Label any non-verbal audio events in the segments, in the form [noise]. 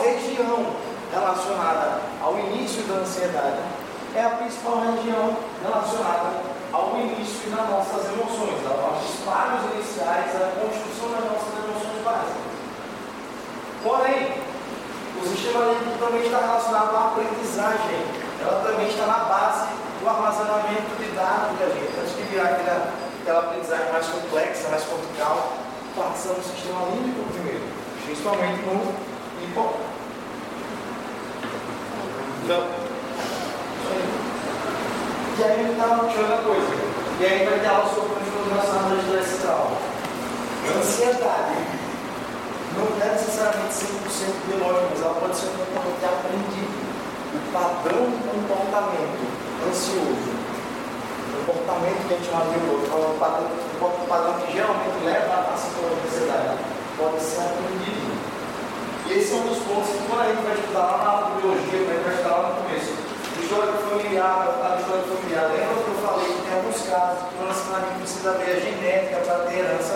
região relacionada ao início da ansiedade, é a principal região relacionada ao início das nossas emoções, aos disparos iniciais, à construção das nossas emoções básicas. Porém, o sistema límbico também está relacionado à aprendizagem, ela também está na base do armazenamento de dados da gente. Antes de virar aquela, aquela aprendizagem mais complexa, mais cortical, passa no sistema límbico primeiro, principalmente no hipocampo. Então, e aí ele está puxando a coisa. E aí vai ter aula sobre transformação da central. Ansiedade não é necessariamente 100% biológica, mas ela pode ser um comportamento aprendido. O padrão de comportamento ansioso. O comportamento que a gente chama de o padrão, o padrão que geralmente leva a sintoma de ansiedade, pode ser aprendido. Esse é um dos pontos que quando a gente vai estudar lá na biologia, a gente vai estudar lá no começo. História familiar, de história familiar. Lembra que eu falei que tem alguns casos que o lançamento precisa ver a genética para ter herança?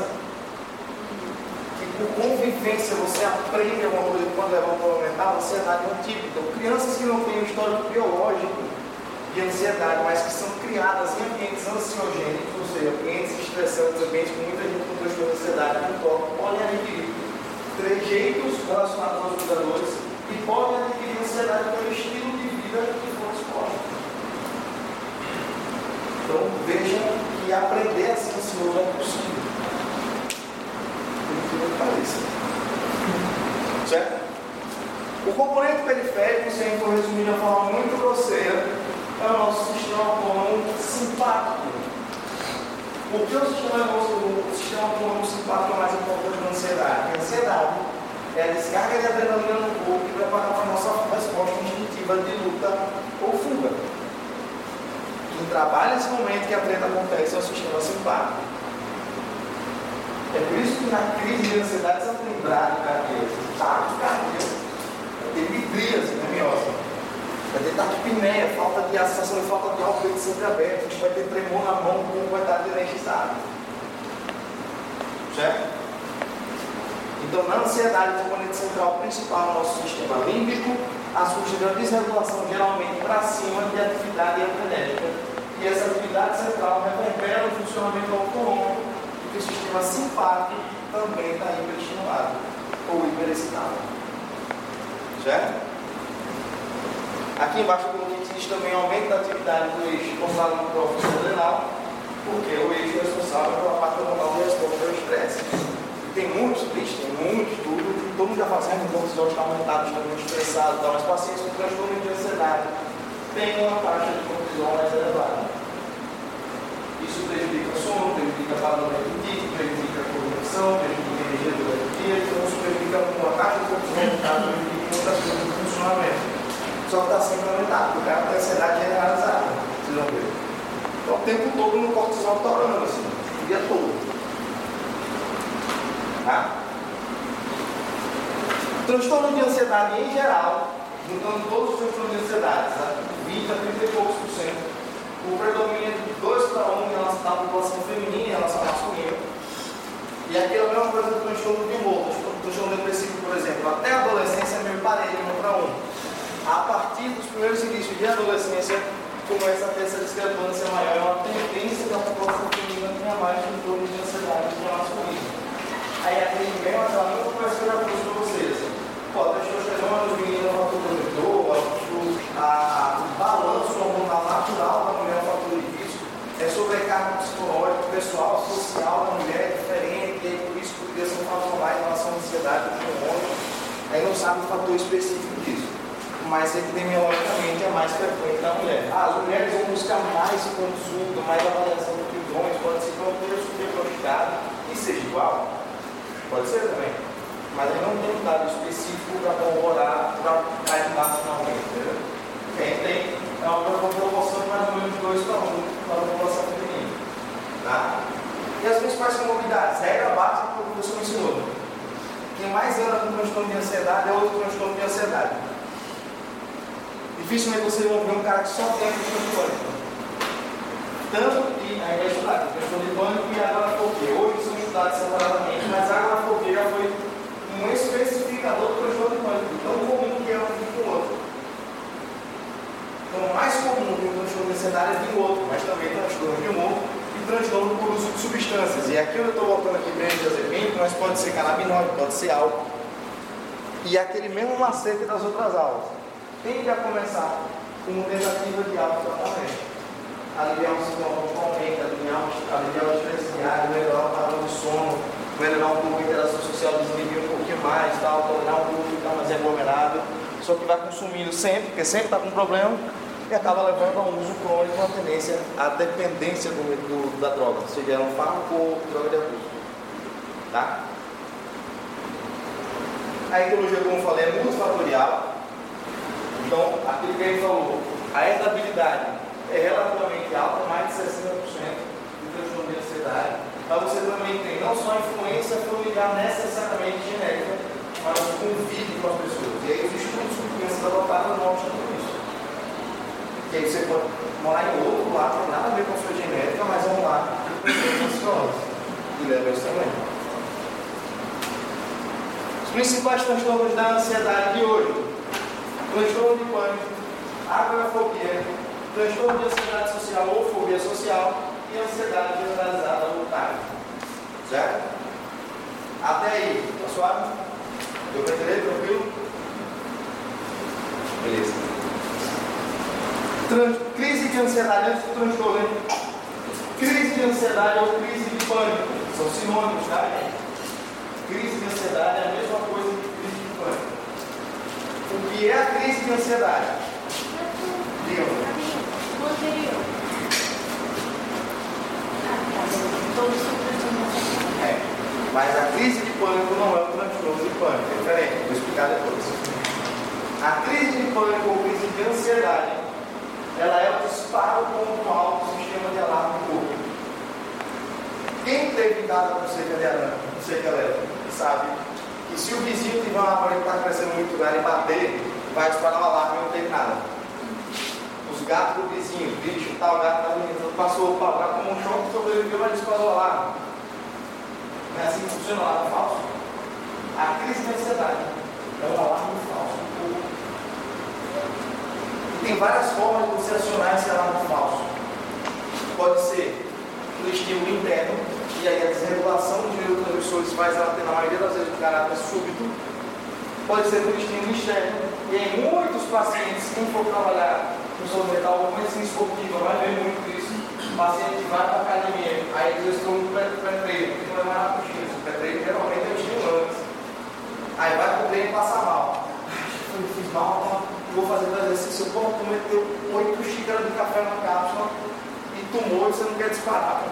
Que por convivência você aprende alguma coisa quando é uma mental, ansiedade é um típico. Então, crianças que não têm um histórico biológico de ansiedade, mas que são criadas em ambientes ansiogênicos, ou seja, ambientes estressantes, ambientes com muita gente com transtorno de ansiedade no corpo, podem adquirir trejeitos relacionados aos jogadores e podem adquirir ansiedade pelo estilo de vida que for exposto. Então vejam que aprender a ser ansioso é possível. Que. Certo? O componente periférico, se a gente for resumir de uma forma muito grosseira, é o nosso sistema autônomo simpático. Por que o sistema, o sistema autônomo simpático é mais importante que a ansiedade? Porque a ansiedade é a descarga de adrenalina no corpo que prepara para a nossa resposta instintiva de luta ou fuga. Quem trabalha nesse momento que a treta acontece é o sistema simpático. É por isso que na crise de ansiedade você tem bradicardia, taquicardia, tem vidríase, né, miose. Vai ter taquipneia, falta de a sensação de falta de ar, o peito sempre aberto, a gente vai ter tremor na mão com vai estar energizado. Certo? Então, na ansiedade, o componente central principal é o nosso sistema límbico a surgir da desregulação geralmente para cima de atividade antenética. E essa atividade central reverbera o funcionamento e que o sistema simpático também está hiperestimulado ou hiperexcitado. Certo? Aqui embaixo eu existe também aumento da atividade do eixo no próprio adrenal, porque o eixo é responsável pela parte hormonal de resposta ao estresse tem muitos, bicho, tem muitos tudo, todo mundo já fazendo, os olhos estão aumentados, estão muito estressados, então, mas pacientes com transtorno de ansiedade têm uma taxa de cortisol mais elevada. Isso prejudica o sono, prejudica a palavra apetite, prejudica a cognição, prejudica a energia do dia, então isso prejudica a taxa de cortisol, prejudica muitas coisas do funcionamento. Só está sempre aumentado, o cara tem ansiedade generalizada, vocês vão ver. Então o tempo todo no cortisol torando, assim, o dia todo. Tá? Transtorno de ansiedade em geral, juntando todos os transtornos de ansiedade, tá? 20 a 30 e poucos por cento, o predomínio é de 2 para 1 em relação à população feminina em relação à masculina. E aqui é a mesma coisa do transtorno de humor. Transtorno depressivo, por exemplo, até a adolescência é meio parelho, 1 para 1. A partir dos primeiros indícios de adolescência, começa a ter essa discrepância maior, é uma tendência da população feminina tenha mais transtorno de ansiedade do que a. Aí aquele bem mais aluno começa a fazer para vocês. Pô, a testosterona do menino é um fator protetor, o balanço hormonal natural da mulher é um fator risco, é sobrecarga psicológica, pessoal, social da mulher é diferente, e aí por isso que poderia ser um fator mais em relação à ansiedade do hormônio. Aí não sabe o fator específico disso. Mas epidemiologicamente é mais frequente na mulher. Ah, as mulheres vão buscar mais consulta, mais avaliação de prisões, pode ser que não diagnosticado e seja igual. Pode ser também. Mas ele não tem um dado específico para corroborar, para ajudar finalmente, entendeu? Quem tem é uma proporção de mais ou menos 2 para 1 para a população feminina. Tá? E as principais comorbidades? Regra básica que o professor ensinou. Quem mais anda com transtorno de ansiedade é outro transtorno de ansiedade. Dificilmente você vai ver um cara que só tem transtorno de pânico. Tanto que, aí vai estudar, transtorno de pânico e agorafobia. Hoje são estudados separadamente, mas a agorafobia foi um especificador do transtorno de pânico, tão comum que é um com o outro. Então, mais comum que o transtorno de ansiedade é de outro, mas também transtorno de humor e transtorno por uso de substâncias. E aqui eu estou voltando aqui bem de azevento, mas pode ser canabinoide, pode ser álcool. E aquele mesmo macete das outras aulas. Tende a começar com uma tentativa de autotratamento aliviar o sintoma pontualmente, aliviar, o estresse diário, melhorar o padrão de sono, melhorar um pouco a interação social, desinibir um pouquinho mais, tal, tolerar um pouco, ficar mais aglomerado. Só que vai consumindo sempre, porque sempre está com problema, e acaba levando a um uso crônico, uma tendência à dependência do, do, da droga, seja um fármaco ou droga de abuso. Tá? A etiologia, como eu falei, é multifatorial. Então, aquilo que ele falou, a estabilidade é relativamente alta, mais de 60% de transtorno de ansiedade. Mas você também tem não só a influência familiar necessariamente genética, mas o convívio com as pessoas. E aí os estudos com crianças adotadas mostram tudo isso. Que aí você pode morar em outro lado, tem nada a ver com a sua genética, mas é um lado que e leva isso também. Os principais transtornos da ansiedade de hoje: transtorno de pânico, agorafobia, transtorno de ansiedade social ou fobia social e ansiedade generalizada voluntária. Certo? Até aí, tá suave? Deu para entender? Tranquilo? Beleza. Crise de ansiedade antes do transtorno, hein? Crise de ansiedade ou crise de pânico. São sinônimos, tá? Crise de ansiedade é a mesma coisa que crise de pânico. O que é a crise de ansiedade? Diga-me. É, mas a crise de pânico não é o transtorno de pânico, é diferente, vou explicar depois. A crise de pânico ou crise de ansiedade, ela é o disparo pontual do sistema de alarme do corpo. Quem teve casa com cerca de arame, cerca elétrica, sabe que se o vizinho tiver uma árvore que está crescendo muito grande e bater, vai disparar o alarme e não tem nada os gatos do vizinho, bicho, tal, gato da menina, passou o pau, gato tomou um choque, sobreviveu, mas disparou lá. Não é assim que funciona o alarme falso? A crise de ansiedade é um alarme falso. tem várias formas de você acionar esse alarme falso. Pode ser no estímulo interno, e aí a desregulação de neurotransmissores faz ela ter, na maioria das vezes, um caráter súbito. Pode ser por estímulo externo, e em muitos pacientes, quem for trabalhar no saúde mental, ou medicina esportiva, vai ver muito isso. O paciente vai para a academia, aí eles estão no pré-treino, que não é mais na coxinha, o pré-treino geralmente é o estímulo antes. Aí vai para o treino e passa mal. Fiz mal, tá? vou fazer o exercício, eu tu meteu 8 xícaras de café na cápsula e tomou e você não quer disparar.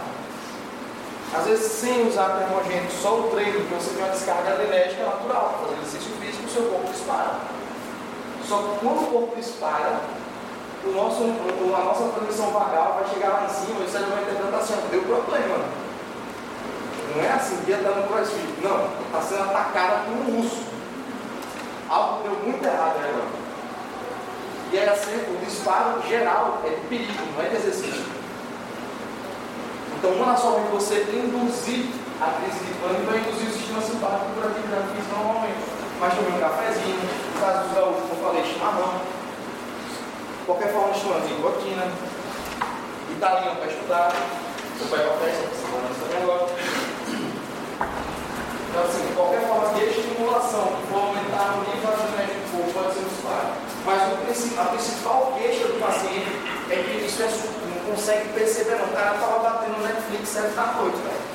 Às vezes, sem usar termogênico, só o treino, você tem uma descarga adrenérgica natural, fazer exercício físico, o seu corpo dispara. Só que quando o corpo dispara, o nosso, a nossa transmissão vagal vai chegar lá em cima e cérebro vai interpretar assim, deu problema. Não é assim, dia está no crossfit. Não, está sendo atacada por um urso. Algo deu muito errado agora. E era sempre o disparo geral é de perigo, não é de exercício. Então, não é somente você induzir a crise de pânico, vai induzir o sistema simpático por atividade física normalmente. Mas também um cafezinho, no caso dos gaúchos, como falei, chimarrão, qualquer forma de estimulante, nicotina, italinho para estudar, você pega a festa, você também agora. Então, assim, qualquer forma de estimulação que for aumentar o nível de do corpo pode ser disparo. Mas a principal queixa do paciente é que isso é, não consegue perceber, não. O cara estava batendo no Netflix 7 da noite, velho.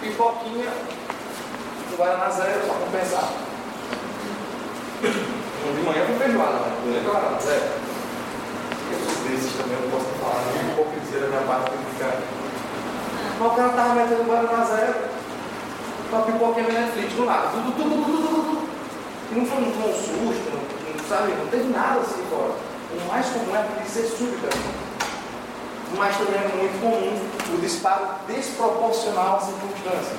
Pipoquinha, Guaraná zero, para compensar. De manhã com feijoada, né? É Guaraná zero. Eu sou desses também, não posso falar, nem hipocrisia da minha parte que ficar. Mas o cara estava metendo Guaraná zero, uma pipoquinha no Netflix, do nada. Tudo, tudo, tudo. E não foi um, susto, não sabe? Não teve nada assim fora. O mais comum é a crise súbita. Mas também é muito comum o disparo desproporcional à circunstância.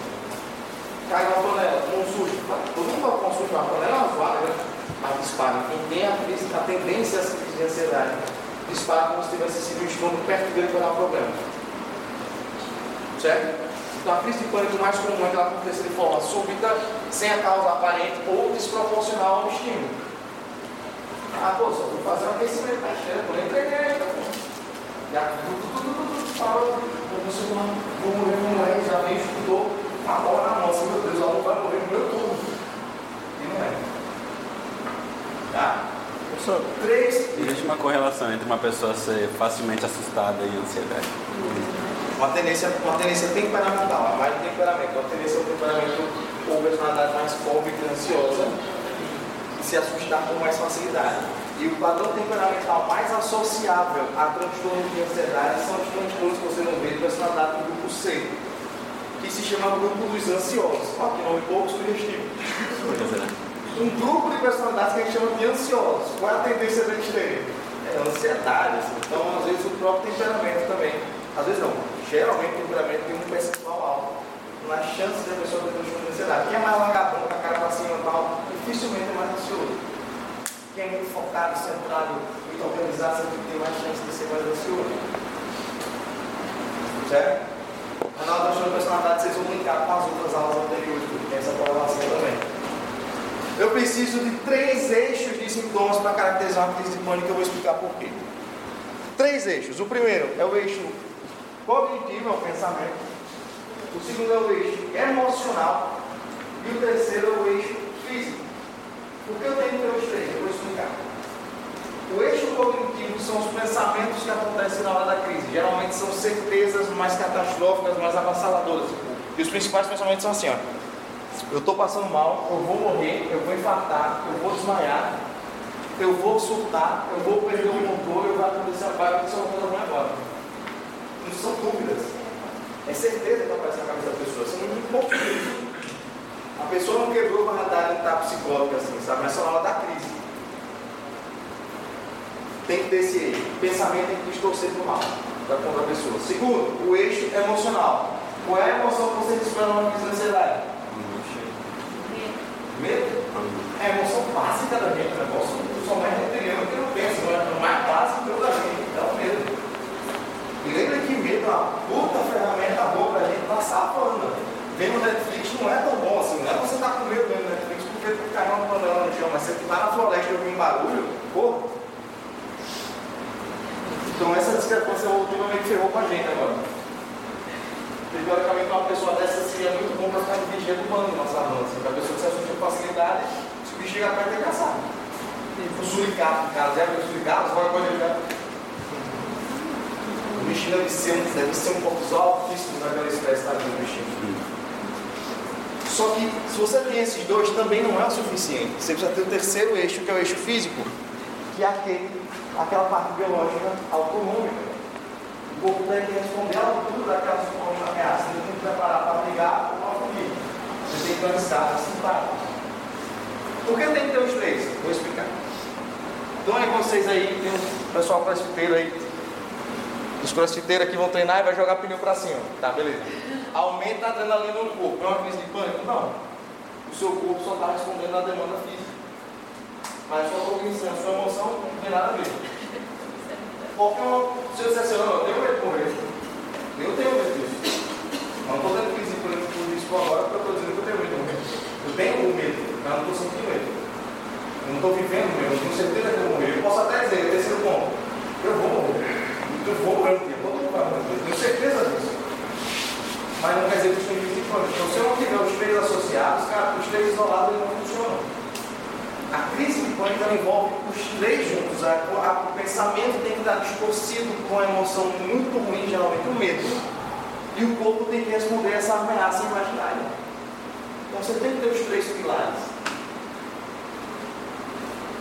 Cai uma panela, com um. Todo mundo consultar uma panela, é uma vaga, mas dispara. Quem tem a, crise, a tendência a crise de ansiedade, dispara como se tivesse sido um estímulo perto dele para dar um problema. Certo? Então a crise de pânico mais comum é que ela aconteça de forma súbita, sem a causa aparente ou desproporcional ao estímulo. Ah, pô, só vou fazer um aquecimento, tá nem treinar tá. Já tudo, tudo, tudo, parou. Professor, vou morrer, vou morrer, já vem, estudou, uma bola na assim, meu Deus, o aluno vai morrer no meu turno. E não é. Tá? Professor, três. Existe uma correlação entre uma pessoa ser facilmente assustada e ansiedade. Uma tendência, uma tendência temperamental, mais de temperamento, uma tendência ao temperamento ou personalidade mais fóbica e ansiosa se assustar com mais facilidade. E o padrão temperamental mais associável a transtornos de ansiedade são os transtornos que você não vê personalidade do grupo C, que se chama grupo dos ansiosos. Olha que nome pouco sugestivo. Um grupo de personalidades que a gente chama de ansiosos. Qual é a tendência deles terem? É ansiedade. Assim. Então, às vezes, o próprio temperamento também. Às vezes não. Geralmente o temperamento tem um percentual alto na chance de a pessoa ter transtorno de ansiedade. Quem é mais largadão, com a cara para cima e tal, dificilmente é mais ansioso. Quem é muito focado, centrado, muito organizado, sempre tem mais chance de ser mais ansioso. Certo? Na hora da personalidade, vocês vão brincar com as outras aulas anteriores, porque tem essa correlação também. Eu preciso de três eixos de sintomas para caracterizar uma crise de pânico, eu vou explicar por quê. Três eixos. O primeiro é o eixo cognitivo, é o pensamento. O segundo é o eixo emocional. E o terceiro é o eixo físico. Por que eu tenho que ter os três? Eu vou explicar. O eixo cognitivo são os pensamentos que acontecem na hora da crise. Geralmente são certezas mais catastróficas, mais avassaladoras. E os principais pensamentos são assim, ó. Eu estou passando mal, eu vou morrer, eu vou infartar, eu vou desmaiar, eu vou surtar, eu vou perder o controle, vai acontecer, vai acontecer uma coisa ruim agora. Não são dúvidas. É certeza que aparece na cabeça da pessoa. São muito poucos A pessoa não quebrou para dar um estar psicólogo assim, sabe? Mas só na hora da crise. Tem que ter esse. O pensamento tem que distorcer para o mal, para contra a pessoa. Segundo, o eixo emocional. Qual é a emoção que você dispara numa crise de ansiedade? Medo. É a emoção básica da gente, né? Sou mais reptiliano que não penso, não é mais básico da gente. É o medo. E lembra que medo é uma puta ferramenta boa pra gente passar a pano. Ver no Netflix não é tão bom assim, não é você estar tá com medo vendo Netflix porque caiu uma panela no chão, mas você tá na floresta e ouvir um barulho, pô, Então essa discrepância ultimamente ferrou com a gente agora. Teoricamente uma pessoa dessa seria muito bom para ficar no vigia do banco nossa lança. Para a pessoa que se assusta com facilidade, se o bicho chegar perto é caçado. O suricato, cara, já viu o suricato? Vai poder jogar. O bichinho deve ser, deve ser um cortisol altíssimo naquela espécie tá, do bichinho. Só que se você tem esses dois, também não é o suficiente. Você precisa ter o terceiro eixo, que é o eixo físico, que é aquele, aquela parte biológica autonômica. O corpo tem que responder a tudo daquelas ameaças. Ele tem que preparar para brigar ou para fugir. Você tem que lançar assim para. Por que tem que ter os três? Vou explicar. Então aí vocês aí, tem um pessoal crossfiteiro aí. Os crossfiteiros aqui vão treinar e vai jogar pneu para cima. Tá, beleza aumenta a adrenalina no corpo. É uma crise de pânico? Não. O seu corpo só está respondendo à demanda física. Mas a sua cognição, a sua emoção não tem nada a ver. Porque se eu disser assim, não, eu tenho medo de morrer. Eu tenho medo disso. Não estou dando crise de pânico por isso agora, porque eu estou dizendo que eu tenho medo de morrer. Eu tenho um medo, mas não estou sentindo medo. Eu não estou vivendo medo, eu tenho certeza que eu vou morrer. Eu posso até dizer, terceiro ponto, eu vou morrer. Eu vou morrer, todo mundo vai morrer. Eu tenho certeza disso mas não quer dizer que os três ficam Então, se eu não tiver os três associados, cara, os três isolados não funcionam. A crise de pânico envolve os três juntos. A, a, o pensamento tem que estar distorcido com a emoção muito ruim, geralmente o medo. E o corpo tem que responder a essa ameaça imaginária. Então você tem que ter os três pilares.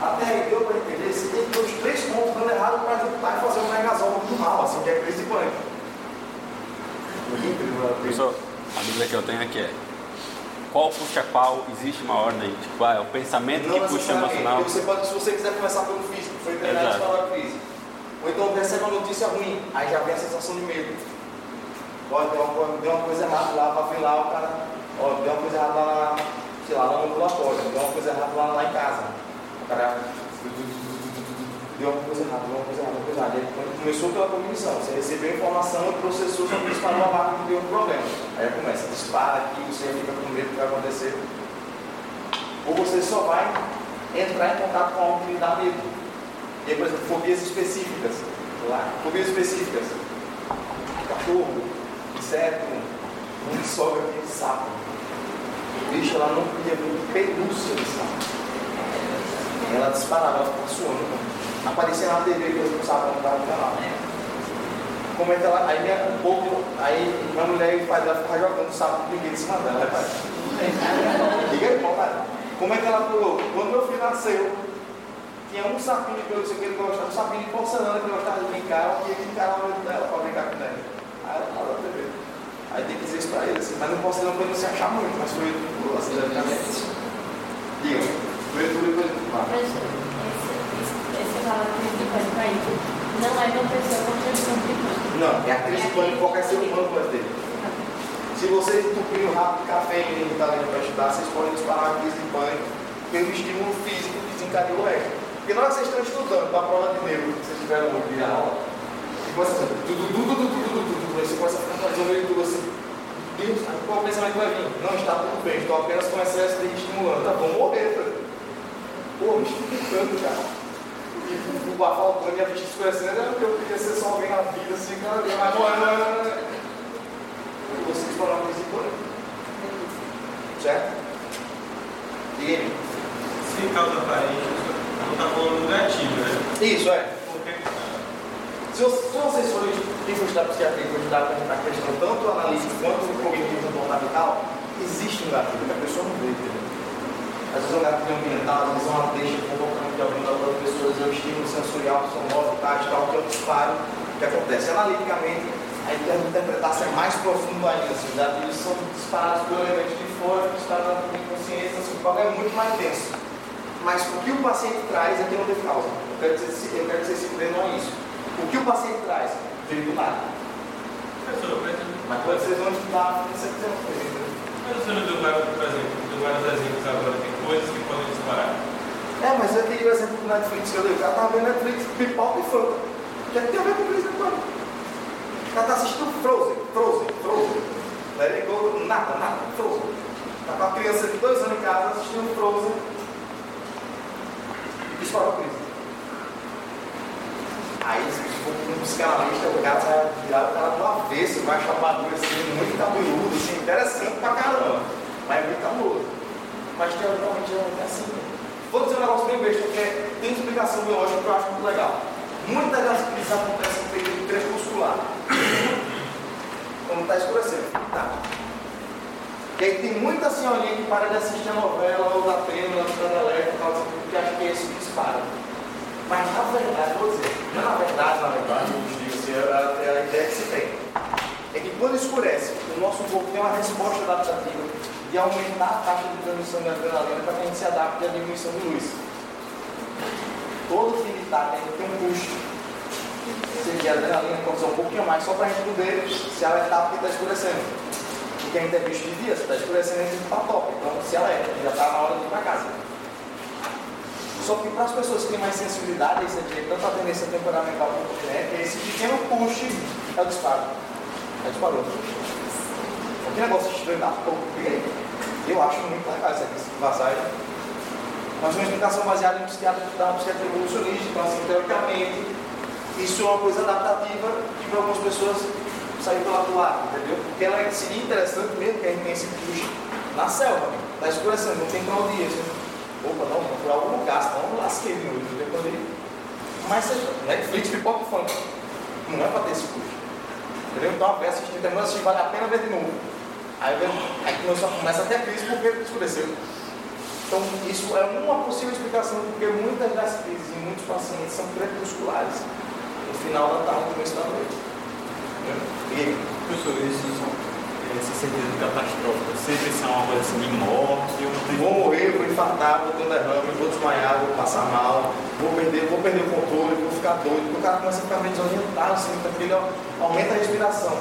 Até aí deu para entender, você tem que ter os três pontos dando errado para juntar e fazer um megazol do mal, assim, que é a crise de pânico. Professor, a dúvida que eu tenho aqui é qual puxa qual? Existe uma ordem? Tipo, ah, é o pensamento não que puxa emocional? Você pode, se você quiser começar pelo físico, foi treinar a história da crise. Ou então percebe uma notícia ruim, aí já vem a sensação de medo. Ó, deu uma, deu uma coisa errada lá, para ver lá o cara, ó, deu uma coisa errada lá, sei lá, lá no ambulatório, deu uma coisa errada lá, lá em casa. O cara deu uma coisa errada, deu uma coisa errada, uma coisa errada. Aí, começou pela cognição, você recebeu informação e processou, só disparou a marca que deu um problema. Aí começa, dispara aqui, você fica com medo do que vai acontecer. Ou você só vai entrar em contato com algo que lhe dá medo. E aí, por exemplo, fobias específicas. Lá, fobias específicas. Cachorro, inseto, um de sogra aqui de sapo. Bicho, ela não queria ver pelúcia de sapo. Ela disparava, ela ficava suando aparecer na TV que eu não sabia não estava no canal. Como é que ela. Aí minha, um pouco, aí minha mulher e o pai dela ficavam jogando sapo de ninguém em cima dela, né, pai? Diga aí, pai. Como é que ela pulou? Quando meu filho nasceu, tinha um sapinho de pelúcia que ele gostava, um sapinho de porcelana que ele gostava de brincar, e ele encarava o olho dela para brincar com ele. Aí ela falou na TV. Aí tem que dizer isso para ele assim, mas não posso dizer para ele não se achar muito, mas foi assim, Diga, tudo depois fala crise de pânico aí, não é uma pessoa de. Não, é a crise pânico qualquer ser humano pode ter. Se vocês entupirem o rato de café e menino está para estudar, vocês podem disparar uma crise de pânico pelo estímulo físico que desencadeou o resto. Porque na hora que vocês estão estudando para a prova de negro, que vocês tiveram de aula, e começa a fazer tudo, tudo, tudo, tudo, tudo, tudo, você começa a tudo assim. Deus, qual o pensamento vai vir? Não, está tudo bem, estou apenas com excesso de estimulando. Tá, vou morrer, Pô, me estimulando, cara o bar faltando e a gente escurecendo, era porque eu queria ser só alguém na vida, assim, cara, mas morando. Vocês foram uma coisa. Certo? E ele? Se causa aparente, não está falando do gatilho, né? Isso, é. Se, vocês forem estudar psiquiatria e estudar a questão tanto analítica quanto cognitivo comportamental, existe um gatilho que a pessoa não vê, entendeu? Às vezes um gatilho ambiental, às vezes é uma deixa de comportamento de alguma das pessoas, é um estímulo sensorial, sonoro, tátil, tal, que o disparo que acontece. Analiticamente, a interpretação é mais profunda ainda. Assim, os gatilhos são disparados por elementos de fora, disparados na inconsciência, assim, o problema é muito mais denso. Mas o que o paciente traz é que não teve causa. Eu quero dizer, eu quero dizer se não é isso. O que o paciente traz? Veio do nada. Mas quando vocês vão estudar, você tem uma coisa. Mas você não deu vários, por exemplo, vários exemplos agora, tem coisas que podem disparar. É, mas eu tenho o exemplo do Netflix que eu dei. O cara tava vendo Netflix, pipoca e fanta. O que tem a ver com isso agora? O cara tá assistindo Frozen, Frozen, Frozen. It go, nada, nada, Frozen. Tá com a criança de dois anos em casa assistindo Frozen. E disparou a crise. Aí esse não psicanalista, o cara vai virar o cara do avesso, vai achar o bagulho assim, muito cabeludo, assim, interessante pra caramba. Mas é muito. Mas teoricamente é assim. Vou dizer um negócio bem besta, porque tem explicação biológica que eu acho muito legal. Muitas das crises acontecem no período crepuscular. Quando está escurecendo. Tá? E aí tem muita senhorinha que para de assistir a novela ou da pena, da alerta, porque acha que é isso que dispara. Mas na verdade, vou dizer, não é na verdade, na verdade, é é a ideia que se tem. É que quando escurece, o nosso corpo tem uma resposta adaptativa de aumentar a taxa de transmissão de adrenalina para que a gente se adapte à diminuição de luz. Todo fim de taca tem um push. Seja adrenalina, cortisol um pouquinho mais, só para a gente poder se alertar porque está escurecendo. Porque a gente é bicho de dia, se está escurecendo, a gente está top. Então se alerta, já está na hora de ir para casa. Só que para as pessoas que têm mais sensibilidade, isso aqui, tanto a tendência temperamental quanto a genética, esse pequeno push é o disparo. É o disparou. Que negócio estranho da porra, Eu acho muito legal essa aqui, passagem. Mas uma explicação baseada em psiquiatra, da psiquiatria evolucionista, então assim, teoricamente, isso é uma coisa adaptativa que para algumas pessoas sair pela toalha, entendeu? Porque ela seria interessante mesmo que a gente tenha esse push na selva, está escurecendo, não tem para onde ir. Opa, não, vou procurar algum lugar, senão eu lasquei de novo, entendeu? Quando ele... Mas seja, Netflix, pipoca e funk. Não é para ter esse push. Entendeu? Então a peça assistir, terminou assistir, vale a pena ver de novo. Aí, aí começou, começa até a crise porque escureceu. Então, isso é uma possível explicação porque muitas das crises em muitos pacientes são crepusculares. No final da tarde, no começo da noite. E, professor, isso são essa certeza catastrófica sempre são uma coisa assim de morte? Não Vou morrer, vou infartar, vou ter um derrame, vou desmaiar, vou passar mal, vou perder, vou perder o controle, vou ficar doido. O cara começa a ficar meio desorientado, assim, porque ele aumenta a respiração,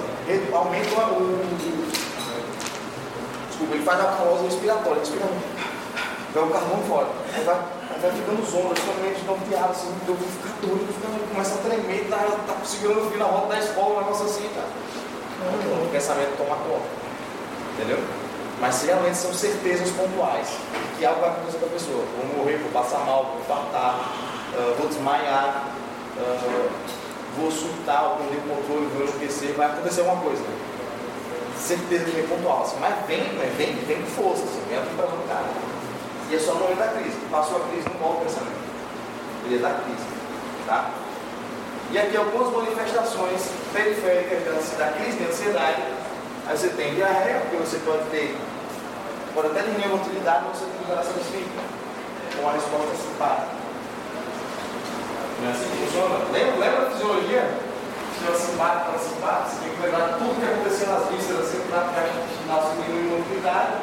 aumenta o. Desculpa, ele faz a pausa respiratória, respira vai o carvão fora. Aí vai, aí vai ficando zona, fica meio desnorteado, assim, eu vou ficar doido, fica, começa a tremer, tá, tá segurando o fio na roda da escola, um negócio assim, cara. Não, o pensamento toma conta. Entendeu? Mas realmente são certezas pontuais que algo vai acontecer com a pessoa. Vou morrer, vou passar mal, vou infartar, uh, vou desmaiar, uh, vou surtar, vou perder o controle, vou enlouquecer, vai acontecer alguma coisa. Certeza que é pontual. Assim, mas vem, vem, vem com força, assim, vem o cara. E é só no momento da crise. Passou a crise, não volta o pensamento. Ele é da crise. Tá? E aqui algumas manifestações periféricas da crise de ansiedade. Aí você tem diarreia, porque você pode ter, pode até diminuir a motilidade, mas você tem alteração física, com a resposta simpática. Não é assim que funciona? Lembra, lembra da fisiologia? Você tem que lembrar tudo que aconteceu nas vísceras, sempre na caixa intestinal, você diminui a motilidade,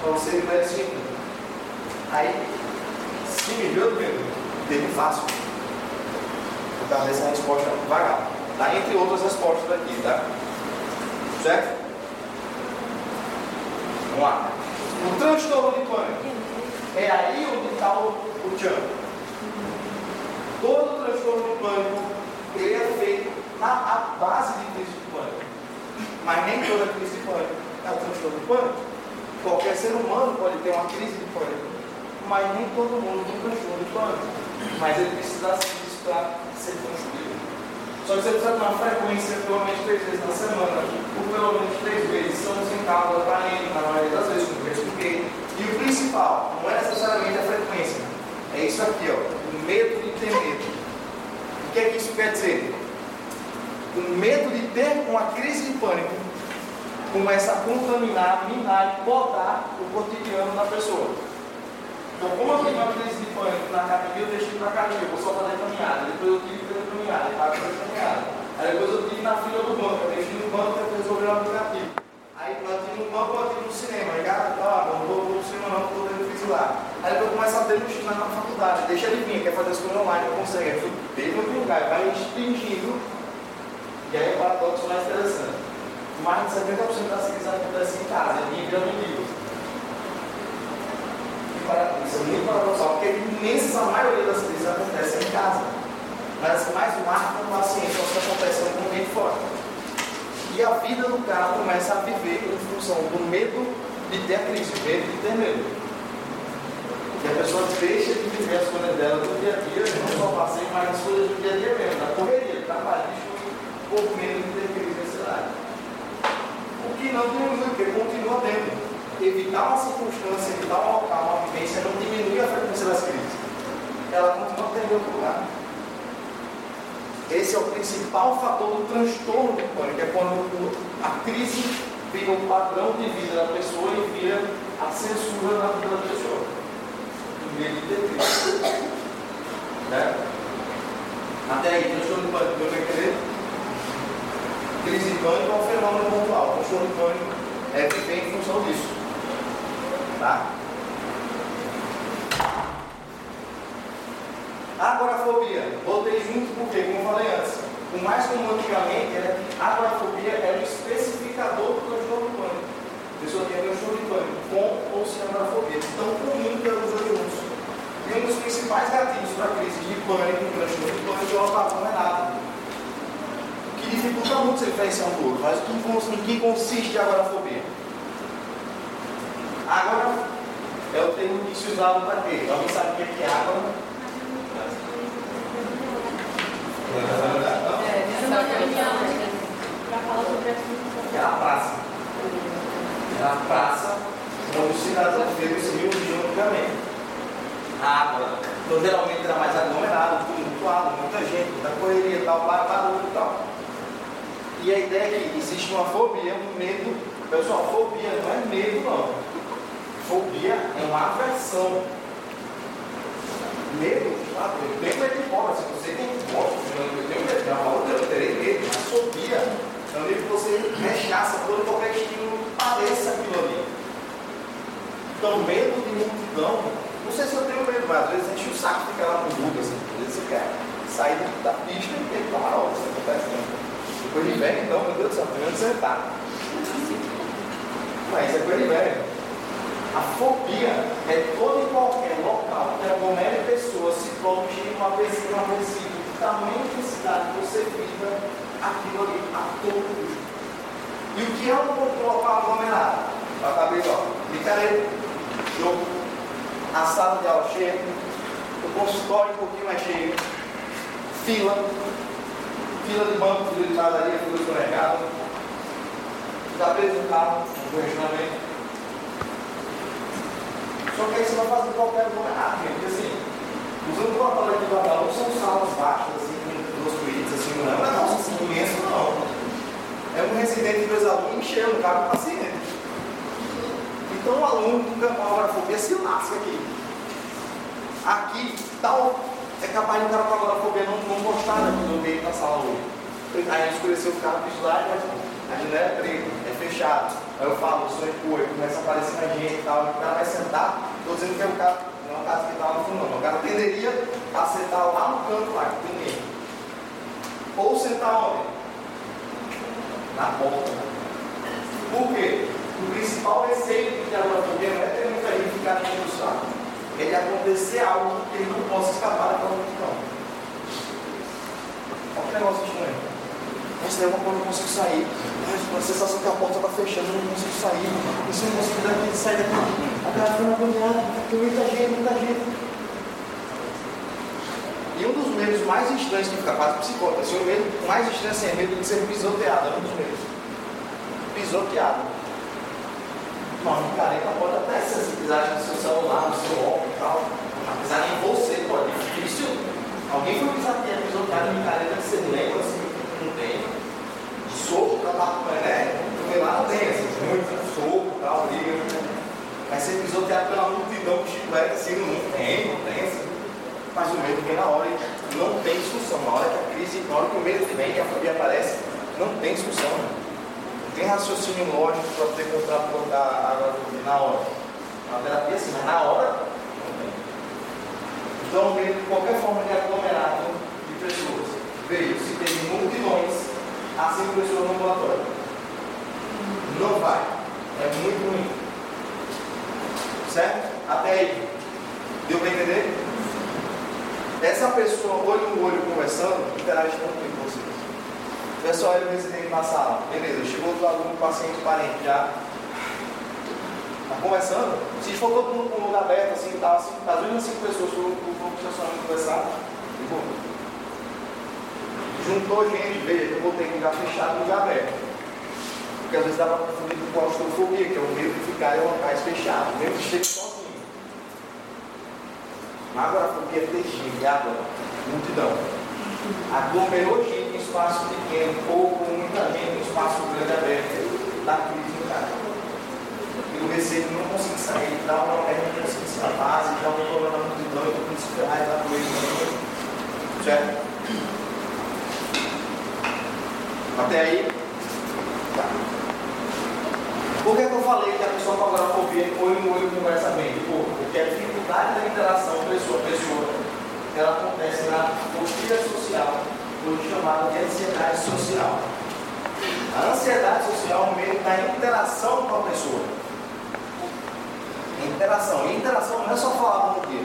para você liberar esse Aí, se me viu, teve fácil por causa dessa resposta vagal. Tá? Entre outras respostas aqui, tá? Certo? Vamos lá. O transtorno de pânico. É aí onde está o, o tchan. Todo transtorno de pânico ele é feito na base de crise de pânico. Mas nem toda crise de pânico é o transtorno de pânico. Qualquer ser humano pode ter uma crise de pânico, mas nem todo mundo tem um transtorno de pânico. Mas ele precisa disso para ser construído. Só que você precisa ter uma frequência pelo menos três vezes na semana, por pelo menos três vezes. Estamos em causa para ele, na maioria das vezes, como eu expliquei. E o principal, não é necessariamente a frequência, é isso aqui, ó, o medo de ter medo. Que é que isso quer dizer? O medo de ter uma crise de pânico começa a contaminar, minar e podar o cotidiano da pessoa. Então, como eu tenho uma crise de pânico na academia, eu deixo ir para academia, eu vou só fazer caminhada, depois eu que fazer caminhada, eu pago fazer caminhada. Aí depois eu tive na fila do banco, eu deixo no banco para resolver o aplicativo. Aí eu tive no banco, eu tive no cinema, cara, ah, não vou, vou no cinema não, estou Aí eu começo a ter no na, faculdade, deixa ele vir, quer fazer as coisas online, consegue, aí bem no lugar, vai restringindo, e aí é o paradoxo mais interessante. Mais de 70% das crises acontecem em casa, em vira livro isso é muito paradoxal, porque a imensa maioria das crises acontecem em casa. Mas mais marcam o paciente são as que acontecem no ambiente fora. E a vida do cara começa a viver em função do medo de ter a crise, medo de ter medo a pessoa deixa de viver as coisas dela do dia a dia, não só passeio, mas as coisas do dia a dia mesmo, da correria, do trabalho, um pouco menos de interferir nesse horário. O que não diminui, porque continua tendo. Evitar uma circunstância, evitar um local, uma vivência, não diminui a frequência das crises. Ela continua tendo outro lugar. Esse é o principal fator do transtorno do pânico, é quando a crise vira um padrão de vida da pessoa e vira a censura na vida da pessoa. Né? Até aí, transtorno pânico, deu para entender? Crise de pânico é um fenômeno pontual. Transtorno de pânico é viver em função disso. Tá? Agorafobia. Botei junto porque, como eu falei antes, o mais comum antigamente era que agorafobia era o especificador do transtorno pânico. A pessoa tinha transtorno pânico com ou sem agorafobia. Tão comum que era os dois juntos. E um dos principais gatilhos para a crise de pânico, transtorno de pânico, é o apagão renado. O que dificulta muito essa um do outro. Mas em que consiste a agorafobia? Água é o termo que se usava para quê? Alguém sabe o que é água? É a praça. É a praça onde os cidadãos negros se reuniam antigamente. Água, então geralmente era mais aglomerado, tumultuado, muita gente, muita correria, tal, barulho e tal. E a ideia é que existe uma fobia, um medo. Pessoal, fobia não é medo, não. Fobia é uma aversão medo, ah, eu medo de cobra, se você tem morte, eu tenho medo, não, eu terei medo, mas fobia é um medo que você rechaça todo qualquer estímulo pareça aquilo ali. Então, medo de multidão, não sei se eu tenho medo, mas às vezes enche o saco ficar lá no Google, assim, às vezes você quer sair da pista e tem que tomar hora, isso acontece né? Depois de velho, então, meu Deus do céu, primeiro tá. Mas isso é coisa de velho. A fobia é todo e qualquer local que aglomere pessoas, se prolongue uma pessoa, uma pessoa de tamanho de cidade que você fica aquilo ali a todo. E o que é um local aglomerado? Para caber, ó, picareta, jogo, a sala de aula cheia, o consultório um pouquinho mais cheio, fila, fila de banco, fila de padaria, fila de supermercado, está preso no carro, no. Só que aí você vai fazer qualquer lugar, porque assim, os ambulatórios aqui do Abaú são salas baixas, assim, suítes, assim, não é um negócio assim, imenso, não. É um residente de dois alunos enchendo o carro do paciente. Então o aluno com agorafobia se lasca aqui. Aqui, tal, é capaz de um cara com agorafobia não, não gostar daqui do meio da sala hoje. Aí escureceu o carro do slide, mas a janela é preta, é fechado. Aí eu falo, sou empurra, começa a aparecer mais gente e tal, o cara vai sentar, estou dizendo que é um cara, não é um caso que está no fundo, não. O cara tenderia a sentar lá no canto lá, tem ninguém. Ou sentar onde? Na porta. Por quê? O principal receio de dialogafobia não é ter muita gente ficar no do saco. É de acontecer algo que ele não possa escapar daquela multidão. Olha que negócio estranho. Nossa, é uma coisa, eu não consigo sair. Ai, a sensação que a porta está fechando, eu não consigo sair. E se eu não consigo daqui, sair daqui, a cara fica agoniada, tem muita gente, muita gente. E um dos medos mais estranhos que fica quase psicólogo, assim, o medo mais estranho assim, é medo de ser pisoteado, é um dos medos. Pisoteado. Uma micareta pode até ser se pisar no seu celular, no seu óculos e tal. Apesar em você, pode. É difícil. Alguém foi pisoteado, pisoteado em micareta que você lembra assim, não tem. De soco, para dar né? Porque lá não tem, assim, muito soco, tal, briga. Mas ser pisoteado pela multidão de chiclete, assim, não tem, não tem, assim. Mas o medo vem na hora não tem discussão. Na hora que a crise, na hora que o medo vem, que a fobia aparece, não tem discussão. Não tem raciocínio lógico para poder comprar colocar água na hora. Na terapia, sim, mas na hora, não tem. Então, de qualquer forma de aglomerado de pessoas veio se tem multidões a cinco pessoas no ambulatório. Não vai. É muito ruim. Certo? Até aí. Deu para entender? Essa pessoa, olho no olho, conversando, interage com vocês. Pessoal, ele residente na sala. Beleza, chegou outro aluno, paciente, parente já. Está conversando. Se for todo mundo com um lugar aberto, assim, tá, assim, tá vendo cinco pessoas, o grupo estacionamento conversar, de boa juntou gente, veja que eu botei um lugar fechado e lugar aberto. Porque às vezes dá para confundir com claustrofobia, que é o medo de ficar em locais fechados, mesmo que esteja sozinho. Agorafobia é terrível, e agora? Multidão. Aglomerou gente em espaço pequeno, pouco, muita gente em espaço grande aberto, cara. E o receio não consegue sair, dá uma perna, consegue se base, dá um problema multidão, e tudo isso ferrar e dá doença. Certo? Até aí? Tá. Por que, que eu falei que a pessoa com agorafobia olho no olho conversa bem? Porque a dificuldade da interação pessoa-pessoa ela acontece na postura social, hoje chamada de ansiedade social. A ansiedade social é o meio da interação com a pessoa. Interação. E interação não é só falar bom dia.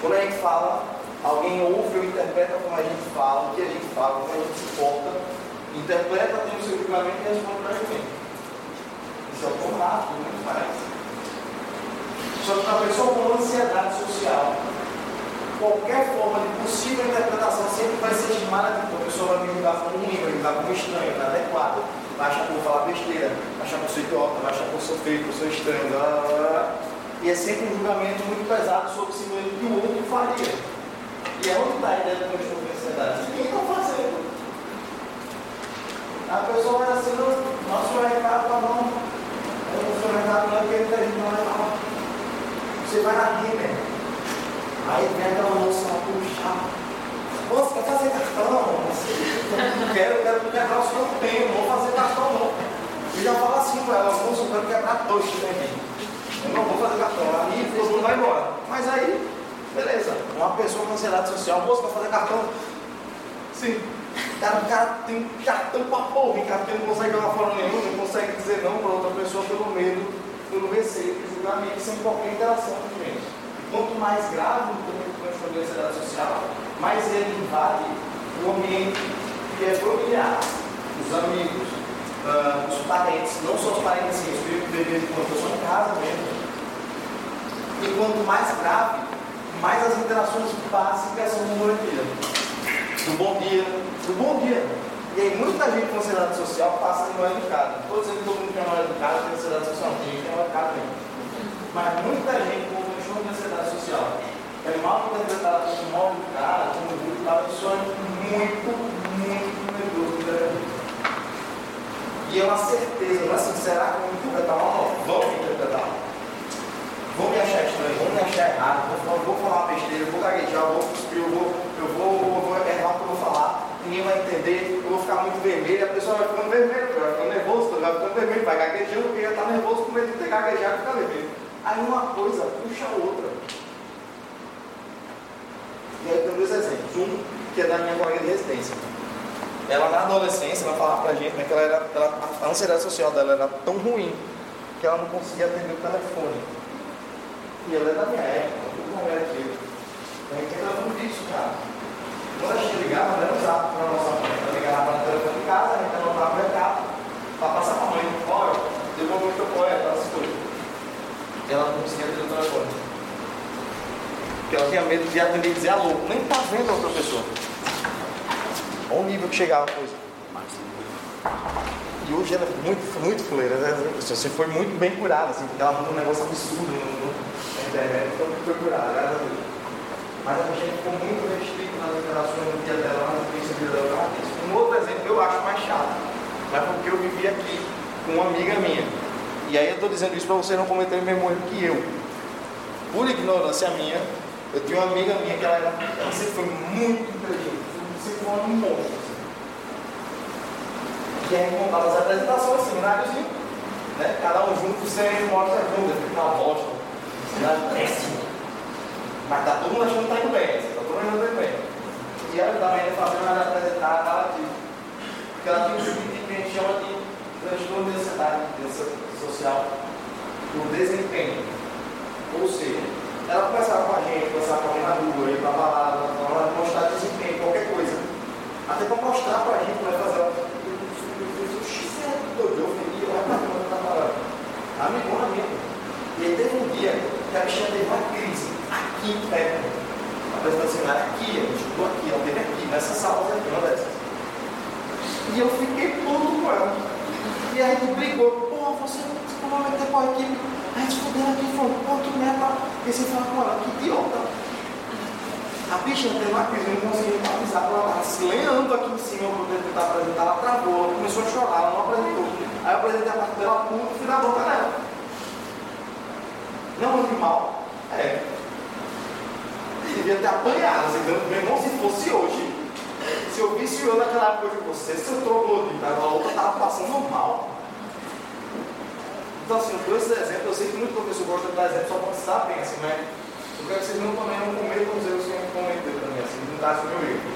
Quando a gente fala, alguém ouve ou interpreta como a gente fala, o que a gente fala, como a gente se porta, interpreta, tem o seu julgamento e responde para gente. Isso é o formato, muito mais. Só que a pessoa com ansiedade social, qualquer forma de possível interpretação sempre vai ser estimada de a pessoa vai me julgar como ruim, vai me julgar como estranho, inadequado, vai achar que eu vou falar besteira, vai achar que eu sou idiota, vai achar que eu sou feio, que eu sou estranho, e é sempre um julgamento muito pesado sobre si mesmo que o outro faria. E é onde está a ideia do transtorno de ansiedade? Ninguém está fazendo. A pessoa vai assim, nosso recado tá bom. O seu recado não é porque ele está não é. Você vai na Rimer. Aí vem aquela moça lá, puxa. Moça, quer fazer cartão? quero, quero quebrar o seu tempo, não vou fazer cartão não. E já fala assim com ela, moça, eu quero quebrar dois aqui. Eu não vou fazer cartão. Aí todo mundo vai embora. Mas aí, beleza. Uma pessoa com ansiedade social, moça, quer fazer cartão? Sim. Cara, o cara tem cartão pra porra, o cara não consegue jogar fora nenhum, não consegue dizer não para outra pessoa pelo medo, pelo receio, pelo julgamento, sem qualquer interação. Quanto mais grave o transtorno de ansiedade social, mais ele invade o ambiente que é familiar, os amigos, uh, os parentes, não só os parentes, assim, os filhos, quando eu sou em casa mesmo. E quanto mais grave, mais as interações básicas são moradia do bom dia, do bom dia. E aí muita gente com ansiedade social passa de mal educado. Estou dizendo que todo mundo que é mal educado tem ansiedade social, tem gente que é mal educado mesmo. Mas muita gente com transtorno de ansiedade social é mal interpretada como mal educado, como educado, isso é muito, muito medroso. E é uma certeza, não é assim, será que eu vou interpretar mal? Não, vamos interpretar. Vão me achar estranho, vão me achar errado, vou, vou falar uma besteira, vou gaguejar, vou cuspir, eu vou, eu vou, vou, vou errar o que eu vou falar, ninguém vai entender, eu vou ficar muito vermelho, a pessoa vai ficando vermelha, vai ficando nervoso, vai ficando vermelho, vai gaguejando, porque já está nervoso com medo de ter gaguejado e ficar vermelho. Aí uma coisa puxa a outra. E aí tem dois exemplos. Um, que é da minha colega de residência. Ela na adolescência, ela falava pra gente né, que ela era, ela, a ansiedade social dela era tão ruim que ela não conseguia atender o telefone. E ela é da minha época, tudo não era aquilo. A gente entrava no vício, cara. Quando a gente ligava, usado para a nossa mãe. Ela ligava para o telefone de casa, a gente anotava o recado, para passar para a mãe. Olha, deu uma muito poeta, essas coisas. Ela não atender o telefone. Porque ela tinha medo de atender e dizer alô. Nem tá vendo a outra pessoa. Olha o nível que chegava a coisa. E hoje ela é muito, muito fuleira. Né? Você foi muito bem curada, assim, porque ela mandou um negócio absurdo na internet, então foi curada, graças a Deus. Mas a gente ficou muito restrito nas interações no dia dela, na vivência vida dela. Um outro exemplo eu acho mais chato, mas porque eu vivi aqui com uma amiga minha. E aí eu estou dizendo isso para você não cometer o mesmo erro que eu. Por ignorância minha, eu tinha uma amiga minha que ela, era, ela sempre foi muito inteligente, sempre foi um monstro. E aí montava as apresentações, semináriozinho, né? Cada um junto, sem mostra junto, fica uma bosta. Cidade péssima. Mas tá todo mundo achando que tá indo bem, tá todo mundo achando que tá indo bem. E ela também fazendo ela apresentar ela de. Porque ela tem um subtítulo que a gente chama de transtorno de ansiedade social por desempenho. Ou seja, ela conversava com a gente, conversava com a gente na rua, ia pra balada, ela mostrar desempenho, qualquer coisa. Até para mostrar pra gente como é fazer. Eu fui eu tá falando. Amigona minha. E aí teve um dia que a bichinha teve uma crise aqui perto. A apresentação seminário aqui, a gente estudou aqui, ela teve aqui, nessa sala uma dessas. E eu fiquei todo com ela. E a gente brigou, pô, você não vai meter pau aqui. A gente fudendo aqui, falou, pô, que merda. E você fala ela, que idiota. A bicha teve uma crise, não conseguia avisar, ela estava se lenhando aqui em cima para poder tentar apresentar, ela travou, ela começou a chorar, ela não apresentou. Aí eu apresentei a parte dela, puto, fui na boca dela. Não, animal. É. Devia ter apanhado, assim, meu irmão, se fosse hoje, se eu visse eu naquela época de você, seu troglodita, a outra estava passando mal. Então, assim, eu dou esse exemplo, eu sei que muito professor gosta de dar exemplo só para vocês bem, assim, né? Eu quero que vocês não também não cometam os erros que eu cometeu também, assim, não dá meu erro.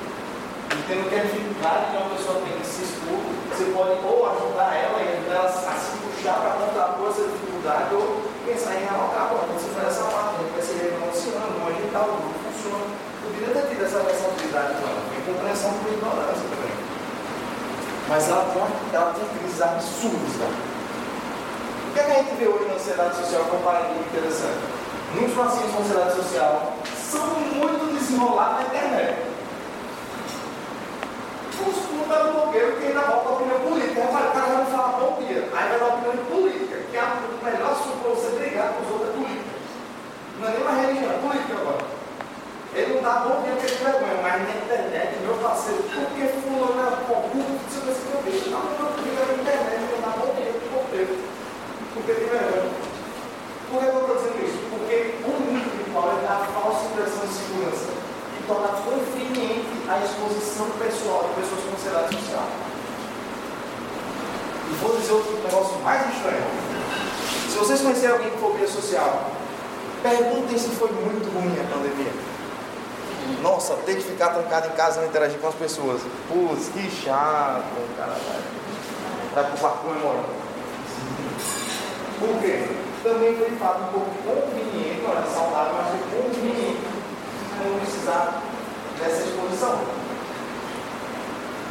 Entendo que a dificuldade que uma pessoa tem de se expor, você pode ou ajudar ela e ajudar ela a se puxar para contrapor essa dificuldade, ou pensar em realocar, pô, então você faz essa parte, vai se renegociando, vamos ajeitar o grupo, funciona. Eu queria ter tido essa responsabilidade com ela, tem compreensão por ignorância também. Mas ela tem, ela tem crises absurdas, né? O que, é que a gente vê hoje na sociedade social com um paradigma interessante? Muitos pacientes com ansiedade social são muito desenrolados na internet. Os puta do blogueiro que ainda volta a opinião política. Aí o cara vai falar bom dia. Aí vai dar opinião política, que é o melhor assunto para você brigar com os outros é política. Não é nem uma religião, é política agora. Ele não dá bom dia porque ele vergonha, mas na internet, meu parceiro, por que fulano é corrupto, você pensa que eu vejo? Não, não, porque na internet não dá bom dia porque corrupto. Porque tem vergonha. Por que eu estou dizendo isso? Porque o mundo espiritual é a falsa impressão de segurança e torna conveniente a exposição pessoal de pessoas com ansiedade social. E vou dizer outro negócio mais estranho. Se vocês conhecerem alguém com fobia social, perguntem se foi muito ruim a pandemia. Nossa, ter que ficar trancado em casa e não interagir com as pessoas. Putz, que chato, cara. Vai pro quarto comemorando. Por quê? Também foi fato um pouco conveniente, era saudável, mas foi conveniente não precisar dessa exposição.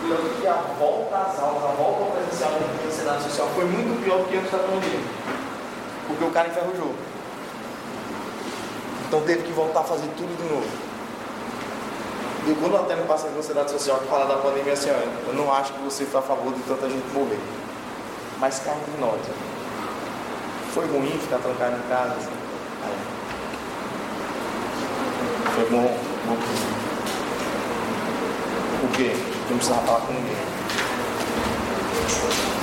Tanto que a volta às aulas, a volta ao presencial da ansiedade social foi muito pior do que antes da pandemia. Porque o cara enferrujou. Então teve que voltar a fazer tudo de novo. E quando até no paciente de ansiedade social que fala da pandemia assim, eu não acho que você está a favor de tanta gente morrer. Mas cá de nós. Foi ruim ficar trancado em casa? Assim? Foi bom, bom. Por quê? Não precisava falar com ninguém.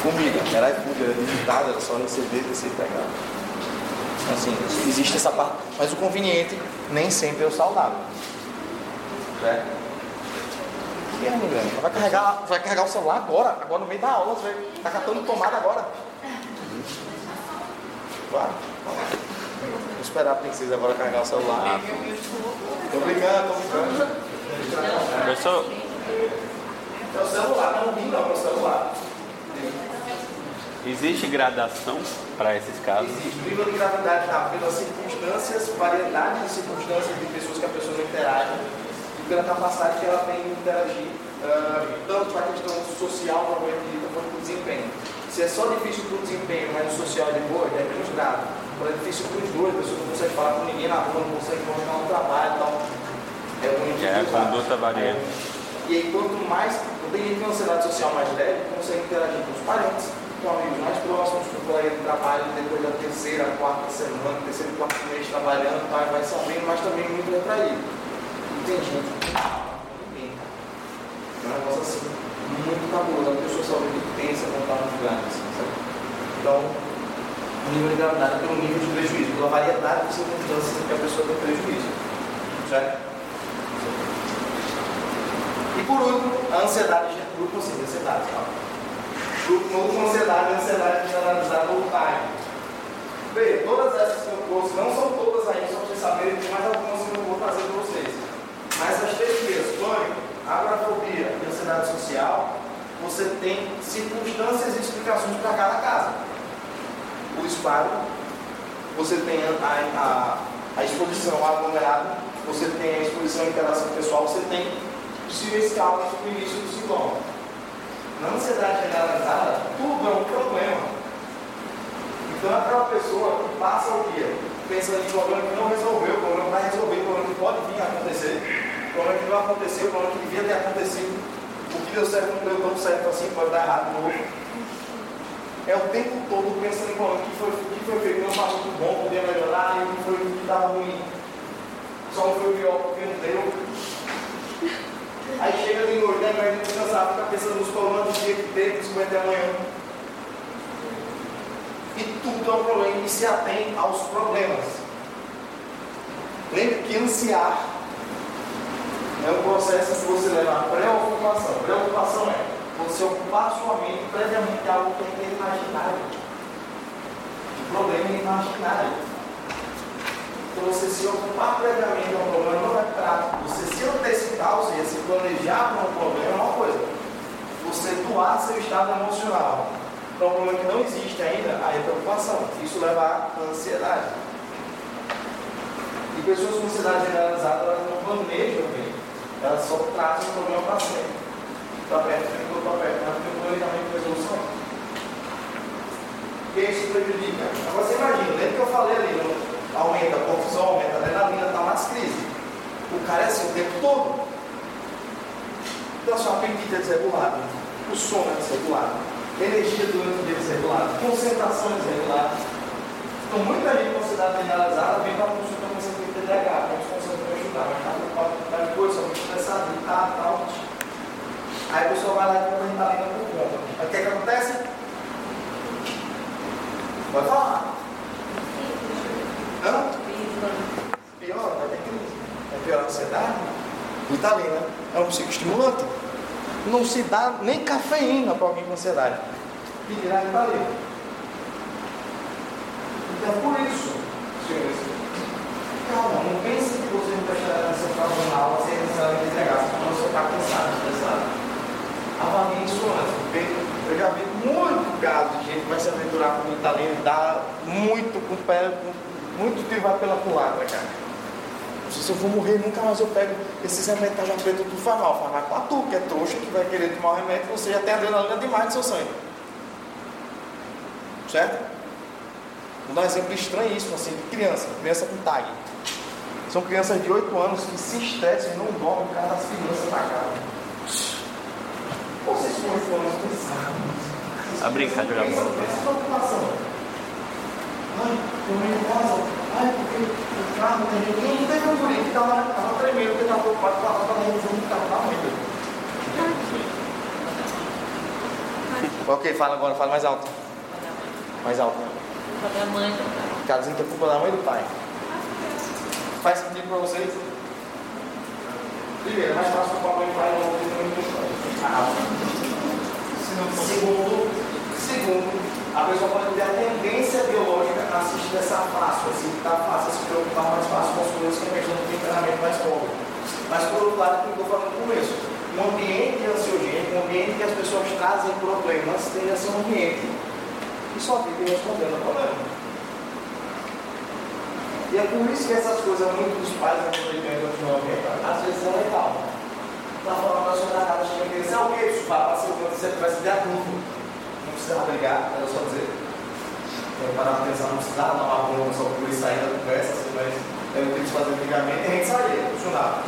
Comigo, era iFood, era digitado, era só receber, descer e pegar. Assim, existe essa parte. Mas o conveniente nem sempre é o saudável. Certo? E aí, mulher? Vai carregar, vai carregar o celular agora, agora no meio da aula, você vai estar tá catando tomada agora. Claro. Vou esperar a princesa agora carregar o celular. Tô brincando, tô brincando. Professor, É o celular, não vim não, é o celular. existe gradação para esses casos? Existe nível de gravidade tá, pelas circunstâncias, variedade de circunstâncias de pessoas que a pessoa não interage pela capacidade que ela tem de interagir, ah, tanto para a questão social, provavelmente dita, quanto para o desempenho. Se é só difícil para o desempenho, mas no social é de boa, é menos grave. Quando é difícil para os dois, a pessoa não consegue falar com ninguém na rua, não consegue continuar no trabalho e tal. É ruim de É a conduta varia. E aí, quanto mais, tem gente que tem uma ansiedade social mais leve, consegue interagir com os parentes, com amigos mais próximos, com o colega de trabalho, depois da terceira, quarta semana, terceiro, quarto mês trabalhando, vai, vai sabendo, mas também muito retraído. E tem gente que não fala com ninguém. É um negócio assim, muito cabuloso. A pessoa só vê que pensa quando está assim, sabe? Então, o nível de gravidade pelo nível de prejuízo, pela variedade de circunstâncias que a pessoa tem prejuízo. Certo? E por último, a ansiedade, grupo assim, de ansiedade. Tá? Grupo, no último, ansiedade, ansiedade generalizada no time. Veja, todas essas que eu trouxe, não são todas aí, só para vocês saberem, tem mais algumas que eu vou trazer para vocês. Mas as três primeiras, pânico, agorafobia e ansiedade social, você tem circunstâncias e explicações para cada caso. O esparo, você tem a, a, a exposição ao aglomerado, você tem a exposição à interação pessoal, você tem possíveis causas no início do sintoma. Na ansiedade generalizada, tudo é um problema. Então, aquela pessoa que passa o dia pensando em problema que não resolveu, problema vai resolver, problema que pode vir a acontecer, o problema que não aconteceu, o problema que devia ter acontecido, o que deu certo não deu tão certo assim, pode dar errado de novo. é o tempo todo pensando em problema, o que foi, o que foi feito, não estava muito bom, podia melhorar, e o que foi o que estava ruim. Só não foi pior porque não deu. Aí chega de noite, né, vai descansar, fica pensando nos problemas do dia que teve, dos que vai ter amanhã. E tudo é um problema e se atém aos problemas. Lembre que ansiar é um processo que você leva a preocupação. Preocupação é você ocupar sua mente previamente algo que é imaginário. O problema é imaginário. Então você se ocupar previamente a um problema não é prático. Você se antecipar, ou seja, se planejar para um problema é uma coisa. Você doar seu estado emocional para um problema que não existe ainda, aí é preocupação. Isso leva à ansiedade. E pessoas com ansiedade generalizada, elas não planejam bem. Elas só trazem o problema para sempre. Para perto, ficou para perto, mas tem um planejamento de resolução. E isso prejudica. Agora você imagina, lembra que eu falei ali, não? aumenta a confusão, aumenta a adrenalina, está mais crise. O cara é assim o tempo todo. Então a sua apetite é desregulada, o sono é desregulado, energia durante o dia é desregulada, concentração é desregulada. Então muita gente com ansiedade generalizada vem para a consulta com essa TDAH, para mas está preocupado com tal coisa, muito estressado, irritado, tal. Aí a pessoa vai lá e compra ritalina por conta. Aí o que, é que acontece? Pode falar. Hã? Pior, vai ter crise. É pior a ansiedade? Ritalina é um psicoestimulante. Não se dá nem cafeína para alguém com ansiedade. Dirá Ritalina. Então por isso, senhores, calma, não pense que você não prestará atenção para uma aula sem necessariamente entregar, senão você está cansado, estressado. Avalie isso antes, porque eu já vi muito caso de gente que vai se aventurar com Ritalina e dá muito com o pé, com, muito tiro vai pela culatra, cara. Se eu for morrer, nunca mais eu pego esses remédios que já feito tudo faz mal. Faz mal para tu, que é trouxa, que vai querer tomar o remédio, você já tem adrenalina demais no seu sangue. Certo? Vou dar um exemplo estranhíssimo, assim, de criança, criança com tag. São crianças de 8 anos que se estressam e não dormem por causa das crianças na casa. Vocês com 8 anos pensaram. A bola. Essa preocupação. Ai, eu venho em casa. Ai, porque o carro tem gente. Não teve um guri que estava tremendo, porque estava preocupado com a roupa da revisão do carro da mãe. Ok, fala agora, fala mais alto. Mais alto. Culpa da mãe do pai. Tá dizendo que é culpa da mãe e do pai. Faz sentido para vocês? Primeiro, é mais fácil a o pai não ouvir muito ah, Segundo, segundo, a pessoa pode ter a tendência biológica a assistir dessa fácil, assim, está fácil a se preocupar mais fácil com as coisas que a pessoa tem temperamento mais pobre. Mas por outro lado, como eu falando no começo, um ambiente ansiogênico, um ambiente que as pessoas trazem problemas, tende a ser um ambiente que só vive respondendo ao problema. E é por isso que essas coisas, muitos dos pais, quando ele continuamente, às vezes é legal. Está falando da sua casa, que dizer, é o que isso para ser quando você tivesse de adulto. Não precisava brigar, era só dizer. Eu parava pensar, não precisava dar uma bomba só por isso sair da conversa, assim, mas eu tenho que fazer brigamento e a gente saía, funcionava.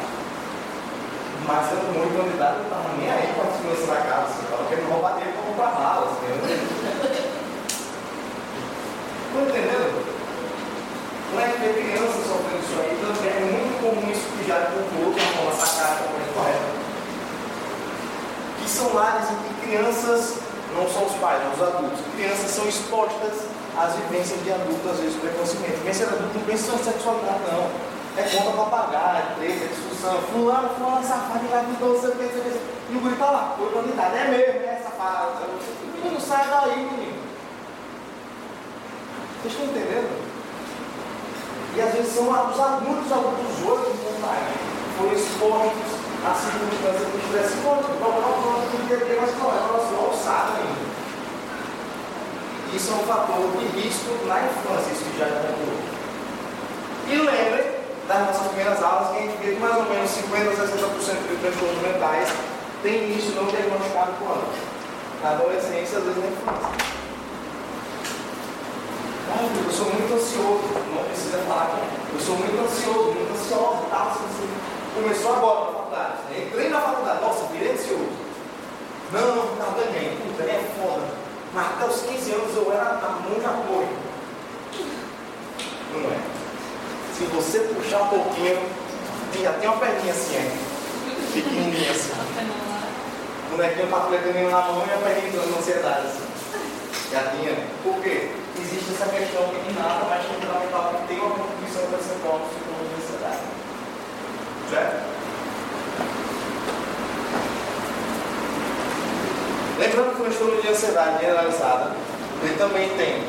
Mas eu muito candidato, não estava nem aí com a segurança da casa, assim, estava querendo roubar dele para comprar balas. Assim, Estão entendendo? Não é que criança sofrendo isso aí também é muito comum isso que já concluiu de uma forma sacada, correta. Que são lares em que crianças, não são os pais, não os adultos, crianças são expostas às vivências de adultos, às vezes precocemente. Vivência de adulto não pensa em sexualidade, não. É conta para pagar, é treta, é discussão. Fulano, fulano, safado, engravidou, o que. E o guri tá lá, foi candidato, é mesmo, é safado. O menino sai daí, menino. Vocês estão entendendo? E às vezes são os adultos, adultos hoje que foram expostos a circunstâncias que estivessem contra. O problema é que ele mas não é uma alçada ainda. Isso é um fator de risco na infância, isso que já é concluído. E lembrem das nossas primeiras aulas que a gente vê que mais ou menos 50 a 60% dos transtornos mentais tem início não diagnosticado por ano. Na adolescência, às vezes na infância. Eu sou muito ansioso, não precisa falar aqui. Eu sou muito ansioso, muito ansiosa, tal, assim, assim. Começou agora na faculdade. Entrei na faculdade, nossa, virei ansioso. Não, não, ganhei. Puta, é foda. Mas até os 15 anos eu era a mão de apoio. Não é? Se você puxar um pouquinho, já tem uma perninha assim, é. pequenininha assim. O bonequinho tá flecando na mão e a perninha entrando na ansiedade. Assim. Já tinha. Por quê? Existe essa questão que nada mais fundamental que tem uma contribuição percentual no ciclo de ansiedade. Certo? Lembrando que o transtorno de ansiedade generalizada, ele também tem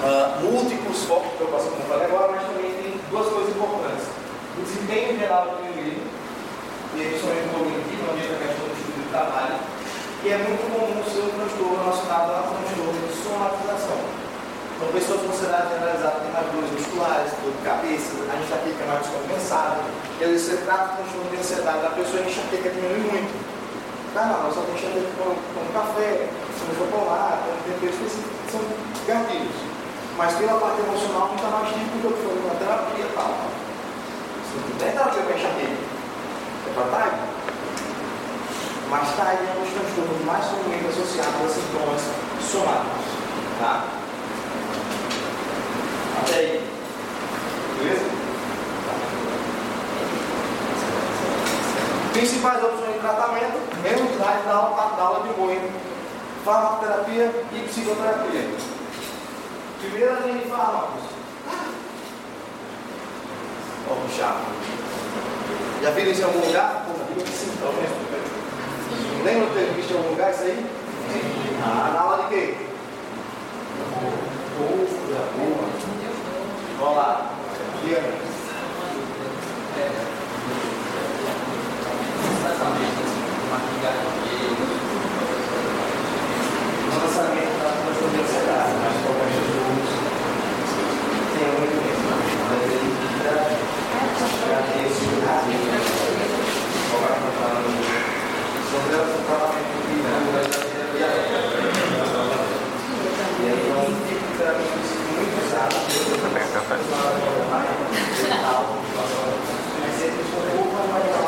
uh, múltiplos focos como eu falei agora, mas também tem duas coisas importantes. O desempenho geral do indivíduo, e principalmente o cognitivo, onde a questão do estudo de trabalho, e é muito comum ser um transtorno relacionado de somatização. Então, pessoas com ansiedade generalizada têm dores musculares, dor de cabeça, a enxaqueca é mais descompensada, e às vezes você trata o transtorno de ansiedade, a pessoa enxaqueca diminui muito. Tá, não, nós só deixamos ele com, com café, com chocolate, com temperos específicos, são gatilhos. Mas pela parte emocional, não está mais típico do que foi uma terapia e tal. Se não tem terapia para enxaqueca, é para aí. Mas está aí um dos transtornos mais comumente associados a sintomas somáticos. Tá? Até aí. Beleza? Principais opções de tratamento, mesmo da aula, da aula de boi, farmacoterapia e psicoterapia. Primeira linha de fármacos. Oh, chato. Já viram isso em algum lugar? Sim, talvez. Lembra de ter visto em algum lugar isso aí? Ah, na aula de quê? Vamos lá. Diana. Lançamento da universidade, mas qualquer Jesus tem muito mesmo. Mas ele agradeço a Deus. Como é que sobre o tratamento de vida. E aí, então, fica muito usado. Mas sempre foi um pouco mais legal.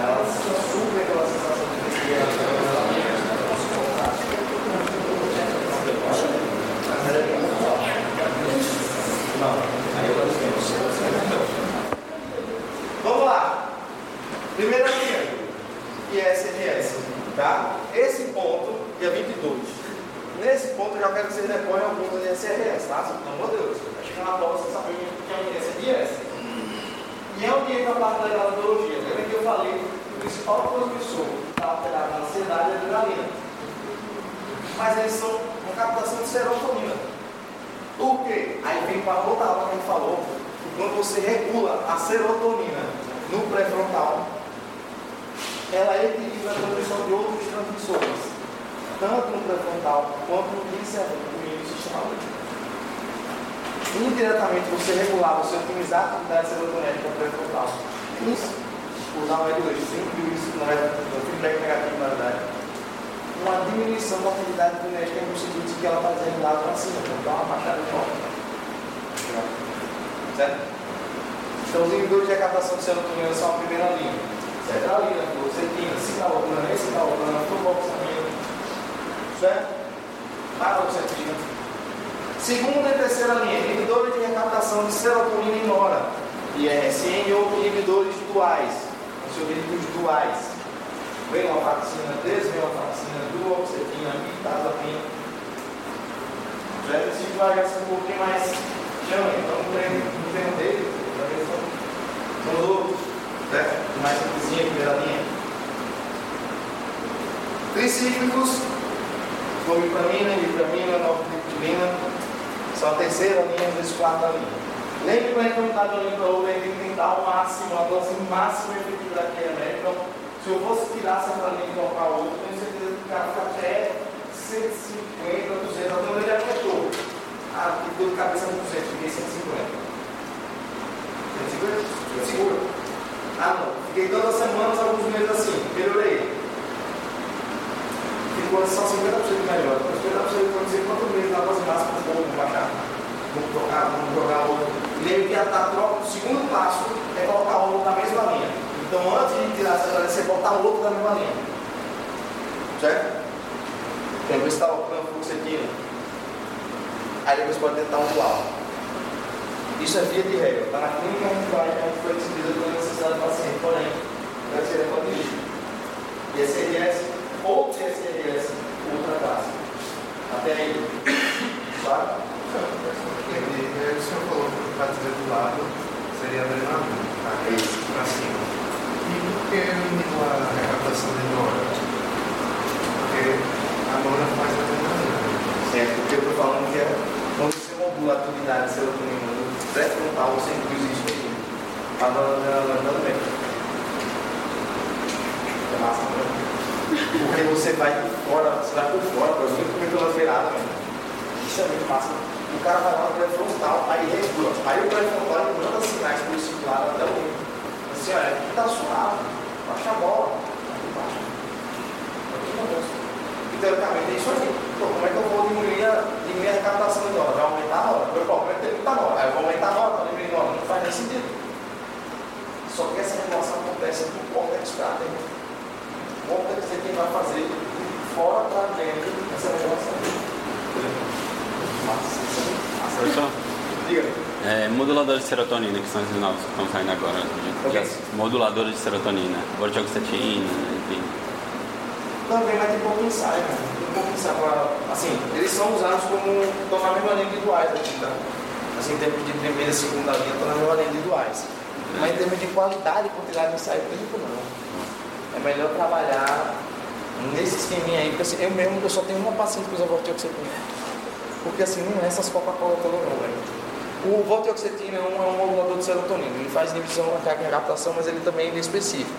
Ela supre aquela sensação de que Vamos lá. Primeira linha, que é SMS. Tá? Esse ponto, dia 22. Nesse ponto eu já quero que vocês deponham alguns SRS, tá? Pelo amor de Deus. Acho que na prova você sabe que é SRS. E é o que entra a parte da galatologia. Lembra que eu falei que o principal transmissor está alterado na ansiedade é a adrenalina. Mas eles são uma captação de serotonina. Por quê? Aí vem para outra aula que a gente falou, quando você regula a serotonina no pré-frontal, ela equilibra a transmissão de outros transmissores, tanto no pré-frontal quanto no sistema indiretamente você regular, você otimizar a atividade serotonética pré-frontal. Usar um L2, sempre isso não é feedback negativo na verdade. Uma diminuição da atividade genética no sentido de que ela está lado para cima, então dá uma baixada de volta. Certo? Então os inibidores de captação de serotonina são a primeira linha. Cetralina, fluoxetina, citalopram, escitalopram, fluvoxamina. Certo? Paroxetina. Segunda e terceira linha, inibidores de recaptação de serotonina e nora, IRSN ou inibidores duais, ansiolíticos duais. Vem uma vacina des, vem uma vacina duoxetina, mirtazapina. Já esses duais são um pouquinho mais chama, então não tem, um deles, são, são os outros, né? mais simplesinha, primeira linha. Tricíclicos, fomipamina, vitramina, nortriptilina, são a terceira linha, vezes quarta linha. Lembre que a gente não está de para outra, a gente tem que tentar o máximo, a dose máxima efetiva daquele remédio. Então, se eu fosse tirar essa linha e colocar outra, tenho certeza que o cara fica até 150, 200, até onde ele aguentou. Ah, que dor de cabeça com 200, fiquei 150. 150? Segura. Ah, não. Fiquei todas as semanas, alguns meses assim, melhorei ficou só 50% melhor. Depois 50% quando você quanto meses na dose máxima for baixar. Vamos trocar, vamos jogar outro. E ele que a troca, o segundo passo é colocar o outro na mesma linha. Então, antes de tirar essa você botar um outro da mesma linha. Certo? Então, você está colocando fluoxetina. Aí depois pode tentar um dual. Isso é via de regra. Está na clínica, a gente vai, a foi decidido pela necessidade do paciente, porém, vai ser dirigir. ISRS ou TSRS ultra classe. Até aí. Claro? O senhor falou que para dizer do lado seria adrenalina, tá? Isso, para cima. E por que eliminou a recaptação de nora? Porque a nora faz adrenalina. Certo, porque eu estou falando que é quando você modula a atividade de serotonina no pré-frontal, você induz isso aqui. A noradrenalina também. É massa, né? Porque você vai fora, você vai por fora, por exemplo, comer pelas beiradas mesmo. Isso é muito massa. O cara vai lá no pré-frontal, aí regula. Aí o pré-frontal ele manda sinais por esse lado até o rim. Assim, olha, aqui tá suave, baixa a bola, aqui baixa. Aqui não gosta. E teoricamente é isso aí. Pô, como é que eu vou diminuir a, diminuir a recaptação de hora? Vai aumentar a hora. Meu problema é ter muita hora. Aí eu vou aumentar a hora para diminuir a hora. Não faz nem sentido. Só que essa regulação acontece no córtex pratério. O córtex é quem vai fazer fora para dentro essa regulação. É Diga. é, moduladores de serotonina, que são os novos que estão saindo agora. O quê? Moduladores de serotonina, vortioxetina, enfim. Também, mas tem pouco ensaio, né? Tem pouco ensaio pra, Assim, eles são usados como. estão na mesma linha de duais aqui, tá? Assim, em termos de primeira e segunda linha, estão na mesma linha de duais. Mas em termos de qualidade e quantidade de ensaio clínico, não. É melhor trabalhar nesse esqueminha aí, porque assim, eu mesmo eu só tenho uma paciente que usa vortioxetina. Porque assim, não é essas Coca-Cola todas não, velho. O vortioxetina é um, é um modulador de serotonina. Ele faz inibição na carga de captação, mas ele também é específico.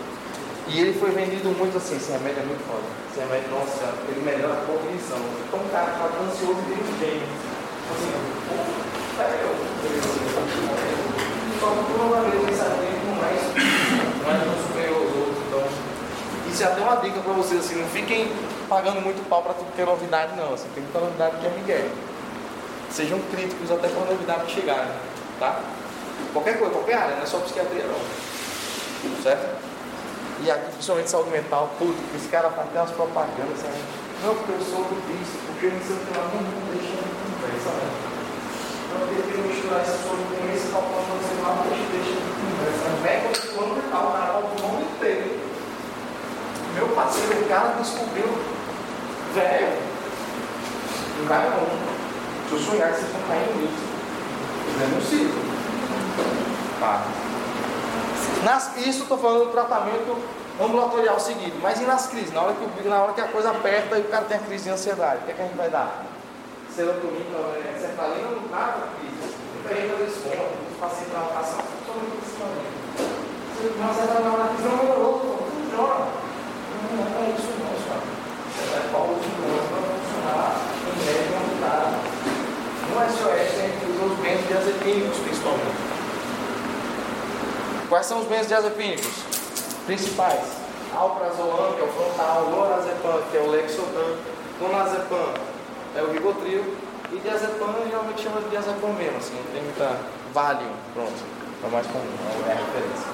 E ele foi vendido muito assim, esse remédio é muito foda. Esse remédio, nossa, ele melhora a cognição. Então um cara tá ansioso e um gênio. Assim, pô, velho, só que provavelmente esse atento não é não é superior. Então, isso até uma dica pra vocês, assim, não fiquem pagando muito pau pra tudo que é novidade, não. Assim, tem muita novidade que é Miguel. Sejam críticos até quando a novidade chegar, tá? Qualquer coisa, qualquer área, não é só psiquiatria não. Certo? E aqui, principalmente saúde mental, tudo, esse cara faz até umas propagandas, sabe? Não, porque eu sou budista, porque eu não sei o que lá, não, não de conversa, né? Não tem que misturar esse sono com esse calculando você lá, deixa, deixa de conversa. De plano mental, o cara volta o mundo inteiro. Meu parceiro, o cara descobriu, velho, não vai não. Se eu sonhar que vocês estão caindo nisso, denuncio. Tá. Nas, isso estou falando do tratamento ambulatorial seguido, mas e nas crises? Na hora que, na hora que a coisa aperta e o cara tem a crise de ansiedade, o que, é que a gente vai dar? Serotonina, né? sertralina não trata a crise. Muita gente vezes conta, os pacientes na locação, totalmente principalmente. Mas ela na hora que não melhorou, não. Não, não é isso não. Você vai para o uso para funcionar em médio longo prazo. No SOS a gente usa os benzodiazepínicos principalmente. Quais são os benzodiazepínicos principais? Alprazolam, que é o frontal, lorazepam, que é o lexotan, clonazepam, é o ribotril, e diazepam geralmente chama de diazepam mesmo, assim, não tem muita Valium, pronto, é mais comum, é a referência.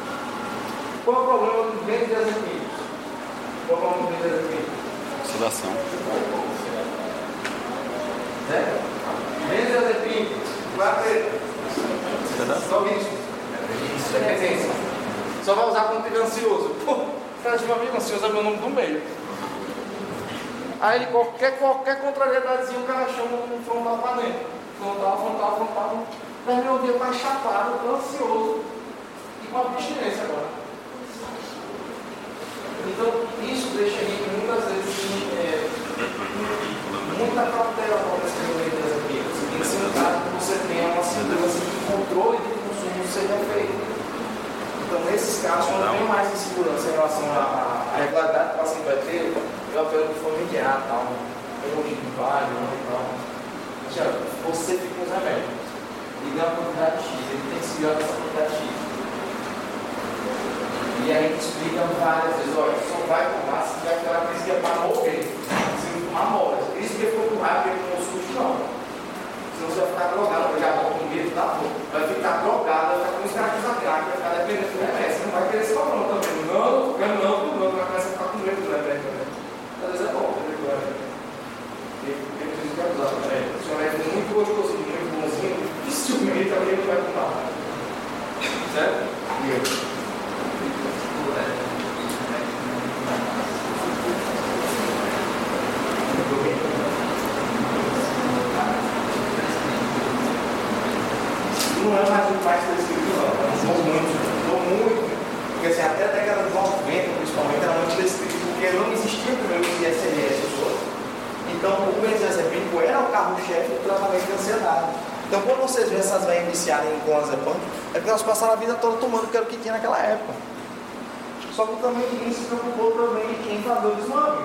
Qual é o problema dos benzodiazepínicos? Qual é o problema dos benzodiazepínicos? Sedação. Né? Benzodiazepínicos, qual é a treta? Sedação. Só isso. Dependência. Só vai usar quando estiver ansioso. Pô, cara de meu amigo, ansioso é meu nome do meio. Aí ele, qualquer, qualquer contrariedadezinha, o cara chama um frontal pra dentro. Frontal, frontal, frontal. Mas meu dia tá chapado, ansioso. E com abstinência agora. Então, isso deixa a gente muitas vezes é, muita cautela para esse movimento das ambientes. Tem que ser um cara que você tenha uma segurança de controle de consumo seja feito. Então, nesses casos, quando tem mais insegurança em relação à, regularidade que o paciente vai ter, eu apelo de familiar, tal, emoji de vale, e tal. Ó, você fica com os remédios. E dá uma quantidade X, ele tem que seguir essa quantidade X. E aí explicam várias vezes, olha, só vai tomar se tiver aquela crise que é para morrer, se não tomar morre. Isso que ficou com raiva porque tomou susto não. Senão você vai ficar drogado, eu já estou com medo da dor. Vai ficar drogado, vai ficar com escraviza craque, vai ficar dependendo do remédio. Você não vai querer se não também. Não, eu não, eu não, vai começar a ficar com medo do remédio também. Às vezes é bom ter medo do remédio. Porque a gente quer usar também. Se o remédio é muito gostoso, muito bonzinho, e se o primeiro também não vai tomar. Certo? E eu. não mais um o mais específico, não. Nós somos muito, mudou muito, porque assim, até a década de 90, principalmente, era muito descrito, porque não existia primeiro o ISLS todo. Então, o benzodiazepínico era o carro-chefe do tratamento de ansiedade. Então, quando vocês veem essas veias iniciarem com em clonazepam, é porque elas passaram a vida toda tomando o que era o que tinha naquela época. Só que também ninguém se preocupou também em fazer o desmame.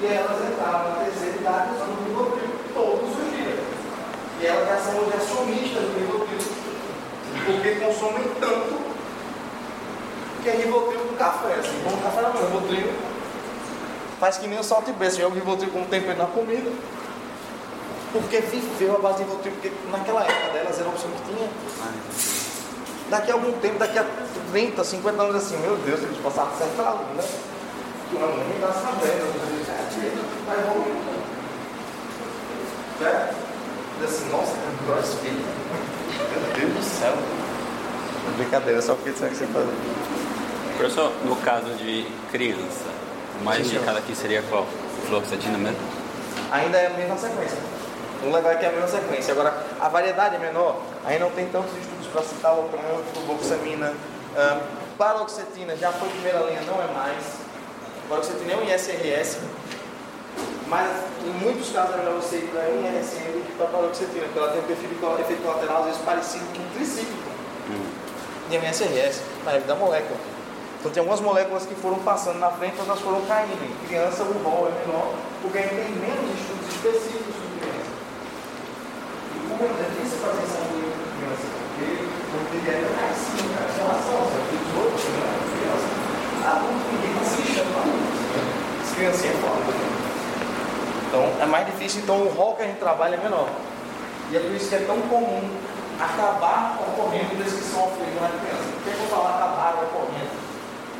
E elas entraram na terceira idade usando o todos os dias. E elas já são hoje acionistas do Rivotril, porque consomem tanto que é Rivotril com café. Assim, vamos café não, Rivotril faz que nem o salto e besta, joga o Rivotril como tempero na comida. Porque viveu a base de Rivotril, porque naquela época delas era a opção que tinha. Daqui a algum tempo, daqui a 30, 50 anos assim, meu Deus, eles passaram certa aluna, que uma mãe está sabendo, vai evoluir. Certo? Diz assim, nossa, crossfit. Meu Deus do céu. Brincadeira, só porque isso que você fazer. Professor, no caso de criança, o mais Sim, indicado aqui seria qual? Fluoxetina mesmo? ainda é a mesma sequência. O é que é a mesma sequência. Agora, a variedade é menor, aí não tem tantos estudos para citar loprano, fluvoxamina, um, paroxetina, já foi primeira linha, não é mais. Paroxetina é um ISRS, mas em muitos casos é melhor você ir para IRSM do que para paroxetina, porque ela tem um perfil efeito colateral às vezes parecido com um tricíclico de MSRS, na época da molécula. Então tem algumas moléculas que foram passando na frente, elas foram caindo. Em criança o rol é menor, porque a gente tem menos estudos específicos sobre criança. E como é difícil fazer essa com criança, porque o critério é assim, cara, em relação aos outros outros, né? Criança. Adulto ninguém assiste, não. As criancinhas é foda. Então é mais difícil, então o rol que a gente trabalha é menor. E é por isso que é tão comum acabar ocorrendo prescrição off-label na criança. Por que eu vou falar acabar ocorrendo?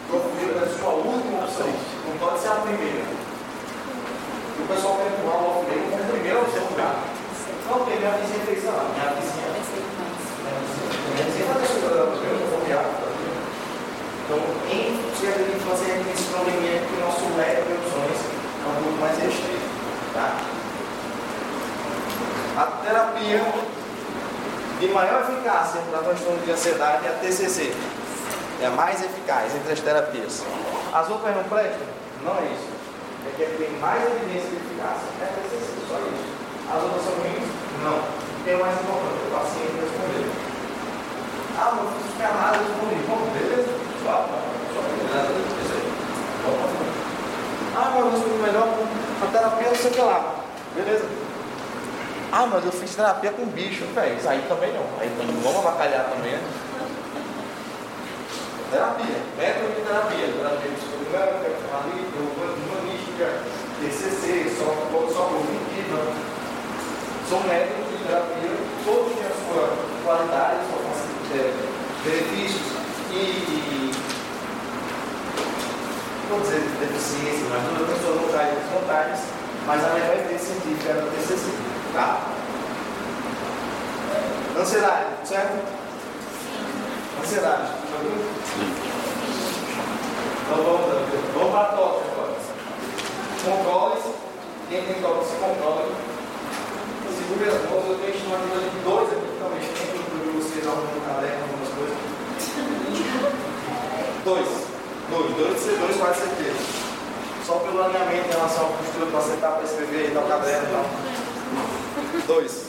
Procura a sua última opção, não pode ser a primeira. E o pessoal quer empurrar o off-label como primeira opção já. Não, porque minha vizinha fez lá, minha vizinha. Minha vizinha faz isso, eu não vou viajar. Então, em psiquiatria de infância, a gente tem esse probleminha que o nosso leque de opções é um pouco mais restrito. Tá? A terapia de maior eficácia para transtorno de ansiedade é a TCC. É a mais eficaz entre as terapias. As outras não prestam? Não é isso. É que tem mais evidência de eficácia. É a TCC, só isso. As outras são ruins? Não. É mais importante? O paciente responder. Ah, eu fiz canais, eu respondi. Bom, beleza. Só, só beleza. Vamos lá. Ah, mas eu respondi melhor a terapia, não sei o que lá. Beleza. Ah, mas eu fiz terapia com bicho, velho. Isso aí também não. Aí não vamos avacalhar também, né? Terapia, método de terapia, terapia psicológica, humanística, TCC, só, só cognitiva. São métodos de terapia, todos têm a sua qualidade, benefícios e, não vou dizer deficiência, mas toda pessoa não traz desvantagens, mas a melhor evidência científica é do TCC, tá? Ansiedade, certo? Ansiedade, tá vendo? Então vamos, vamos para a toque agora. Controle-se. Quem tem toque se controle. Segure as mãos. Eu tenho estimativa de dois aqui talvez tenham, inclusive vocês no caderno, algumas coisas. Dois. Dois. Dois dois, quase certeza. Só pelo alinhamento em relação à postura para sentar, para escrever e dar o caderno e tal. Dois.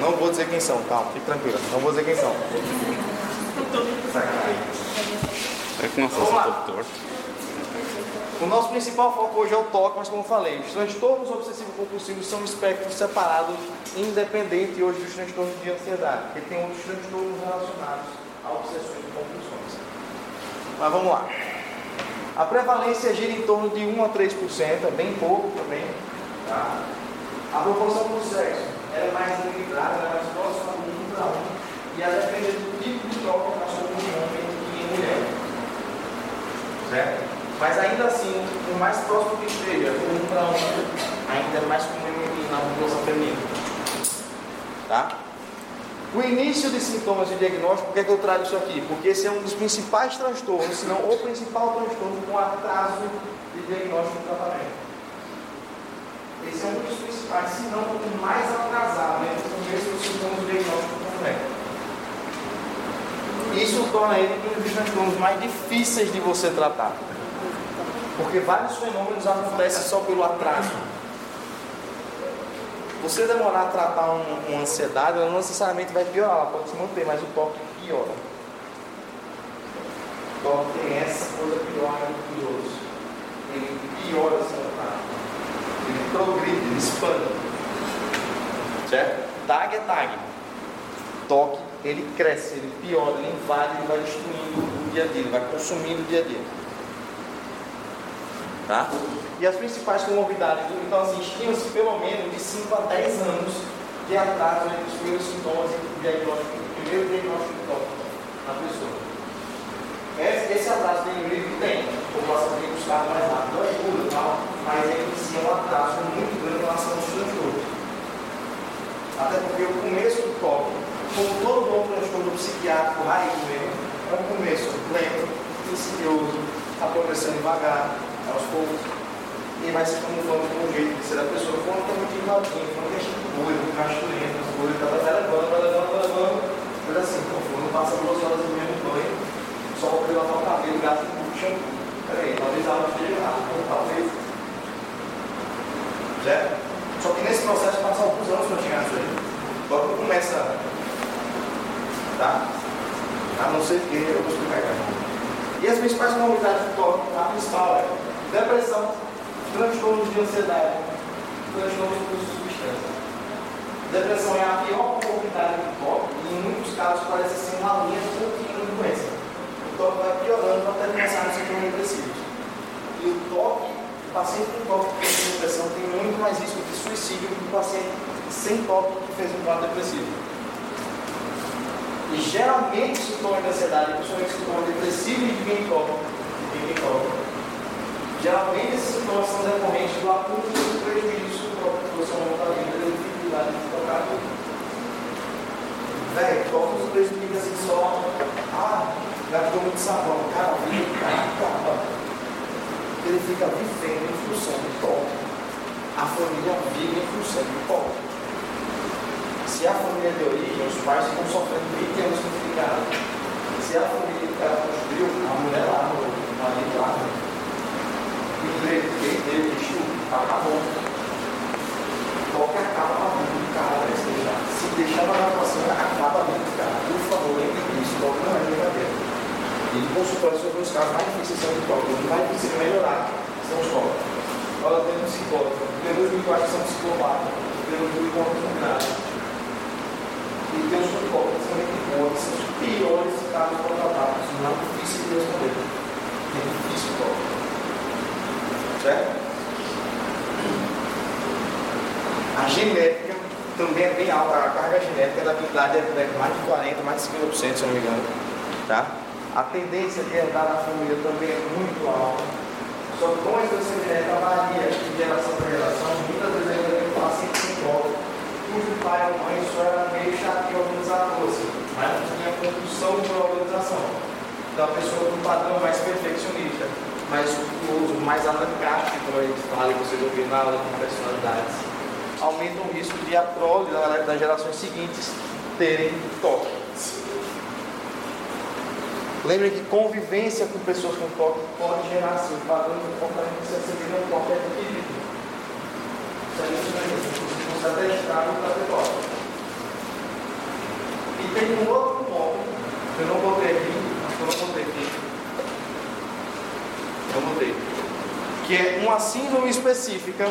Não vou dizer quem são, calma, fique tranquila. Não vou dizer quem são. É que não Vamos fosse lá. todo torto. O nosso principal foco hoje é o toque, mas como eu falei, os transtornos obsessivos compulsivos são espectros separados, independente hoje dos transtornos de ansiedade, porque tem outros transtornos relacionados a obsessões e compulsões. Mas vamos lá. A prevalência gira em torno de 1 a 3%, é bem pouco também. Tá? A proporção do sexo ela é mais equilibrada, ela é mais próxima do 1 para 1, e a depender do tipo de troca nós somos em homem e mulher. Certo? Mas ainda assim, o mais próximo que esteja, do 1 para 1, ainda é mais comum na população feminina. Tá? O início de sintomas de diagnóstico, por que, é que eu trago isso aqui? Porque esse é um dos principais transtornos, se não o principal transtorno com atraso de diagnóstico e tratamento. Esse é um dos principais, se não o mais atrasado, né? no começo dos sintomas de diagnóstico do tratamento. Isso torna ele um dos transtornos mais difíceis de você tratar. Porque vários fenômenos acontecem só pelo atraso. Você demorar a tratar um- uma ansiedade, ela não necessariamente vai piorar, ela pode se manter, mas o toque piora. O toque tem essa coisa pior que outros. Ele piora essa vontade. Ele progride, ele expande. Certo? Tag é tag. Toque, ele cresce, ele piora, ele invade, ele vai destruindo o dia a dia, ele vai consumindo o dia a dia. Tá? E as principais comorbidades, então assim, estima-se pelo menos de 5 a 10 anos de atraso entre os primeiros sintomas e o diagnóstico, o primeiro diagnóstico toque na pessoa. Esse, atraso tem livre tem, a população tem buscado mais rápido, ajuda e tal, mas ele em si é um atraso muito grande em relação aos transtornos. Até porque o começo do toque, como todo bom transtorno psiquiátrico raiz mesmo, é um começo lento, insidioso, a progressão devagar, aos poucos, e vai se camuflando com o jeito de ser da pessoa. Quando está muito invadinho, quando é tipo doido, casturento, as coisas, ela vai levando, vai levando, vai levando, mas assim, conforme passa duas horas no mesmo banho, só para lavar o cabelo, gasto um shampoo. Peraí, talvez a água esteja errada, ou talvez. Certo? Só que nesse processo passa alguns anos para chegar nisso aí. Logo começa. Tá? A não ser que eu vou explicar. E as principais comunidades do toque, a principal é depressão, transtornos de ansiedade, transtornos de substância. Depressão é a pior comorbidade do toque e em muitos casos parece ser uma linha contínua de doença. O toque vai piorando até começar nos sintomas depressivos. E o toque, o paciente com toque que tem depressão tem muito mais risco de suicídio que o paciente sem toque que fez um quadro depressivo. E geralmente os sintomas de ansiedade, principalmente sintomas depressivos de quem toca, de quem toca, geralmente esses sintomas são decorrentes do acúmulo do prejuízo que o próprio profissional da dificuldade de tocar tudo. Velho, toca os prejuízos assim só, ah, gastou muito sabão, cara, vida do cara. Ele fica vivendo em função do toque. A família vive em função do toque. Se a família é de origem, os pais ficam sofrendo 20 anos ligado. Se a família que ela construiu, a mulher lá, o marido lá, né? Emprego que ele deu, o bicho, acabou. Qualquer acaba a vida do cara, né? se deixar. Se deixar na gravação, acaba do cara. Por favor, lembre disso, não é brincadeira. E consultório sobre os casos mais difíceis são de. Os mais difíceis de melhorar são os toques. Olha, tem um psicólogo, mil que são psicopatas, mil que são graves. E tem os que são muito são os piores casos contratados. Não é difícil de responder. É difícil o Certo? A genética também é bem alta. A carga genética da habilidade é mais de 40%, mais de 50%, se não me engano. Tá? A tendência de herdar na família também é muito alta. Só que como a influência genética varia de geração para geração, muitas vezes ainda tem um paciente volta cujo pai ou mãe só era meio chatinho organizador, assim, mas não tinha construção de organização. Então a pessoa com um padrão mais perfeccionista, mas o uso mais anacástico, como a gente fala, e vocês ouviram na aula de personalidades, aumenta o risco de a prole das gerações seguintes terem toque. Lembrem que convivência com pessoas com toque pode gerar um padrão de comportamento que você vê no toque adquirido. Isso é isso até estrago para ter toque. E tem um outro nome, que eu não botei aqui, eu não botei aqui. Eu botei. Que é uma síndrome específica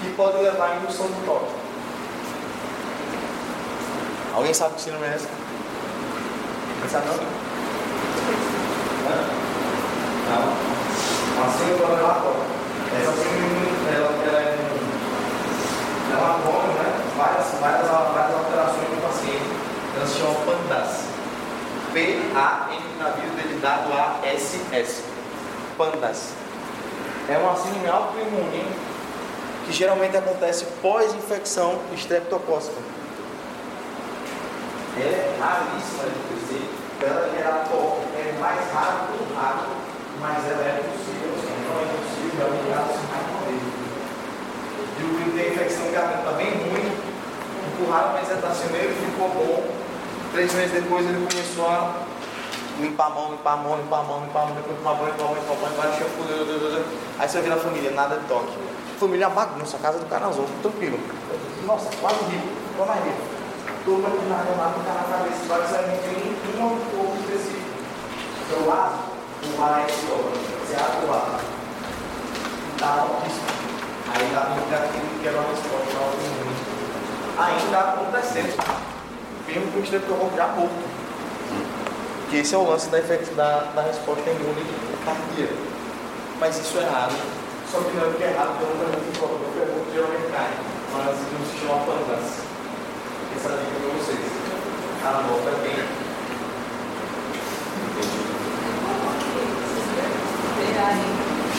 que pode levar à indução do toque. Alguém sabe que síndrome é essa? Não sabe não? Não. Uma síndrome relatória. Essa síndrome ela, ela é ela come né, várias, várias, várias alterações no paciente. Elas se chamam PANDAS. P-A-N navio dedicado a S-S. PANDAS. É uma síndrome autoimune que geralmente acontece pós-infecção estreptocócica. É raríssima de acontecer. Ela toque é mais raro do raro, mas ela é possível. Assim, não é possível, é assim, mais uma vez. E o Will tem infecção garganta bem ruim, empurraram a apresentação dele, ficou bom. Três meses depois ele começou a limpar a mão, limpar a mão, limpar a mão, limpar a mão, depois tomar banho, tomar banho, tomar banho, vai no shampoo, aí você vira a família, nada de toque. Família bagunça, a casa do canalzão, tranquilo. Nossa, quase rico, qual mais rico? Turma de nada, lá o cara na cabeça, vai sair de um, um pouco específico. Do lado, o mar é esse você abre o lado. Tá altíssimo. Aí dá muito aquilo que era uma resposta algo ruim. Ainda acontecendo. Mesmo com o que eu vou já pouco. Que esse é o lance da, da, da resposta imune cardíaca. Mas isso é errado. Só que não é porque é errado, porque eu nunca me informo. Eu pergunto geralmente cai. Mas não se chama pandas. Essa é dica para vocês. A nota é bem.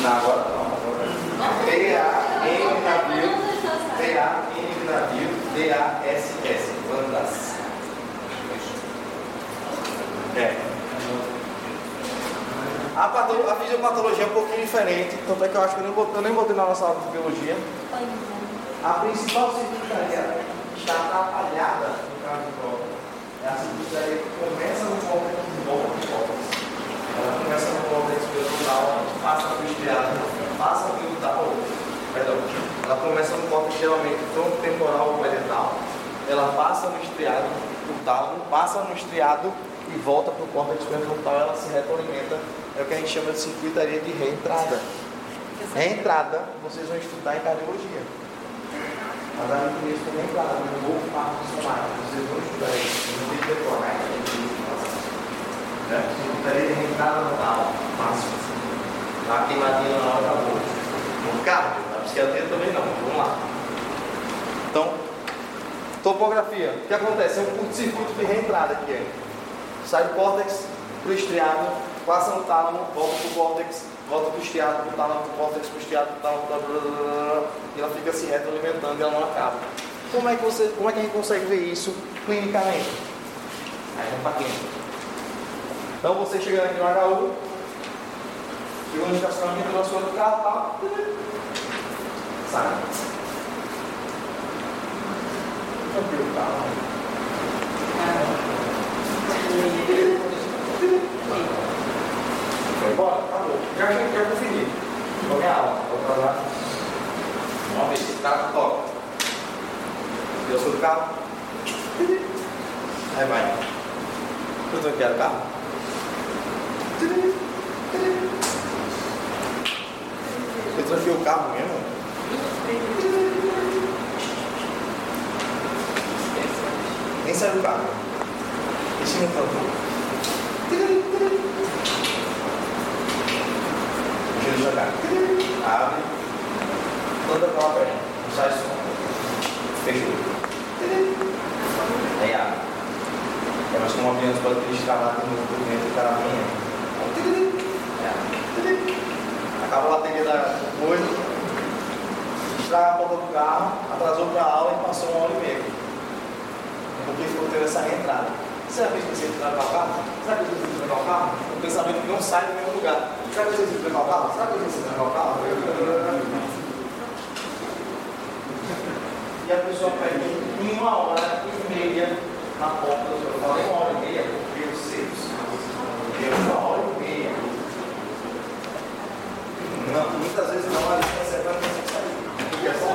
Não, agora não. Agora. D-A-N navio. D-A-N navio. D-A-S-S. Pandas. É. A, patolo- a fisiopatologia é um pouquinho diferente, tanto é que eu acho que eu nem botei, eu nem botei na nossa aula de biologia. A principal circunstância que está atrapalhada no caso de prova é a circunstância que começa no córtex e volta para o córtex. Ela começa no córtex frontal, passa para o estriado, passa para o tal, perdão, ela começa no córtex geralmente frontotemporal ou parietal, ela passa no estriado, o tálamo, passa no estriado e volta para o córtex pré-frontal, ela se retroalimenta, é o que a gente chama de circuitaria de reentrada. Reentrada, vocês vão estudar em cardiologia. Mas a isso também, claro, no novo parto somático, vocês vão estudar isso, não tem que decorar, é né? Circuitaria de reentrada no tal, fácil. Uma queimadinha na hora da boca. No cardio, na psiquiatria também não, vamos lá. Então, topografia. O que acontece? É um curto-circuito de reentrada aqui. hein? Sai do córtex para o estriado, passa no tálamo, volta para o córtex, volta para o estriado, para o tálamo, para o córtex, para o estriado, para o tálamo, e ela fica se retroalimentando e ela não acaba. Como é que, você, como é que a gente consegue ver isso clinicamente? Aí vamos para clínica. Então você chegando aqui no HU, chegou no estacionamento, lançou no carro, tal, sai. Tranquilo, carro. Foi embora? Acabou. Já ia conferir. Vou minha aula. Vou pra lá. O carro toca. Eu do carro. Aí vai. Eu tô no carro. Eu tranquei o carro mesmo. Nem saiu do carro. Esse não cantou. Deixa ele jogar. Abre. Toda a perna. Não sai som. Fechou. Aí abre. É, mas como a criança pode ter escalado no movimento do cara amanhã. É. Acaba a bateria da coisa. Estraga a porta do carro, atrasou para a aula e passou uma hora e meia. Porque ficou tendo essa reentrada. Será que eu esqueci de trancar o carro? Será que eu esqueci de trancar o carro? O pensamento que não sai do mesmo lugar. Será que eu esqueci de trancar o carro? Será que eu esqueci de trancar o carro? E a pessoa perde uma hora e meia na porta do seu. Eu falei uma hora e meia, porque eu sei. Deu uma hora e meia. Não, muitas vezes não, a licença é para você sair. Porque é só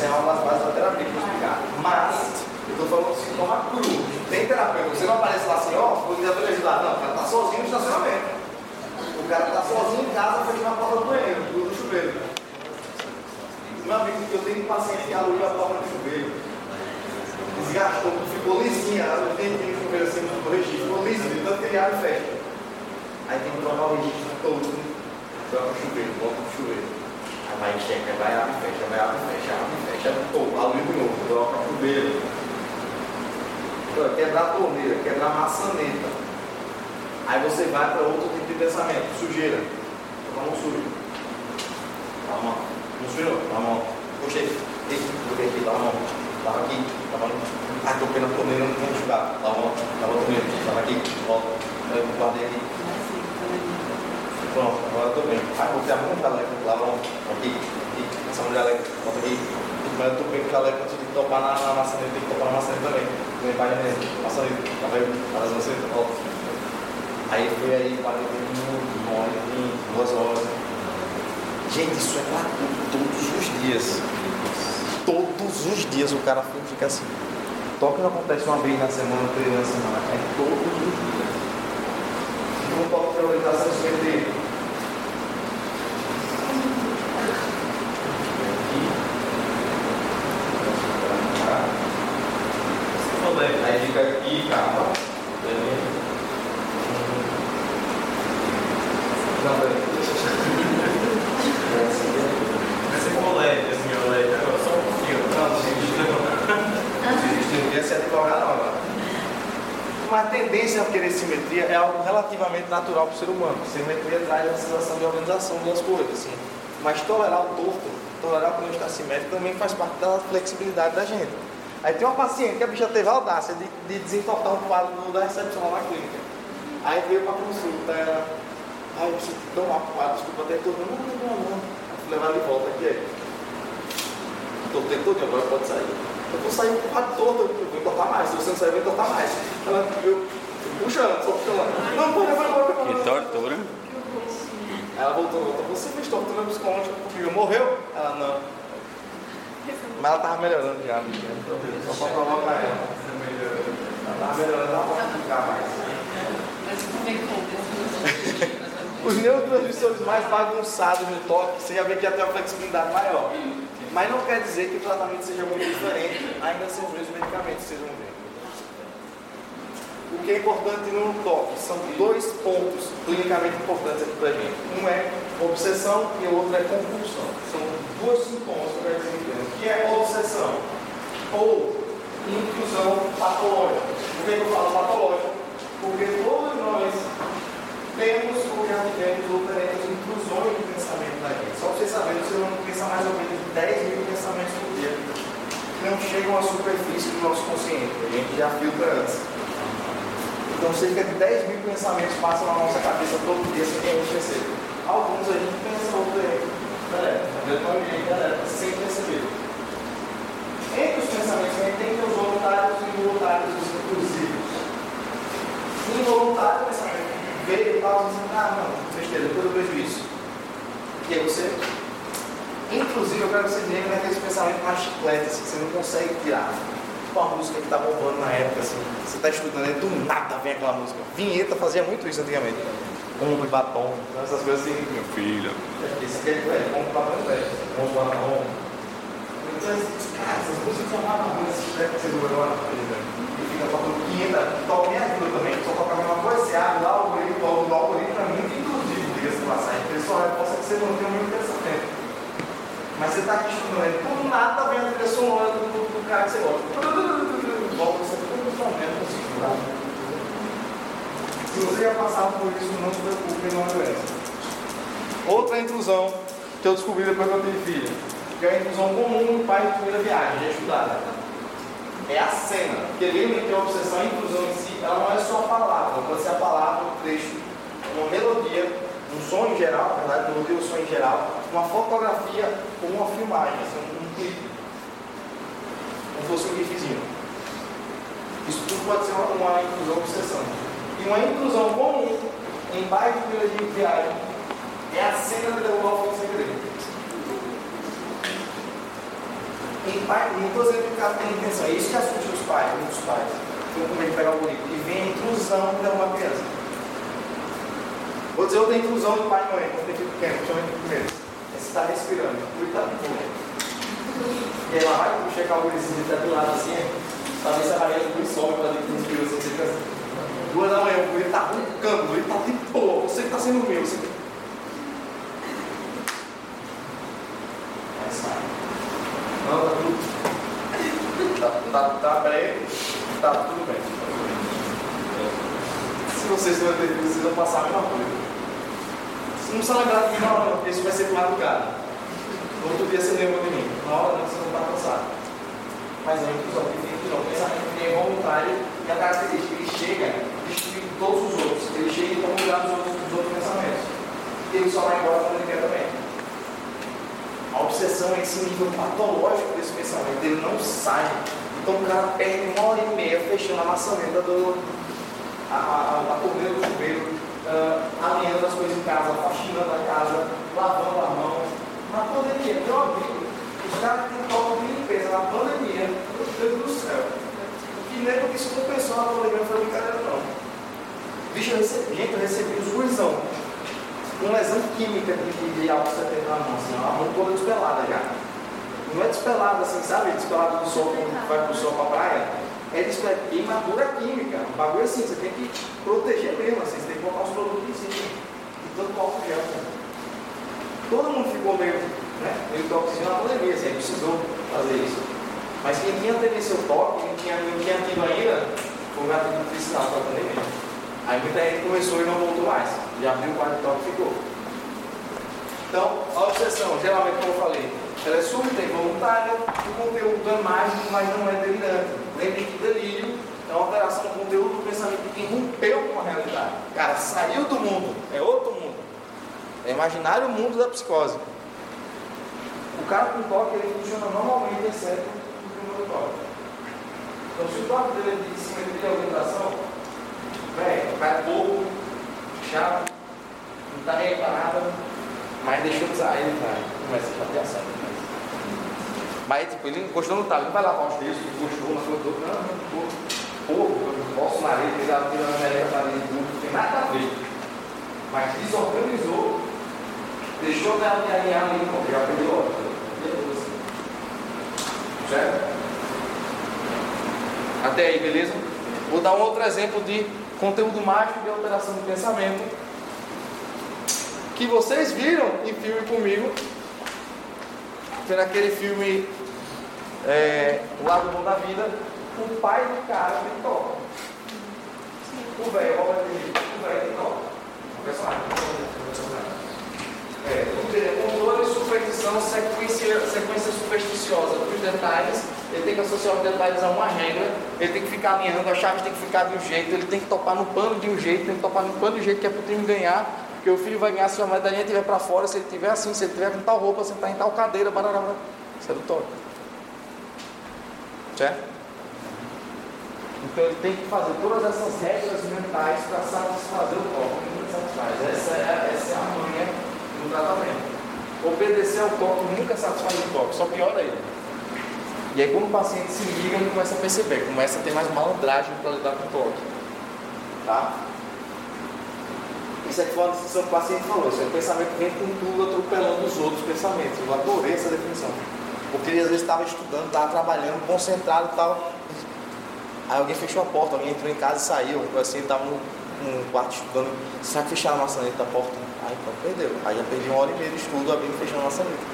Isso é uma das da terapia vou explicar. Mas, eu estou falando de sintoma cru. Tem terapeuta, você não aparece lá assim, ó, vou tentar te ajudar. Não, o cara está sozinho no estacionamento. O cara está sozinho em casa, fechando a porta do banheiro, do chuveiro. Meu amigo, eu tenho paciente que abriu a porta do chuveiro. Desgastou, ficou lisinha, ela tem que chuveiro assim, no registro, ficou lisinho, de tanto que ele abre e fecha. Aí tem que trocar o registro todo, troca o chuveiro, volta o chuveiro. Aí vai checa, vai abre fecha, vai abre fecha, abre fecha, pô, de novo, troca o chuveiro. Pô, Quebrar a torneira, quebrar a maçaneta. Aí você vai para outro tipo de pensamento, sujeira. A mão suja. Tá mão. Não sujou? Tá mão. Puxei. Ei, botei aqui, tá mão. Tava aqui, tava no. Ah, tô pela torneira, não vou enxugar. Tá. Tava no torneira, tava aqui, volta. Eu guardei aqui. Pronto, agora eu tô bem. Ah, botei a mão no jaleco, lá, ó. Aqui, aqui. Essa de jaleco, bota aqui. Mas eu tô bem com o jaleco antes de topar na, na maçaneta, tem que topar na maçaneta também. Vem, vai, né? Maçaneta, tá vendo? Faz a maçaneta, volta. Aí foi aí 40 minutos, uma hora e vinte, duas horas. Gente, isso é gratuito todos os dias. Todos os dias o cara fica assim. Toque não acontece uma vez na semana, três na semana. É todos os dias. Não toque para orientação se meter. Aí fica aqui, calma. Não, peraí. Vai ser como LED, assim, o LED. Agora só um pouquinho. Não devia ser advogado não agora. Uma tendência a querer simetria é algo relativamente natural para o ser humano. Traz uma sensação de organização das coisas. Assim. Mas tolerar o torto, tolerar quando está simétrico, também faz parte da flexibilidade da gente. Aí tem uma paciente que a bicha teve a audácia de, de desentortar um quadro da recepção lá na clínica. Aí veio para consulta, ela. Ai, eu preciso tomar o quadro, desculpa, até todo mundo. Não, não, não. Fui levar de volta aqui. aí. Estou o todo, agora pode sair. Eu vou sair o quadro todo, eu vou entortar mais. Se você não sair, eu vou entortar mais. Ela viu, puxando, só puxando. Não, vai embora, Que tortura. Ela voltou, voltou. Você fez tortura psicológica comigo. Morreu? Ela não. Mas ela tava melhorando já, bicho. Só pra provocar ela. Ela tava melhorando, ela pode ficar mais. Mas como é que foi? Os neurotransmissores mais bagunçados no toque, você já vê que tem uma flexibilidade maior. Mas não quer dizer que o tratamento seja muito diferente, ainda são os mesmos medicamentos, vocês vão ver. O que é importante no toque são dois pontos clinicamente importantes aqui pra gente. Um é obsessão e o outro é compulsão. São dois sintomas que dizer aqui. O que é obsessão? Ou intrusão patológica. Por que eu falo patológica? Porque todos nós temos ou já tivemos ou teremos intrusões de pensamento na gente. Só para vocês saberem, o ser humano pensa mais ou menos 10 mil pensamentos por dia. Não chegam à superfície do nosso consciente. A gente já filtra antes. Então cerca de 10 mil pensamentos passam na nossa cabeça todo dia sem que a gente perceba. Alguns a gente pensa, outros a gente deleta. A grande maioria sem perceber. Entre os pensamentos a gente tem os voluntários e involuntários, os inclusivos. Involuntário pensamento veio e tal, dizendo, ah não, besteira, depois eu vejo isso. E aí você. Inclusive eu quero que você lembre daqueles pensamentos mais chicletes, que você não consegue tirar. Uma música que tá bombando na época, assim. Você tá estudando e do nada vem aquela música. Vinheta fazia muito isso antigamente. Ombro e batom, essas coisas assim. Meu filho. Isso aqui é velho, ombro e batom é velho. Ombro e batom. Então, cara, essas músicas são maravilhosas, que você frente, velho. E fica tocando 500, toca minha ajuda também, só toca a mesma coisa, você abre lá o algoritmo, o algoritmo é muito inclusivo, diga-se passagem, ele só reforça que você não tem o mesmo pensamento. Mas você está aqui estudando, ele, por nada vem a trilha sonora do, do, do cara que você gosta. Volta, você fica com o momento, assim, tá? Se você já passava por isso, não se preocupe, não é doença. Outra intrusão que eu descobri depois que eu tive filho, que é a intrusão comum no pai de primeira viagem, já estudada. É a cena. Porque lembra que a obsessão, a intrusão em si, ela não é só a palavra, pode ser a palavra, um trecho, uma melodia, um som em geral, na verdade, melodia ou som em geral, uma fotografia ou uma filmagem, assim, um, um clipe. Como fosse um gifzinho. Isso tudo pode ser uma, uma intrusão ou obsessão. E uma intrusão comum em pai de viagem é a cena de derrubar o sem querer. Em pai, não estou dizendo que o cara tem intenção, é isso que assusta os pais, muitos pais. Ficam com medo de pegar o bonito. E vem a intrusão de uma criança. Vou dizer outra intrusão de pai e mãe, quando tem filho pequeno, principalmente no primeiro. É se está respirando, o está de boa. E ela vai checar o gurizinho, ele está do lado assim, para ver se a Maria do sobe para dentro do espírito, assim, você fica assim. Duas da manhã, o guri está roncando, ele está de boa, você que está sendo meu. Você... Aí sai. Não, tá tudo. Tá, tá, tá breve, tá tudo bem. Se vocês não terem vocês vão passar a mesma coisa. Não precisa lembrar de não, porque isso vai ser madrugada. No outro dia você lembra de mim. Na hora não, você não está cansado. Mas é inclusão, porque tem. Pensamento que é voluntário e a característica, ele chega destruindo todos os outros. Ele chega e toma lugar dos outros, dos outros pensamentos. E ele só vai embora quando ele quer também. A obsessão é esse nível patológico desse pensamento, ele não sai. Então o cara perde uma hora e meia fechando a maçaneta do. a, a, a torneira do chuveiro casa, faxinando a casa, lavando a mão. Na pandemia, meu amigo, os caras que toque de limpeza na pandemia, meu Deus do céu. E lembro que isso compensou na pandemia, não foi brincadeira não. Bicho, eu recebi, gente, eu recebi os gurizão. Com lesão química de, de álcool 70 na mão, assim, a mão toda despelada já. Não é despelada assim, sabe? Despelada do sol, quando vai pro sol pra praia. É despelada, queimadura química. Um bagulho assim, você tem que proteger mesmo, assim, você tem que botar os produtos em cima. E tanto álcool gel. Né? Todo mundo né, meio toquezinho na pandemia, assim, precisou fazer isso. Mas quem tinha teve seu toque, quem tinha, não tinha tido ainda, foi o gatilho oficial para a pandemia. Aí muita gente começou e não voltou mais. Já abriu o quarto toque e ficou. Então, a obsessão, geralmente, como eu falei, ela é súbita e voluntária, o conteúdo é mágico, mas não é delirante. Lembre que delírio é uma alteração do conteúdo do pensamento que rompeu com a realidade. Cara, saiu do mundo, é outro mundo. É imaginário o mundo da psicose. Cara com toque, ele funciona normalmente, exceto o primeiro toque. Então, se o toque dele é de simetria e orientação, velho, é pouco, chato, não está nem parado, mas deixou de sair, ele vai, começa a chateação. Mas, tipo, ele encostou no talo, ele vai lavar os dedos, encostou na coisa toda, não, não, pouco, eu posso nariz, ele tava tirando a meleca para dentro, não tem nada a ver. Mas desorganizou, deixou de alinhar ali, porque já perdeu a Certo? Até aí, beleza? Vou dar um outro exemplo de conteúdo mágico de alteração de pensamento que vocês viram em filme comigo. Foi naquele filme é, O Lado Bom da Vida, o pai do cara que toca. O velho, o velho que toca. O personagem. É, controle, superstição, sequência, sequência supersticiosa dos detalhes. Ele tem que associar os detalhes a uma regra. Ele tem que ficar alinhando, a chave tem que ficar de um jeito. Ele tem que topar no pano de um jeito, tem que topar no pano de um jeito que é para o time ganhar. Porque o filho vai ganhar se a medalhinha estiver para fora, se ele estiver assim, se ele estiver com tal roupa, sentar em tal cadeira, barará. Isso é toque. Certo? Então ele tem que fazer todas essas regras mentais para satisfazer o toque. Nunca satisfaz. Essa é, essa é a manha tratamento. Obedecer ao toque nunca satisfaz o toque, só piora ele. E aí quando o paciente se liga, ele começa a perceber, começa a ter mais malandragem para lidar com o toque. Tá? Isso uma discussão que o paciente falou, isso é um pensamento que vem com tudo atropelando os outros pensamentos. Eu adorei essa definição. Porque ele às vezes estava estudando, estava trabalhando, concentrado e tal. Aí alguém fechou a porta, alguém entrou em casa e saiu. Assim, ele estava no, no, quarto estudando. Será que fecharam a maçaneta da porta? Aí então perdeu. Aí já perdi uma hora e meia de estudo abrindo e fechando a maçaneta.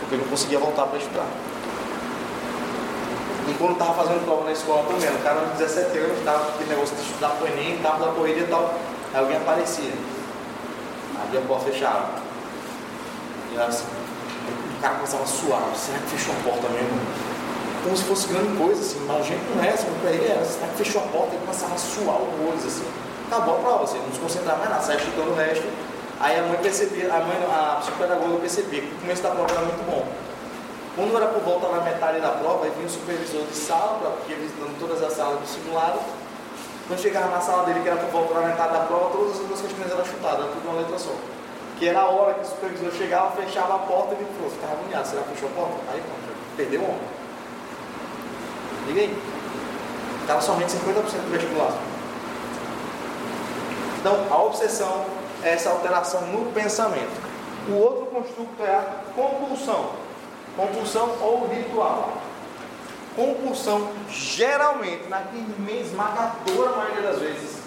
Porque ele não conseguia voltar para estudar. E quando estava fazendo prova na escola também, o cara de 17 anos, estava com aquele negócio de estudar para o Enem, estava da corrida e tal. Aí alguém aparecia. Aí a porta fechava. E assim, o cara começava a suar. Será que fechou a porta mesmo? Como se fosse grande coisa, assim. Mas a gente não é, ele era. Será que fechou a porta? Ele começava a suar horrores, assim. Acabou a prova, assim, não se concentrava mais nada, saia chutando o resto. Aí a mãe percebia, a mãe, a psicopedagoga percebia que o começo da prova era muito bom. Quando era por volta na metade da prova, aí vinha o supervisor de sala, porque visitando todas as salas do simulado. Quando chegava na sala dele, que era por volta da metade da prova, todas as duas questões eram chutadas, era tudo uma letra só. Que era a hora que o supervisor chegava, fechava a porta e ele falou, ficava agoniado, será que fechou a porta? Aí pronto, perdeu o homem. Liga aí. Estava somente 50% do vestibular. Então, a obsessão é essa alteração no pensamento. O outro construto é a compulsão. Compulsão ou ritual. Compulsão, geralmente, na esmagadora maioria das vezes,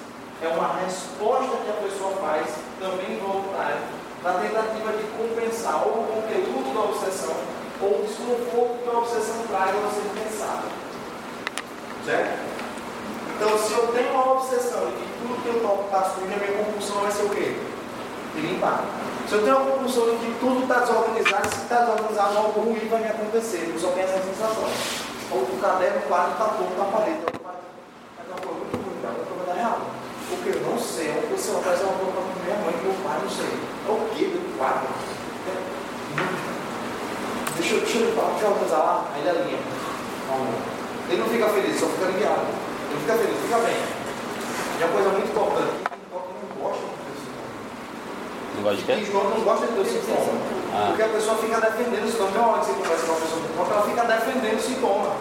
é uma resposta que a pessoa faz, também voluntária, na tentativa de compensar ou o conteúdo da obsessão ou o desconforto que a obsessão traz ao ser pensado. Certo? Então, se eu tenho uma obsessão de que tudo que eu toco está sujo, a minha compulsão vai ser o quê? De limpar. Se eu tenho uma compulsão de que tudo está desorganizado, se está desorganizado, algo ruim vai me acontecer. Eu só tenho essa sensação. Ou o caderno, o quadro está todo na parede. Mas é uma coisa muito ruim, vai dar errado. Porque eu não sei, é uma pessoa faz uma coisa para minha mãe, meu pai, não sei. É o que do quadro? Deixa eu, deixa eu falar, deixa eu organizar lá, aí ele alinha. Ele não fica feliz, só fica aliviado. Ele fica feliz, fica bem. E é uma coisa muito importante. Quem toca não gosta de pessoa. Não gosta de quê? Que não gosta de ter sintoma. Ah. Porque a pessoa fica defendendo o sintoma. Tem uma hora que você conversa com uma pessoa com ela fica defendendo o sintoma.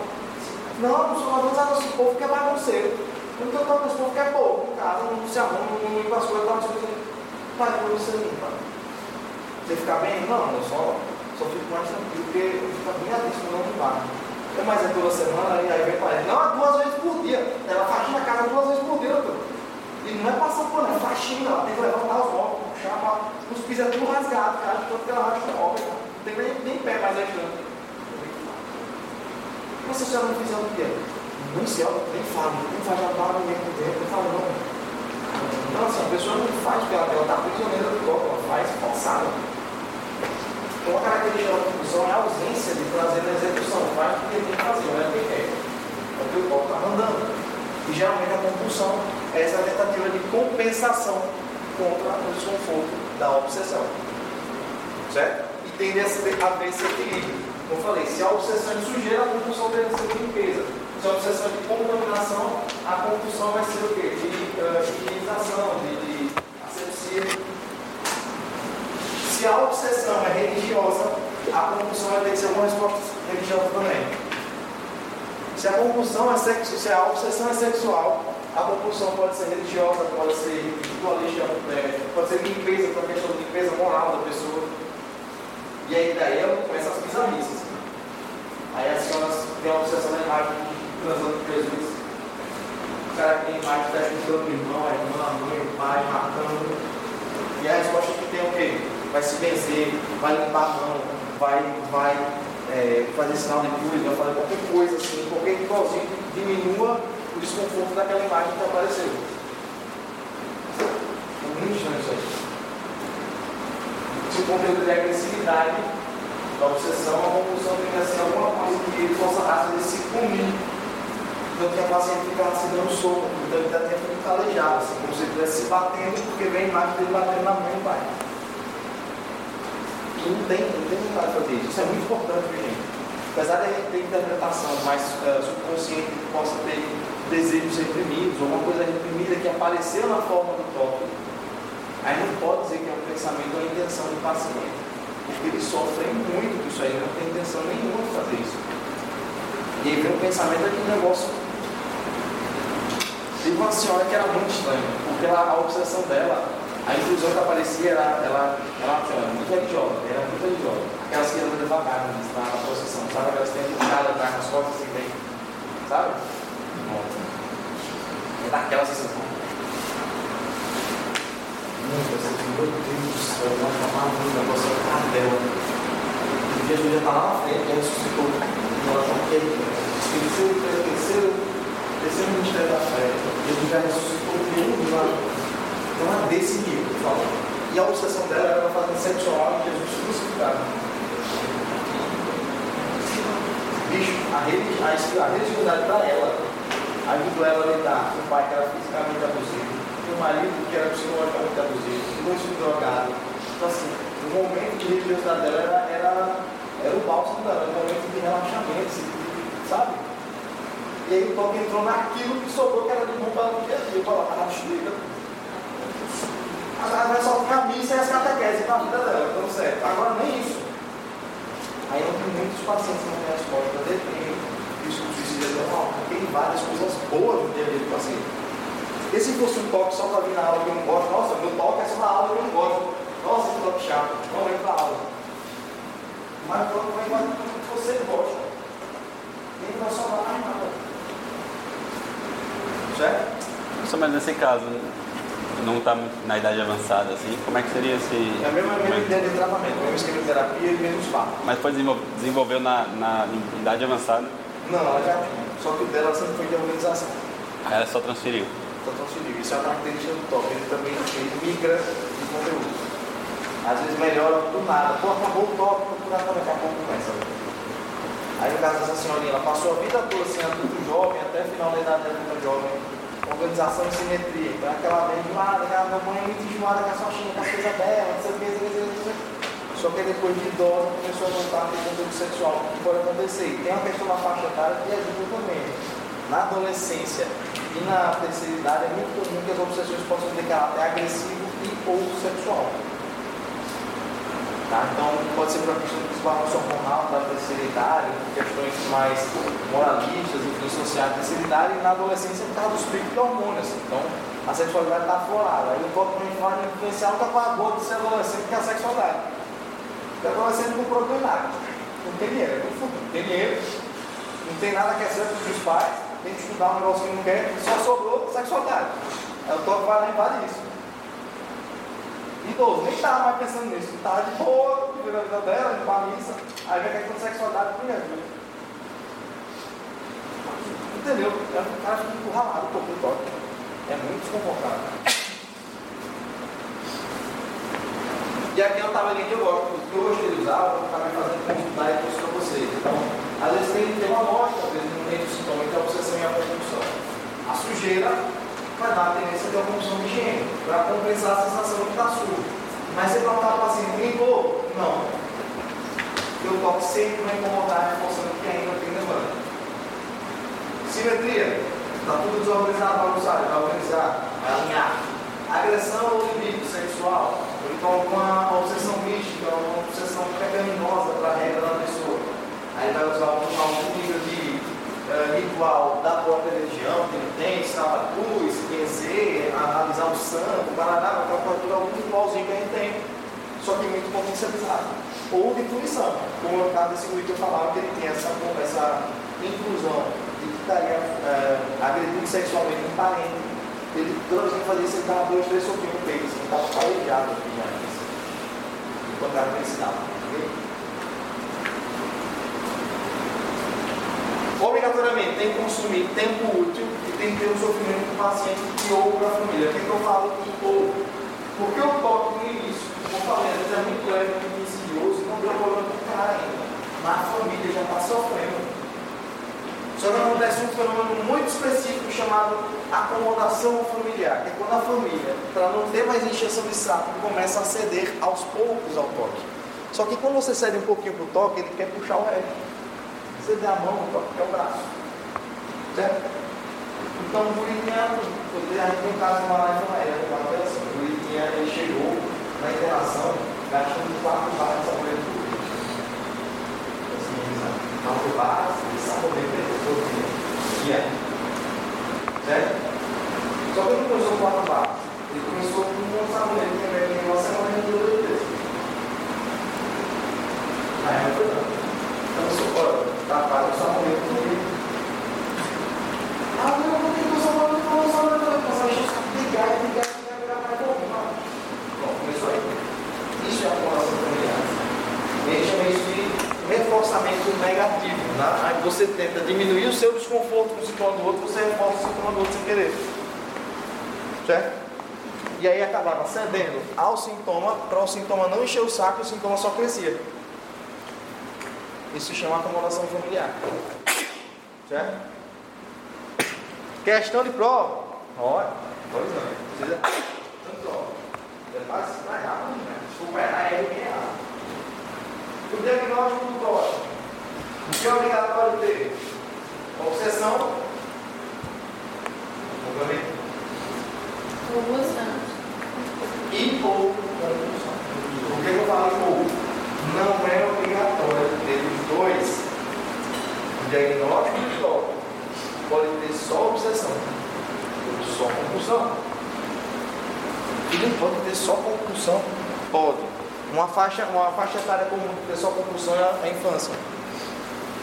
Não, não sou avançado, esse povo que é bagunceiro. Eu não estou falando esse povo que é pouco, em casa, não se arruma, não limpa as coisas, não coisas. Pai, como você limpa? Você fica bem? Não, eu só, só fico mais tranquilo, porque fica bem disso, não limpar. É mais é toda semana, e aí vem para ele. Não, é duas vezes por dia. Ela faxina a casa duas vezes por dia, doutor. E não é passar por é faxina, ela tem que levantar os móveis, puxar, pra- os pisos é tudo rasgado, cara, de tanto que ela racha o. Não tem nem, nem pé mais ajudando. Mas se você não fizer o quê? Nem se ela nem fala, nem faz a barba, nem tempo, não fala não. Não, assim, a pessoa não faz, porque ela está prisioneira do corpo, ela faz forçada. Então a característica da compulsão é a ausência de prazer na execução, faz o que tem que fazer, não é o que quer. É o que o corpo está mandando. E geralmente a compulsão é essa tentativa de compensação contra o desconforto da obsessão. Certo? E tende a haver esse equilíbrio. Como eu falei, se a obsessão é de sujeira, a compulsão deve ser de limpeza. Se a obsessão é de contaminação, a compulsão vai ser o quê? De uh, higienização, de, de asepsia. Se a obsessão é religiosa, a compulsão vai ter que ser uma resposta religiosa também. Se a compulsão é sexo, se a obsessão é sexual, a compulsão pode ser religiosa, pode ser ritualista, é, pode ser limpeza, para questão de limpeza moral da pessoa. E aí daí ela começa as bizarrices. Aí as senhoras têm a obsessão da imagem de transando com Jesus. O cara tem imagem está ajudando o irmão, a irmã, a mãe, o pai, matando. E a resposta que tem é o quê? Vai se benzer, vai limpar a mão, vai, vai é, fazer sinal de cruz, vai fazer qualquer coisa assim, qualquer ritualzinho que diminua o desconforto daquela imagem que apareceu. Estranho isso aí. Se o conteúdo de agressividade da obsessão, a compulsão tem que ser alguma coisa que ele possa vezes se punir. Tanto que a paciente fica lá se dando soco, então ele está tendo muito calejado, assim, como se ele estivesse se batendo, porque vem a imagem dele batendo na mãe do pai. Não tem, não tem vontade de fazer isso. Isso é muito importante, viu, gente. Apesar de a gente ter interpretação mais eh, subconsciente que possa ter desejos reprimidos, ou uma coisa reprimida que apareceu na forma do toque, aí não pode dizer que é um pensamento ou intenção do paciente. Porque eles sofrem muito com isso aí, não tem intenção nenhuma de fazer isso. E aí vem um pensamento aqui, um negócio. Teve uma senhora que era muito estranha, porque ela, a obsessão dela, a inclusão que aparecia era, ela, ela, era muito religiosa, era muito religiosa. Aquelas que andam devagar né, na, na procissão, sabe? Aquelas que têm puxada atrás nas costas assim, bem, sabe? É daquela sensação. Muito, assim, meu Deus do céu, vai tomar muito negócio é cadela. O Jesus já está lá na frente, já ressuscitou. Ela está aqui, terceiro, terceiro, terceiro ministério da fé. Jesus já ressuscitou tudo lá. Então é desse favor. E a obsessão dela era fazer sexual e Jesus crucificado. Bicho, a, religi a, a religiosidade para ela ajudou ela a lidar com o pai que era fisicamente abusivo, com o marido que era psicologicamente abusivo, com dois filhos drogados. Então, assim, o momento de religiosidade dela era, era, era o bálsamo dela, era o momento de relaxamento, sabe? E aí o toque entrou naquilo que sobrou, que era de bom para ela no dia a dia, para ela. Ela vai só ficar a missa e as catequeses para a vida dela, então certo. Agora nem isso. Aí eu tenho muitos pacientes na minha resposta, depende disso que suicídio é normal, tem várias coisas boas no dia a dia do paciente. E se fosse um toque só para vir na aula que eu não gosto, nossa, meu toque é só na aula que eu não gosto. Nossa, que toque chato, não vem para aula. Mas o toque vai embora que você gosta. Ele vai sobrar mais nada. Certo? Só mas nesse caso, não está na idade avançada assim, como é que seria esse. É a mesma, mesma ideia de tratamento, a mesma esquema de terapia e menos papo. Mas depois desenvol- desenvolveu na, na idade avançada, Não, ela já tinha. Só que o dela sempre foi de organização. aí ela só transferiu. Só transferiu. Isso é uma característica do toque. Ele também ele migra de conteúdo. Às vezes melhora do nada. Pô, acabou o vou procurar também, daqui a pouco começa. Aí no caso dessa senhorinha, ela passou a vida toda assim, adulto jovem, até o final da idade adulta jovem. Organização e simetria. Então aquela vem enjoada, aquela minha mãe é muito enjoada com a sua chinha, com as coisas dela, não sei o que, não sei o que, o que. Só que depois de idosa começou a voltar a ter conteúdo sexual. O que pode acontecer? Tem uma questão na faixa etária que ajuda também. Na adolescência e na terceira idade é muito comum que as obsessões possam ter caráter agressivo e ou sexual. Tá? Então, pode ser de desbalanço hormonal da terceira idade, questões mais moralistas, enfim, sociais da terceira idade, e na adolescência por causa dos picos de hormônios. Então, a sexualidade está aflorada. Aí o também vai influenciar o que a gota de ser adolescente, que é a sexualidade. Porque adolescente não produz nada. Não tem dinheiro, é não tem dinheiro, não tem nada que é certo dos pais, tem que estudar um negócio que não quer, só sobrou sexualidade. Aí o toque vai e invade isso. Nem estava mais pensando nisso, estava de boa, vivendo a vida dela, indo para missa, aí vem a questão de sexualidade com Jesus. Entendeu? O cara fica encurralado pouco do toque. É muito desconfortável. E aqui é um tabelinho que eu que eu gostei de usar, eu acabei fazendo consultar e trouxe para vocês. Então, às vezes tem, tem uma lógica, às vezes não tem sintoma, que é a obsessão e a compulsão. A sujeira vai dar a tendência de uma compulsão de higiene, para compensar a sensação de estar sujo. Mas você para o paciente, limpou? Não. Porque o toque sempre vai incomodar, reforçando que ainda tem demanda. Simetria. Está tudo desorganizado, bagunçado, vai organizar, vai alinhar. Agressão ou libido sexual, ou então alguma obsessão mística, uma obsessão pecaminosa para a regra da pessoa. Aí vai usar algum nível de uh, ritual da própria religião, penitência, estava cruz, benzer, analisar o santo, parará, vai algum ritualzinho que a gente tem, só que muito potencializado. Ou de intuição, como é o caso desse grupo que eu falava, que ele tem essa, essa inclusão de que estaria uh, agredindo sexualmente um parente. Ele, toda vez que fazia isso, ele dois, três soquinhos no peito, assim, ele estava calejado aqui já. Enquanto era ensinava. Obrigatoriamente tem que consumir tempo útil e tem que ter o sofrimento do paciente e ou para a família. Por que, eu falo que ou? Porque o toque no início, como falei, vezes é muito leve, muito insidioso, não deu problema com o cara ainda. Mas a família já está sofrendo. Só que acontece um fenômeno muito específico chamado acomodação familiar, que é quando a família, para não ter mais encheção de saco, começa a ceder aos poucos ao toque. Só que quando você cede um pouquinho para o toque, ele quer puxar o resto. Der a mão, toque quer o braço. Certo? Então o Buritinha, a gente tem um caso uma live aérea, uma vez assim, o Buritinha, ele chegou na internação gastando quatro barras de sabonete por dia. Assim, quatro barras de sabonete por dia. Certo? Só que ele começou com quatro barras. Ele começou com um sabonete que tem uma semana e duas vezes. Aí não foi não. Eu sou fora, tá pago o sabonete comigo. Ah, não, não tem que usar usar sabonete, não. Mas aí eu ligar, ligar, ligar, ligar, vai voltar. Bom, começou aí. Isso é a população familiar. Gente chama isso de reforçamento negativo. Né? Aí você tenta diminuir o seu desconforto com o sintoma do outro, você reforça o sintoma do outro sem querer. Certo? E aí acabava cedendo ao sintoma, para o sintoma não encher o saco, o sintoma só crescia. Isso se chama acomodação familiar. Certo? Questão de prova. Olha, pois não. Precisa. Tanto prova. É mais, mais rápido, né? Superar é bem rápido. O diagnóstico do toque. O que é obrigatório ter? Obsessão. Complemento. Convulsão. E ou compulsão. Por que eu falo ou? Não é obrigatório ter os dois. O diagnóstico toque pode ter só obsessão, só compulsão. E não pode ter só compulsão? Pode. Uma faixa, uma faixa etária comum de ter só compulsão é a infância.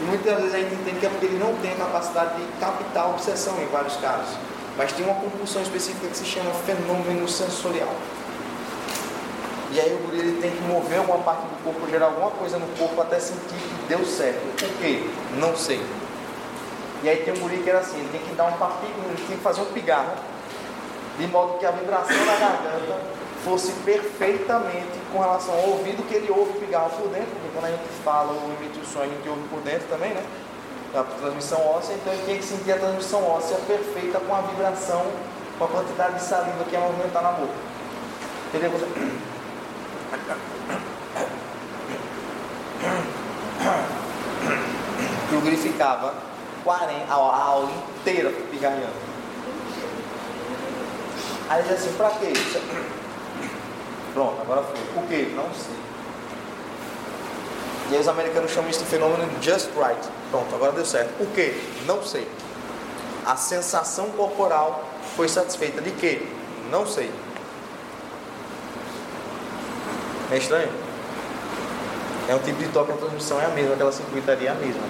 E muitas vezes a gente entende que é porque ele não tem a capacidade de captar a obsessão em vários casos. Mas tem uma compulsão específica que se chama fenômeno sensorial. E aí o guri ele tem que mover alguma parte do corpo, gerar alguma coisa no corpo até sentir que deu certo. Por quê? Não sei. E aí tem um guri que era assim, ele tem que dar um papico, ele tem que fazer um pigarro, de modo que a vibração da garganta fosse perfeitamente com relação ao ouvido que ele ouve o pigarro por dentro, porque quando a gente fala ou emite o som, a gente ouve por dentro também, né? Da transmissão óssea, então ele tem que sentir a transmissão óssea perfeita com a vibração, com a quantidade de saliva que é movimentar na boca. Entendeu? Que o guri ficava 40, a aula inteira pigarreando. Aí ele disse assim, pra que isso? Pronto, agora foi. Por quê? Não sei. E aí os americanos chamam isso de fenômeno just right. Pronto, agora deu certo. O que? Não sei. A sensação corporal foi satisfeita. De quê? Não sei. É estranho? É um tipo de toque, a transmissão é a mesma, aquela circuitaria é a mesma.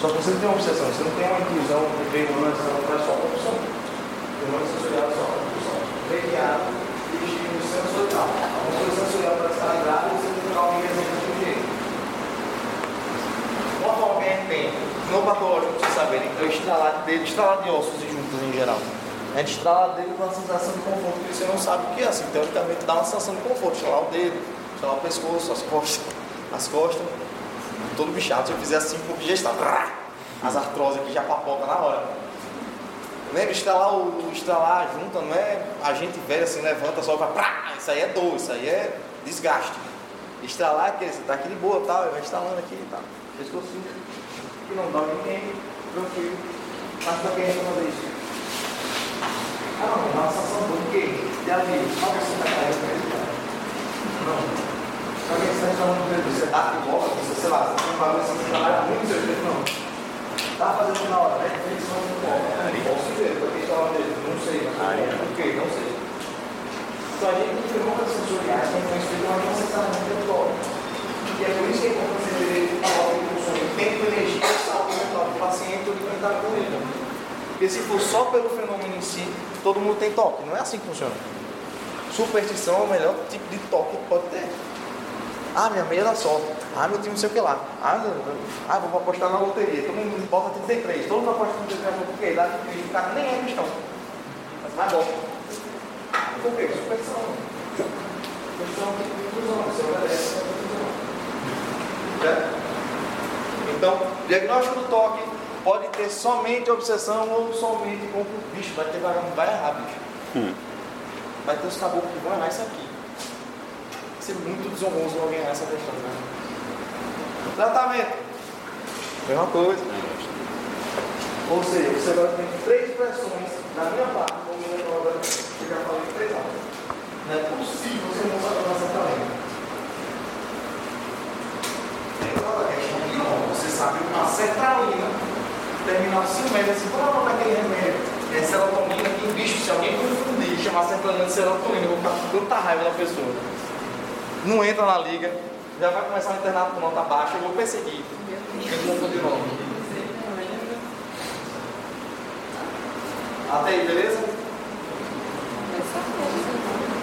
Só que você não tem uma obsessão, você não tem uma inclusão que veio antes, não faz só a compulsão. Tem uma sensorial só a compulsão. Mediado e estímulo sensorial. A compulsão sensorial para ligada, você tem que dar uma jeito. Uma forma que a gente tem, no patológico, para vocês saberem, é o estralar de dedo, estralar de ossos e juntas em geral. A gente estrala dedo com uma sensação de conforto, porque você não sabe o que é assim. Teoricamente dá uma sensação de conforto, estralar o dedo, estralar o pescoço, as costas, as costas, todo bichado. Se eu fizer assim, o já está. As artroses aqui já papoca na hora. Lembra, estralar o estralar junta, não é a gente velha assim, levanta só para. Prá, isso aí é dor, isso aí é desgaste. Estralar é que está aqui de boa tal, vai instalando aqui e tal. Pescocinho, que não dói ninguém, tranquilo. Mas para quem reclama isso? Ah, não, uma sensação boa, porque de alívio, só que está caindo, não. Que você está falando de você dá de bola, você, sei lá, você tem um assim, você trabalha muito seu jeito, não. Tá fazendo na hora, né? Flexão de bola. Posso ver, porque está lá dele, não sei, mas por quê? Não sei. Então a gente tem fenômenos sensoriais que não explicam a necessariamente do corpo. E é por isso que é importante entender o coloque de função, tempo, energia, saúde mental do paciente ou de quem está com ele. Porque se for só pelo fenômeno em si, todo mundo tem toque. Não é assim que funciona. Superstição é o melhor tipo de toque que pode ter. Ah, minha meia dá sorte. Ah, meu time não sei o que lá. Ah, não, não. ah vou apostar na loteria. Todo mundo bota 33. Todo mundo aposta no 33 porque Cristo. O cara nem é cristão. Mas vai bom. Por quê? Superstição. Superstição é a inclusão. Certo? Então, diagnóstico do toque pode ter somente obsessão ou somente com o bicho. Vai ter vai errar, bicho. Hum. Vai ter os caboclos que vão errar isso aqui. Vai ser muito desonroso alguém errar essa questão, né? Tratamento. Mesma coisa. Ou seja, você agora tem três pressões na minha parte, como eu agora, eu já falei três aulas. Não é possível você não saber talento. Tem toda a questão de não. Você sabe uma sertralina, terminar o médio, assim, qual é o nome daquele remédio? É serotonina, que bicho, se alguém confundir e chamar de serotonina, eu vou ficar com tanta raiva da pessoa. Não entra na liga, já vai começar o internato com nota baixa, eu vou perseguir. Quem confundir nome. Até aí, beleza?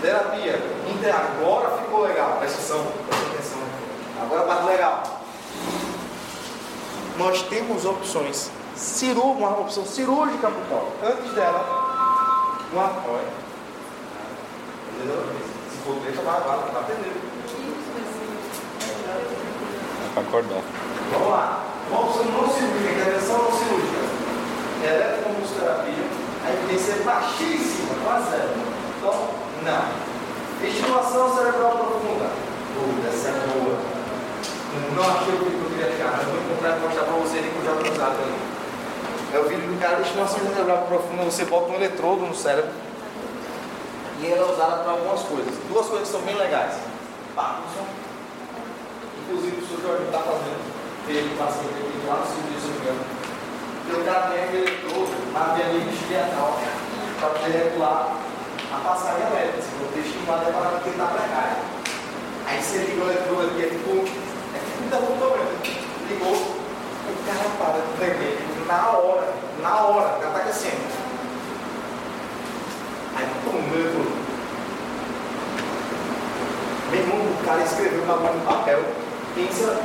Terapia. Agora ficou legal. Presta atenção, presta atenção. Agora a parte legal. Nós temos opções. Cirú, uma opção cirúrgica toque. Antes dela, uma apoio. Entendeu? Se for treta, vai, vai, vai atender. É pra acordar. Vamos lá. Uma opção não cirúrgica, intervenção não cirúrgica. Eletroconvulsoterapia. A evidência é baixíssima, quase zero. Então, não. Estimulação cerebral profunda. Dúvida, essa é boa. Não achei o que eu queria achar, mas vou encontrar e mostrar para você nem que eu já cruzado ali. É o vídeo do cara de estimulação cerebral profunda. Você bota um eletrodo no cérebro e ela é usada para algumas coisas. Duas coisas que são bem legais. Parkinson Inclusive o senhor Jorge está fazendo, teve um paciente aqui lá no Sul de São Miguel. E o cara tem aquele eletrodo na via livre esquiatal para poder regular a passagem elétrica. Se for estimulado é para porque está precário. Aí você liga o eletrodo aqui, é tipo, é tipo um interruptor mesmo. Ligou, o cara para de tremer na hora, na hora, cara está aquecendo. Aí pum, o eletrodo. Meu irmão, o cara escreveu o bagulho no papel. Pinça,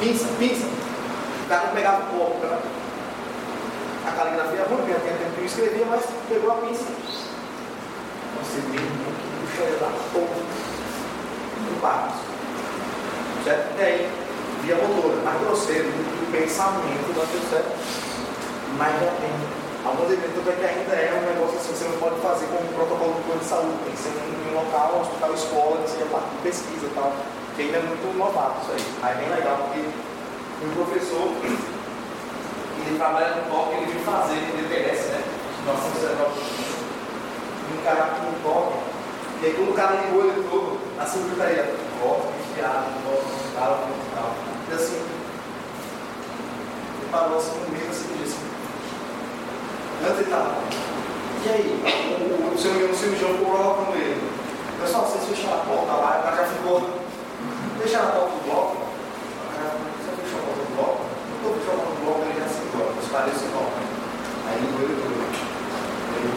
pinça, pinça. O cara não pegava o copo, né? A caligrafia é ruim, porque tinha tempo que eu escrevia, mas pegou a pinça. Você vê que puxa ele lá todo. No Parkinson. Certo? Tem via motora, mais grosseiro, do pensamento da pessoa. Mas já tem. Alguns eventos é que ainda é um negócio assim, você não pode fazer como um protocolo plano de saúde, tem que ser em um local, um hospital, escola, que seja parte de pesquisa e tal, que ainda é muito novato isso aí. Aí é bem legal, porque o professor, ele trabalha no toque, ele viu fazer, ele DPS, né? Nossa cerebral um cara com um toque, e aí quando o cara ligou ele todo, na secretaria, volta, enfiado, volta, tal, tal. E assim, ele parou assim no meio assim disse, antes ele tava, e aí, o, o, o cirurgião, cirurgião colocando ele, pessoal, vocês fecharam a porta lá, o cara ficou, fecharam a porta do bloco, o cara, você fechou a porta do bloco? Não estou fechando a porta do bloco, ele já se embora, os caras se embora. Aí ele ele foi. Ele,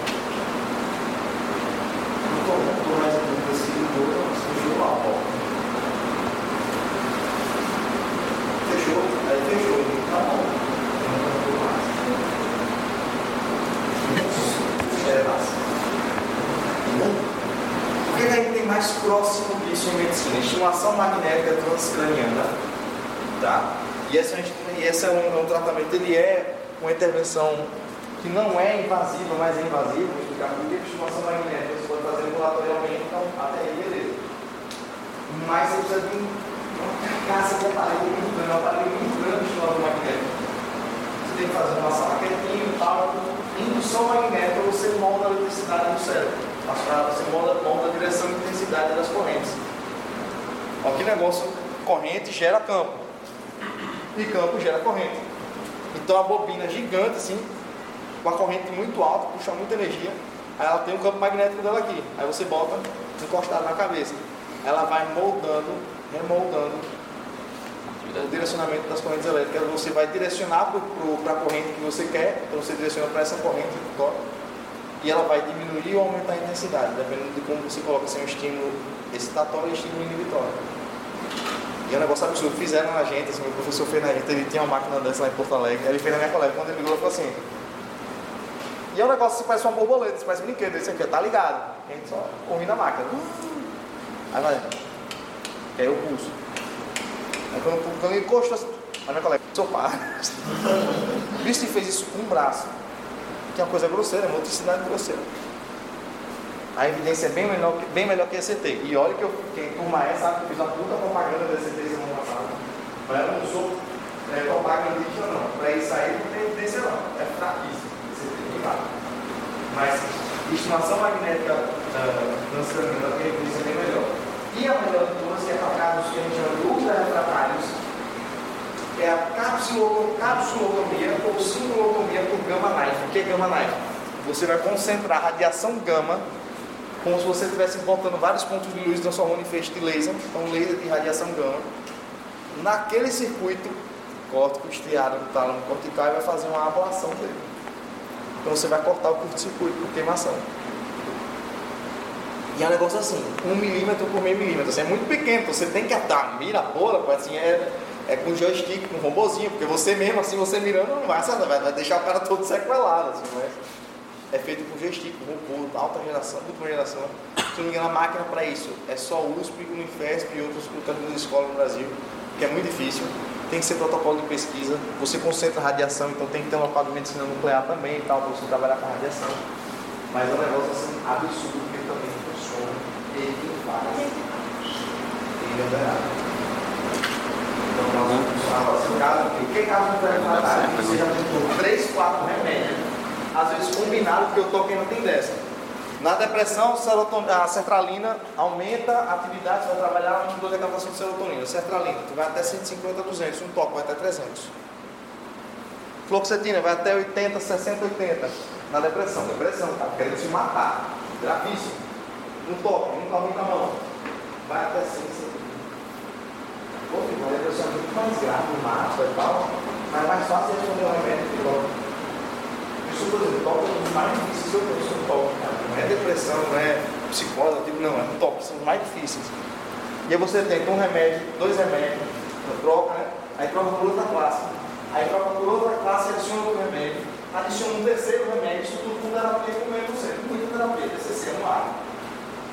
não estou mais aqui com esse ligou, você fechou a porta. Fechou, aí fechou, ele, tá bom, eu não estou mais. É massa. O que a gente tem mais próximo disso em medicina? Estimulação magnética transcraniana, tá? E esse, e esse é, um, é um tratamento, ele é uma intervenção que não é invasiva, mas é invasiva, vou explicar por que estimulação magnética você pode fazer ambulatorialmente, então até aí beleza. Mas você precisa de uma carcaça de aparelho muito grande, um aparelho muito grande de estimulador magnético. Você tem que fazer uma sala quietinha e tal, indução magnética, você molda a eletricidade do cérebro. Você molda, molda a direção e intensidade das correntes. Olha que negócio, corrente gera campo. E campo gera corrente. Então a bobina gigante, assim, com a corrente muito alta, puxa muita energia. Aí ela tem um campo magnético dela aqui. Aí você bota encostado na cabeça. Ela vai moldando, remoldando o direcionamento das correntes elétricas. Você vai direcionar para a corrente que você quer. Então você direciona para essa corrente toca. E ela vai diminuir ou aumentar a intensidade, dependendo de como você coloca assim, um estímulo excitatório e estímulo inibitório. E é um negócio absurdo. Fizeram na gente, assim, meu professor fez na gente, ele tinha uma máquina dessa lá em Porto Alegre. Ele fez na minha colega, quando ele ligou, ele falou assim. E é um negócio que parece uma borboleta, isso parece um brinquedo, esse aqui, tá ligado. A gente só corre na máquina. Aí vai. Que aí eu pulso. Aí quando, quando ele encostou assim, a minha colega, seu pai. [laughs] O bicho fez isso com um braço. Que é uma coisa grosseira, é motricidade grosseira. A evidência é bem melhor, bem melhor que a ECT. E olha que eu fiquei por mais, sabe? que Eu fiz uma puta propaganda da ECT semana passada. Mas eu não sou é, propagandista, não. Para isso aí não tem evidência, não. É fraquíssimo. ECT, dá. Mas estimação magnética uh, transcraniana tem evidência bem melhor. E a melhor de todas, é para casos que a gente chama de é a capsulo- capsulotomia ou singulotomia por gama knife. O que é gama knife? Você vai concentrar radiação gama como se você estivesse botando vários pontos de luz transformando em feixe de laser, então laser de radiação gama, naquele circuito córtico estriado do tálamo cortical e vai fazer uma ablação dele. Então você vai cortar o curto-circuito por queimação. E é um negócio assim, um milímetro por meio milímetro. Assim, é muito pequeno, você tem que atar, mira a bola, assim, é, é com joystick, com robozinho, porque você mesmo, assim, você mirando, não vai vai, deixar o cara todo sequelado, assim, mas é feito com joystick, com robô, alta geração, última geração. Se não me engano, a máquina para isso é só USP, Unifesp e outros outras escolas no Brasil, que é muito difícil. Tem que ser protocolo de pesquisa, você concentra radiação, então tem que ter um local de medicina nuclear também e tal, para você trabalhar com radiação. Mas é um negócio assim, absurdo, porque também funciona. Quem faz, ele é. Então nós vamos falar assim, caso, o que caso não vai falar? Você já tentou 3, 4 remédios, às vezes combinado, porque o toque não tem dessa. Na depressão, a sertralina aumenta a atividade, você vai trabalhar um dor de captação de serotonina. Sertralina, tu vai até 150, 200, um toque vai até 300. Fluoxetina vai até 80, 60, 80. Na depressão, depressão, tá querendo se matar. Gravíssimo. Um toque, um calminho na mão. Vai até 100, 120. Pô, filho, a depressão é muito mais grave, mata e tal. Mas é mais fácil responder o remédio que logo. Isso, por exemplo, toque é um dos mais difíceis eu conheço um toque. cara. Não é depressão, não é psicose, tipo, não, é um toque, são os mais difíceis. E aí você tem um remédio, dois remédios, troca, né? Aí troca por outra classe. Aí troca por outra classe, adiciona outro remédio, adiciona um terceiro remédio, isso tudo com terapia com meio por cento, muita terapia, TCC no ar.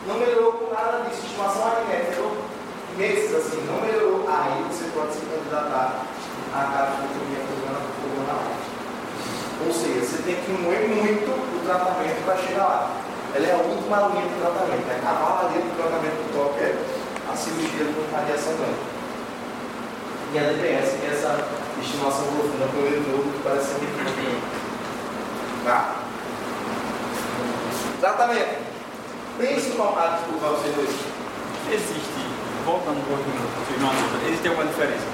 Não melhorou com nada disso, estimação magnética, melhorou meses assim, não melhorou, aí você pode se candidatar a cardiopatologia pulmonar. Ou seja, você tem que moer muito o tratamento para chegar lá. Ela é a última linha do tratamento, é a cavalaria do tratamento do toque, é a cirurgia com radiação gama. E a DPS, que é essa estimação profunda com o novo que parece ser muito Tá? Tratamento. Principalmente, ah, desculpa vocês dois. Existe, volta no gordinho, eles têm alguma diferença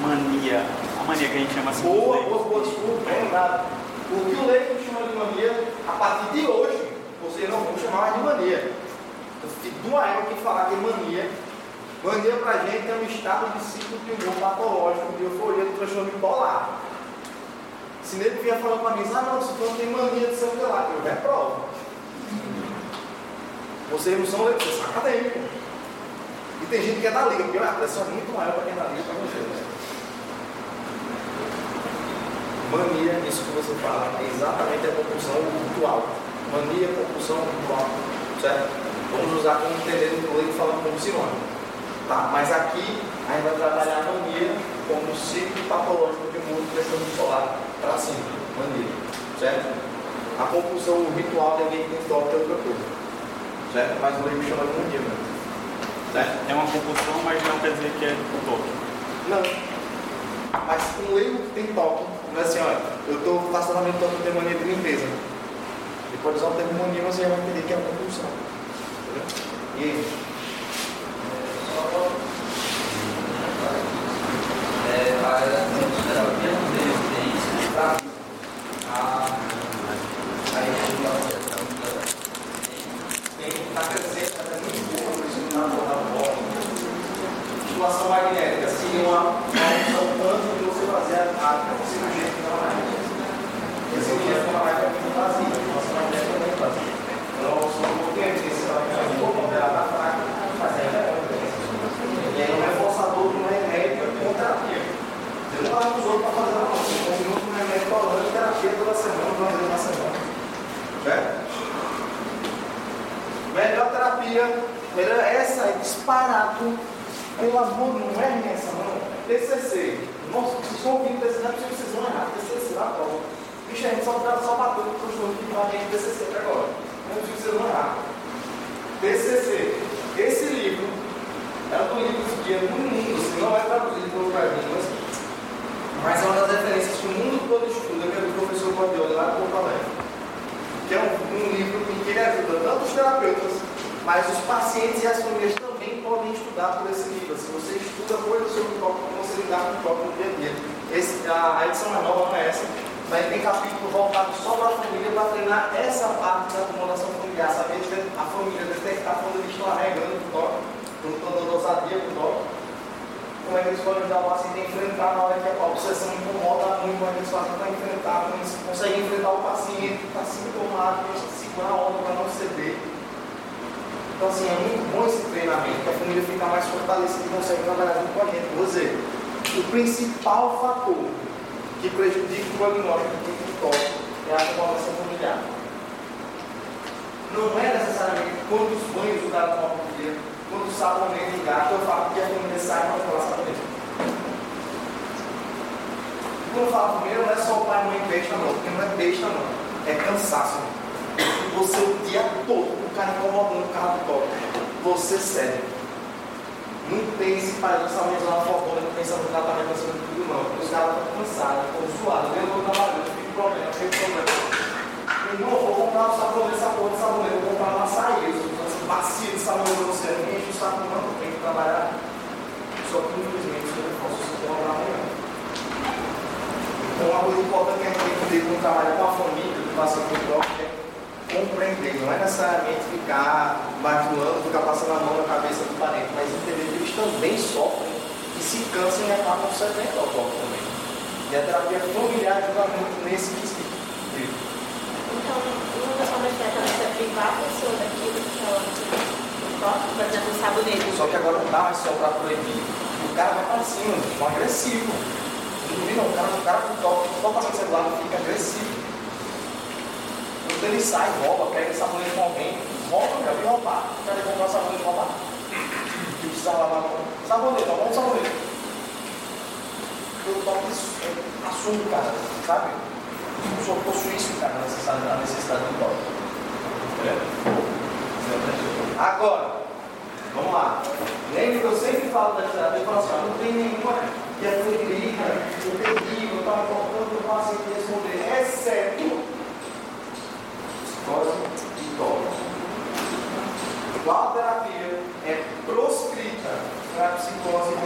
mania, a mania que a gente chama assim. Boa, boa, boa, desculpa, é bem lembrado. O que o Leite chama de mania, a partir de hoje, vocês não vão chamar de mania. Eu fico de uma época que falar que é mania. Mania pra gente é um estado de ciclo de humor patológico, de euforia, de transtorno bipolar. Se nego vier falando pra mim, ah não, se tem mania de ser lá, eu reprovo. Vocês não são leitores, são acadêmicos. E tem gente que é da liga, porque a pressão é muito maior para quem é da liga para você. Né? Mania, isso que você fala, é exatamente a compulsão ritual. Mania, compulsão ritual, certo? Vamos usar como entender do leigo falando como sinônimo. Tá, mas aqui a gente vai trabalhar a mania como ciclo patológico de mundo pressão solar para cima, mania, certo? A compulsão ritual de alguém que tem toque é outra coisa, certo? Mas o leigo chama de mania mesmo. É, é uma compulsão, mas não quer dizer que é um toque. Não. Mas um leigo que tem toque, não é assim, olha, eu estou passando a minha toque de mania de limpeza. Depois pode usar o termo mania, você já vai entender que é uma compulsão. Entendeu? E aí? para a psicose e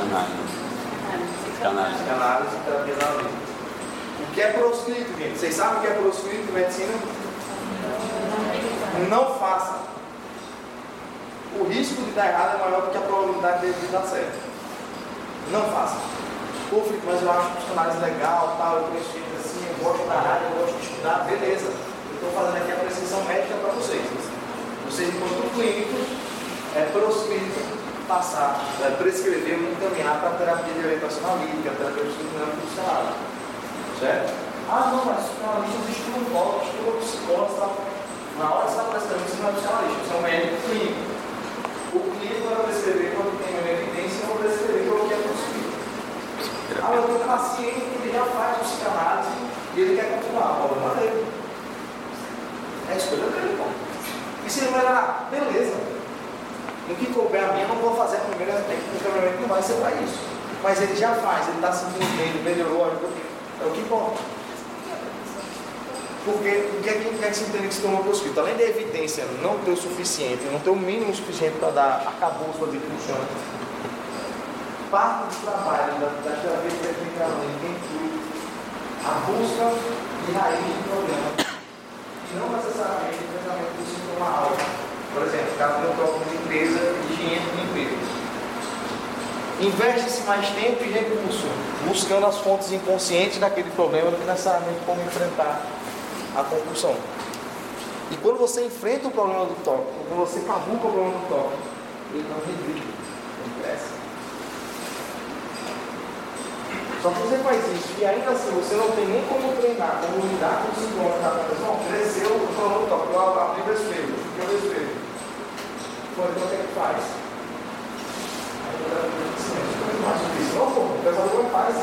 análise Psicanálise. Psicanálise e terapia da lei. O que é proscrito, gente? Vocês sabem o que é proscrito em medicina? Não faça. O risco de dar errado é maior do que a probabilidade de dar certo. Não faça. Pô, Felipe, mas eu acho psicanálise é legal, tal, eu prefiro assim, eu gosto da área, eu gosto de estudar, beleza. Eu estou fazendo aqui a prescrição médica para vocês. Vocês, enquanto clínicos, é proscrito passar, é, prescrever ou encaminhar para a terapia de orientação analítica, terapia de estudo funcional. Certo? Ah, não, mas psicanalista existe um polo, estuda psicólogo, tal. Na hora que você está prescrevendo, você não é psicanalista, você é um médico clínico. O clínico vai prescrever quando tem uma evidência, não vai prescrever quando é possível. Ah, eu um paciente que ele já faz psicanálise e ele quer continuar, o problema dele. É a escolha dele, pô. E se ele vai lá, beleza. No que couber a mim, eu não vou fazer a primeira técnica, o caminhamento não vai ser para isso. Mas ele já faz, ele está bem, ele melhorou. É o que importa. Porque o que é que, o que, é que se entende que se tornou proscrito? Além da evidência não ter o suficiente, não ter o mínimo suficiente para dar acabou para dizer que funciona, parte do trabalho da, terapia técnica inclui a busca de raiz do problema e não necessariamente o tratamento do sintoma alto. Por exemplo, caso de um toque de limpeza e higiene de limpeza. Investe-se mais tempo e recurso buscando as fontes inconscientes daquele problema do que necessariamente como enfrentar a compulsão. E quando você enfrenta o problema do toque, quando você cavuca o problema do toque, ele não regride, ele cresce. Só que você faz isso e ainda assim você não tem nem como treinar, como lidar com o sintoma da compulsão, cresceu o problema do toque. Eu abri o espelho, o espelho. Quando o que é que faz? Aí mais difícil. Não, pô, o pesador não faz.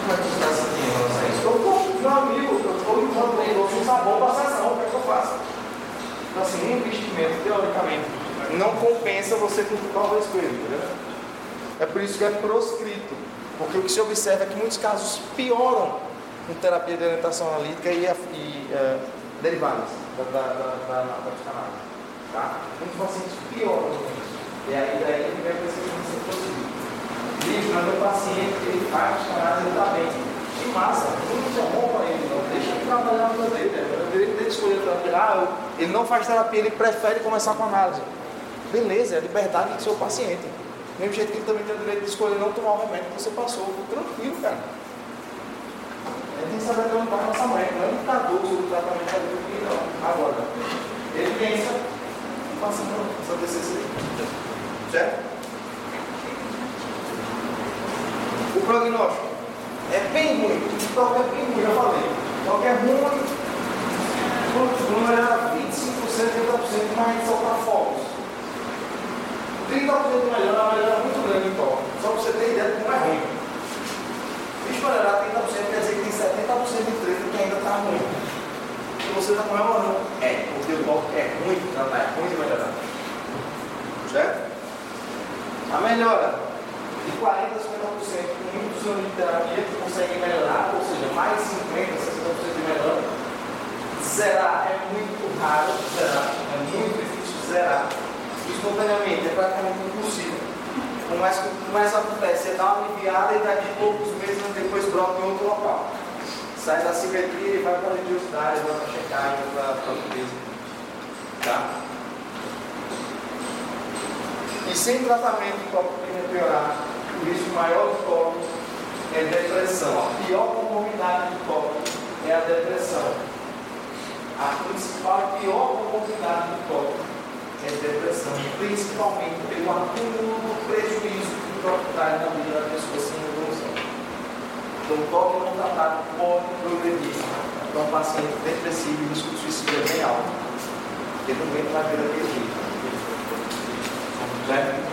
Como é que você está sentindo em relação a isso? Eu estou, meu amigo, eu estou limpando bem, eu um sabão para a sessão, o que é que eu faço? Então, assim, um investimento, teoricamente, não compensa você cultivar o espelho, entendeu? É por isso que é proscrito. Porque o que se observa é que muitos casos pioram com terapia de orientação analítica e, e uh, derivadas da, da, da, da, da psicanálise. Tá? Muitos pacientes pioram com isso. E aí daí ele vai precisar ser possível. Diz, mas o paciente ele faz psicanálise, ele está bem. Que massa, muito é bom para ele, não deixa ele trabalhar na vida dele. Né? O direito dele escolher terapia. Ah, ele não faz terapia, ele prefere começar com análise. Beleza, é a liberdade do seu paciente. Do mesmo jeito que ele também tem o direito de escolher não tomar o remédio que você passou. Tranquilo, cara. Gente tem que saber perguntar a nossa mãe, não é um ditador sobre o tratamento da vida, não. Agora, ele pensa, não, essa TCC. Certo? O prognóstico é bem ruim. Toque é bem ruim, já falei. É ruim. O número era 25%, 30%, mas a gente solta fogos. 30% melhor, melhora muito grande em toque. Só para você ter ideia de como é ruim. Bicho melhorar 30% quer dizer que tem 70% de treta que ainda está ruim. E você está comemorando. É, porque o toque é ruim tratar, é ruim de melhorar. Certo? A melhora de 40% a 50% com muitos anos de terapia que conseguem melhorar, ou seja, mais de 50%, 60% de melhora. Zerar é muito raro, zerar, é muito difícil zerar. Espontaneamente é praticamente impossível. O mais, o mais acontece é dar uma aliviada e daqui a poucos meses depois brota em outro local. Sai da simetria e vai para a religiosidade, vai para checar, vai para a limpeza. Tá? E sem tratamento o toque tem piorar, o risco maior toque é depressão. A pior comorbidade do toque é a depressão. A principal e pior comorbidade do toque é depressão, principalmente pelo acúmulo do prejuízo que o traz na vida da pessoa sem Então, toque não tratado pode progredir para um paciente depressivo e risco de suicídio é bem alto, porque não entra na vida dele. Certo?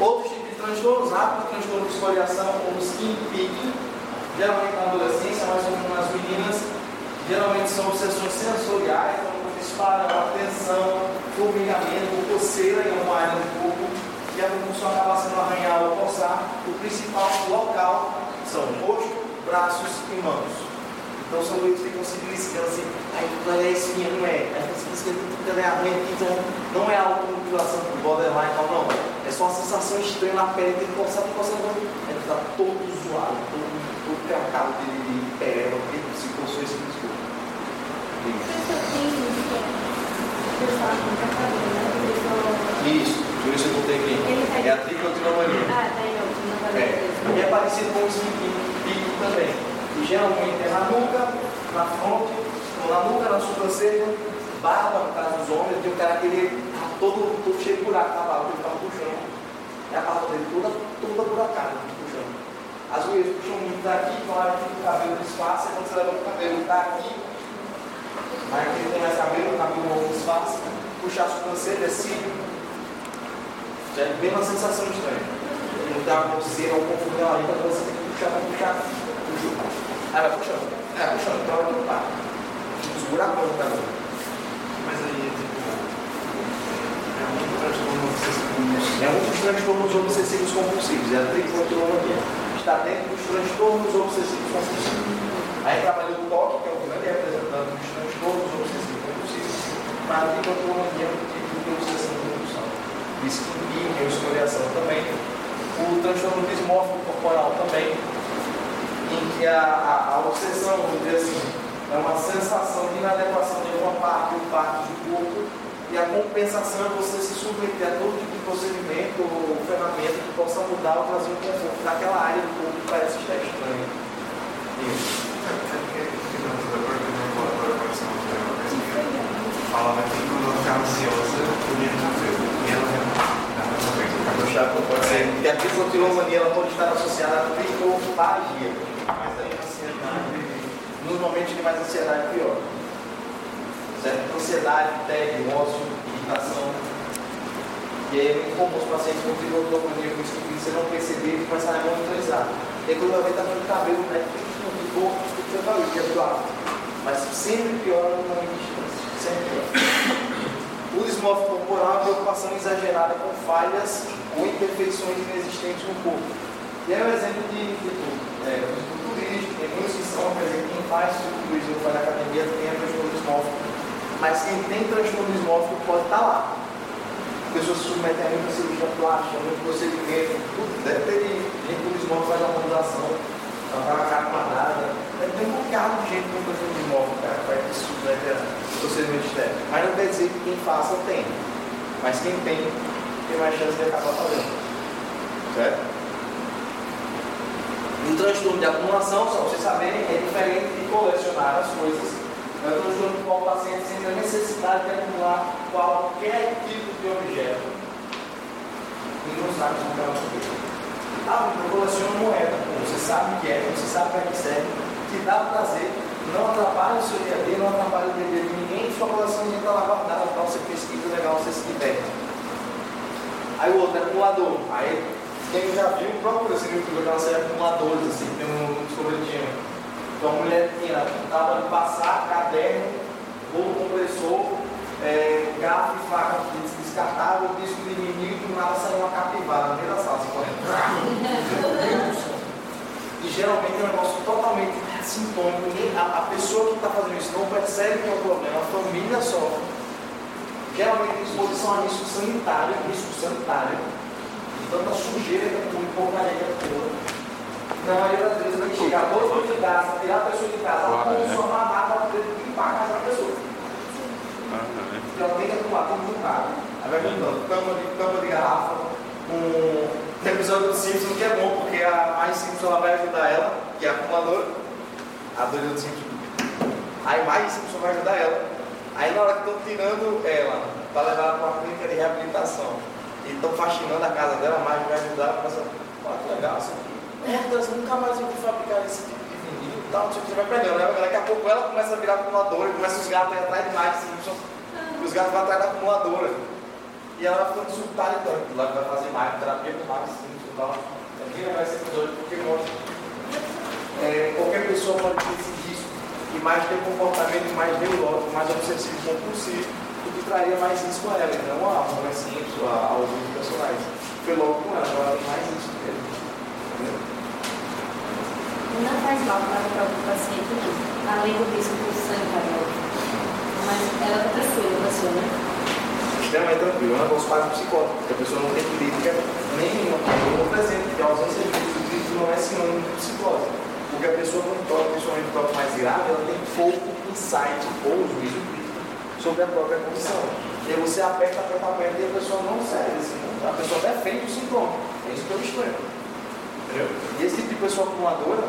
Outros tipos de transtornos, rápido transtorno de escoriação, como skin picking, geralmente na adolescência, mas como nas meninas, geralmente são obsessões sensoriais, então dispara, atenção, formigamento, coceira em uma área do corpo, que a compulsão acaba sendo arranhar ou coçar. O principal local são rosto, braços e mãos. Então são dois que ficam se beliscando assim, aí não é espinha, não é, aí você fica internamente, então não é automutilação por borderline, tal, não. É só uma sensação estranha na pele, tem que coçar, tem que coçar, é que tá todo zoado, todo, todo trancado de, de pele, se coçou esse músculo. Isso, por isso aqui. É a tricotinomania. Ah, tá aí, não, não tá É, e é parecido com o pico também. E geralmente é na nuca, na fronte, ou na nuca, na sobrancelha, barba, no caso dos homens, tem um cara que ele tá todo, todo cheio de buraco na barba, ele tava puxando. É a barba dele toda, toda buracada, puxando. As mulheres puxam muito daqui, então a gente o cabelo disfarça, e quando você leva o cabelo daqui, aí que ele tem mais cabelo, o cabelo novo disfarça, puxar a sobrancelha, é cílio. É bem uma sensação estranha. Não dá uma coceira ou confusão ali, então você tem que puxar, vai puxar, puxa. Aí vai puxando. É, puxando, então vai limpar. Os buracos no cabelo. Mas aí, tipo, é um transtorno obsessivo É um dos transtornos obsessivos compulsivos, é a tricotilonomia. Está dentro dos transtornos obsessivos compulsivos. Aí trabalha o toque, que é o grande representante dos transtornos obsessivos compulsivos, mas a tricotilonomia é um tipo compulsão. Disquimpia, escoriação também. O transtorno dismórfico corporal também, em que a, a, a obsessão, vamos dizer assim, é uma sensação de inadequação de uma parte ou parte do corpo e a compensação é você se submeter a todo tipo de procedimento ou ferramenta que possa mudar ou trazer um conforto naquela área do corpo que parece estar estranha. Isso. Falava que quando ela ficava ansiosa, podia resolver. E para pode ser. Porque a tricotilomania ela pode estar associada à tricofagia. Mas aí a ansiedade. Nos momentos de mais ansiedade, pior. Certo? Ansiedade, tédio, ócio, irritação. E aí é muito comum os pacientes com tricotilomania com isso que você não perceber e começar a monitorizar. E aí quando vai ver, está com o cabelo, né? Não ficou, você falou, que é do. Mas sempre piora no momento de chance. Sempre pior. O dismórfico corporal é uma preocupação exagerada com falhas ou imperfeições inexistentes no corpo. E é um exemplo de, de. É, o tem muitos que são, por exemplo, quem faz fisiculturismo ou faz academia tem a transtorno dismórfico. Mas quem tem transtorno dismórfico pode estar lá. Pessoas se submetem a muita cirurgia plástica, muito procedimento, tudo. Deve ter gente com dismórfico faz uma modulação, cara quadrada. Deve ter um bocado de gente com transtorno dismórfico, cara, que vai ter submeter a procedimento estético. Mas não quer dizer que quem faça tem. Mas quem tem, tem mais chance de acabar fazendo. Certo? O transtorno de acumulação, só para vocês saberem, é diferente de colecionar as coisas. É o transtorno do qual o paciente sente a necessidade de acumular qualquer tipo de objeto. E não sabe como é o Ah, eu coleciono moeda. Você sabe o que é, você sabe para que serve, te dá prazer, não atrapalha o seu dia a dia, não atrapalha o dia a dia de ninguém, sua coleção está lá guardada, então você pesquisa legal, você se diverte. Aí o outro é acumulador. Aí quem já viu, procura assim no YouTube aquelas série acumuladores, assim, tem um sobretinho. Então a mulher tinha tábua de passar, caderno, bolo compressor, é, garfo e faca descartável, disco de inimigo e do nada saiu uma capivara no meio da sala, assim, correndo. E geralmente é um negócio totalmente sintônico. A, a pessoa que está fazendo isso não percebe que é um problema, a família sofre. Geralmente exposição a risco sanitário, risco sanitário, de tanta sujeira que acumula e porcaria que acumula. Na maioria das vezes vai chegar todo mundo de casa, tirar a pessoa de casa, não consome nada para poder limpar a casa da pessoa. Ah, é. Então ela tem que acumular tudo no carro. Aí vai juntando tampa de, tampa de garrafa, um tem episódio do Simpson que é bom, porque a mais Simpson ela vai ajudar ela, que é a acumuladora, a doida do Simpson. Aí mais Simpson vai ajudar ela. Aí na hora que estão tirando ela para levar ela para uma clínica de reabilitação e estão faxinando a casa dela, mais vai ajudar, começa, olha que legal isso aqui. É, Deus, nunca mais eu vou fabricar esse tipo tal, não sei o que, vai pegando. Né? Daqui a pouco ela começa a virar acumuladora começa os gatos a ir atrás de mais Simpson. E os gatos vão atrás da acumuladora. E ela vai ficando surtada então. Lá vai fazer mais terapia com mais e tal. Aqui não vai ser episódio porque mostra. É, qualquer pessoa pode ter esse risco e mais ter comportamento mais neurológico, mais obsessivo compulsivo, o que traria mais risco a ela, e não a Simpson, a- aos personagens. Foi logo com ela, agora tem mais risco mesmo. Entendeu? Não faz mal para o paciente, não. Além do risco do sangue. Mas ela está tranquila, a pessoa, né? abril, é um negócio quase psicótico, porque a pessoa não tem crítica nenhuma, eu não presente, porque a ausência de crítico não é sinônimo de psicose. Porque a pessoa com toque, principalmente toque mais grave, ela tem pouco insight ou juízo crítico sobre a própria condição. E aí você aperta, aperta, aperta e a pessoa não segue, assim, a pessoa defende o sintoma. É isso que eu estranho. Entendeu? E esse tipo de pessoa acumuladora,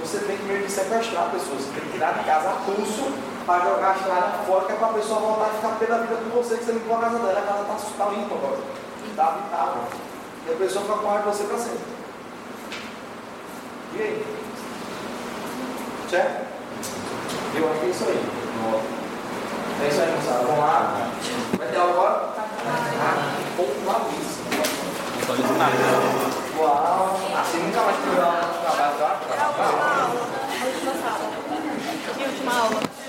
você tem que meio que sequestrar a pessoa, você tem que tirar de casa a pulso para jogar a estrada fora, que é para a pessoa voltar e ficar pela vida com você, que você limpou a casa dela, a casa está tá limpa agora. Está habitável. E a pessoa fica com raiva de você para sempre. E aí? Certo? Eu acho que é isso aí. É isso aí, moçada. Vamos lá. Vai ter agora? Ah, pontualíssimo. 手就从那里来了。哇哦，你有？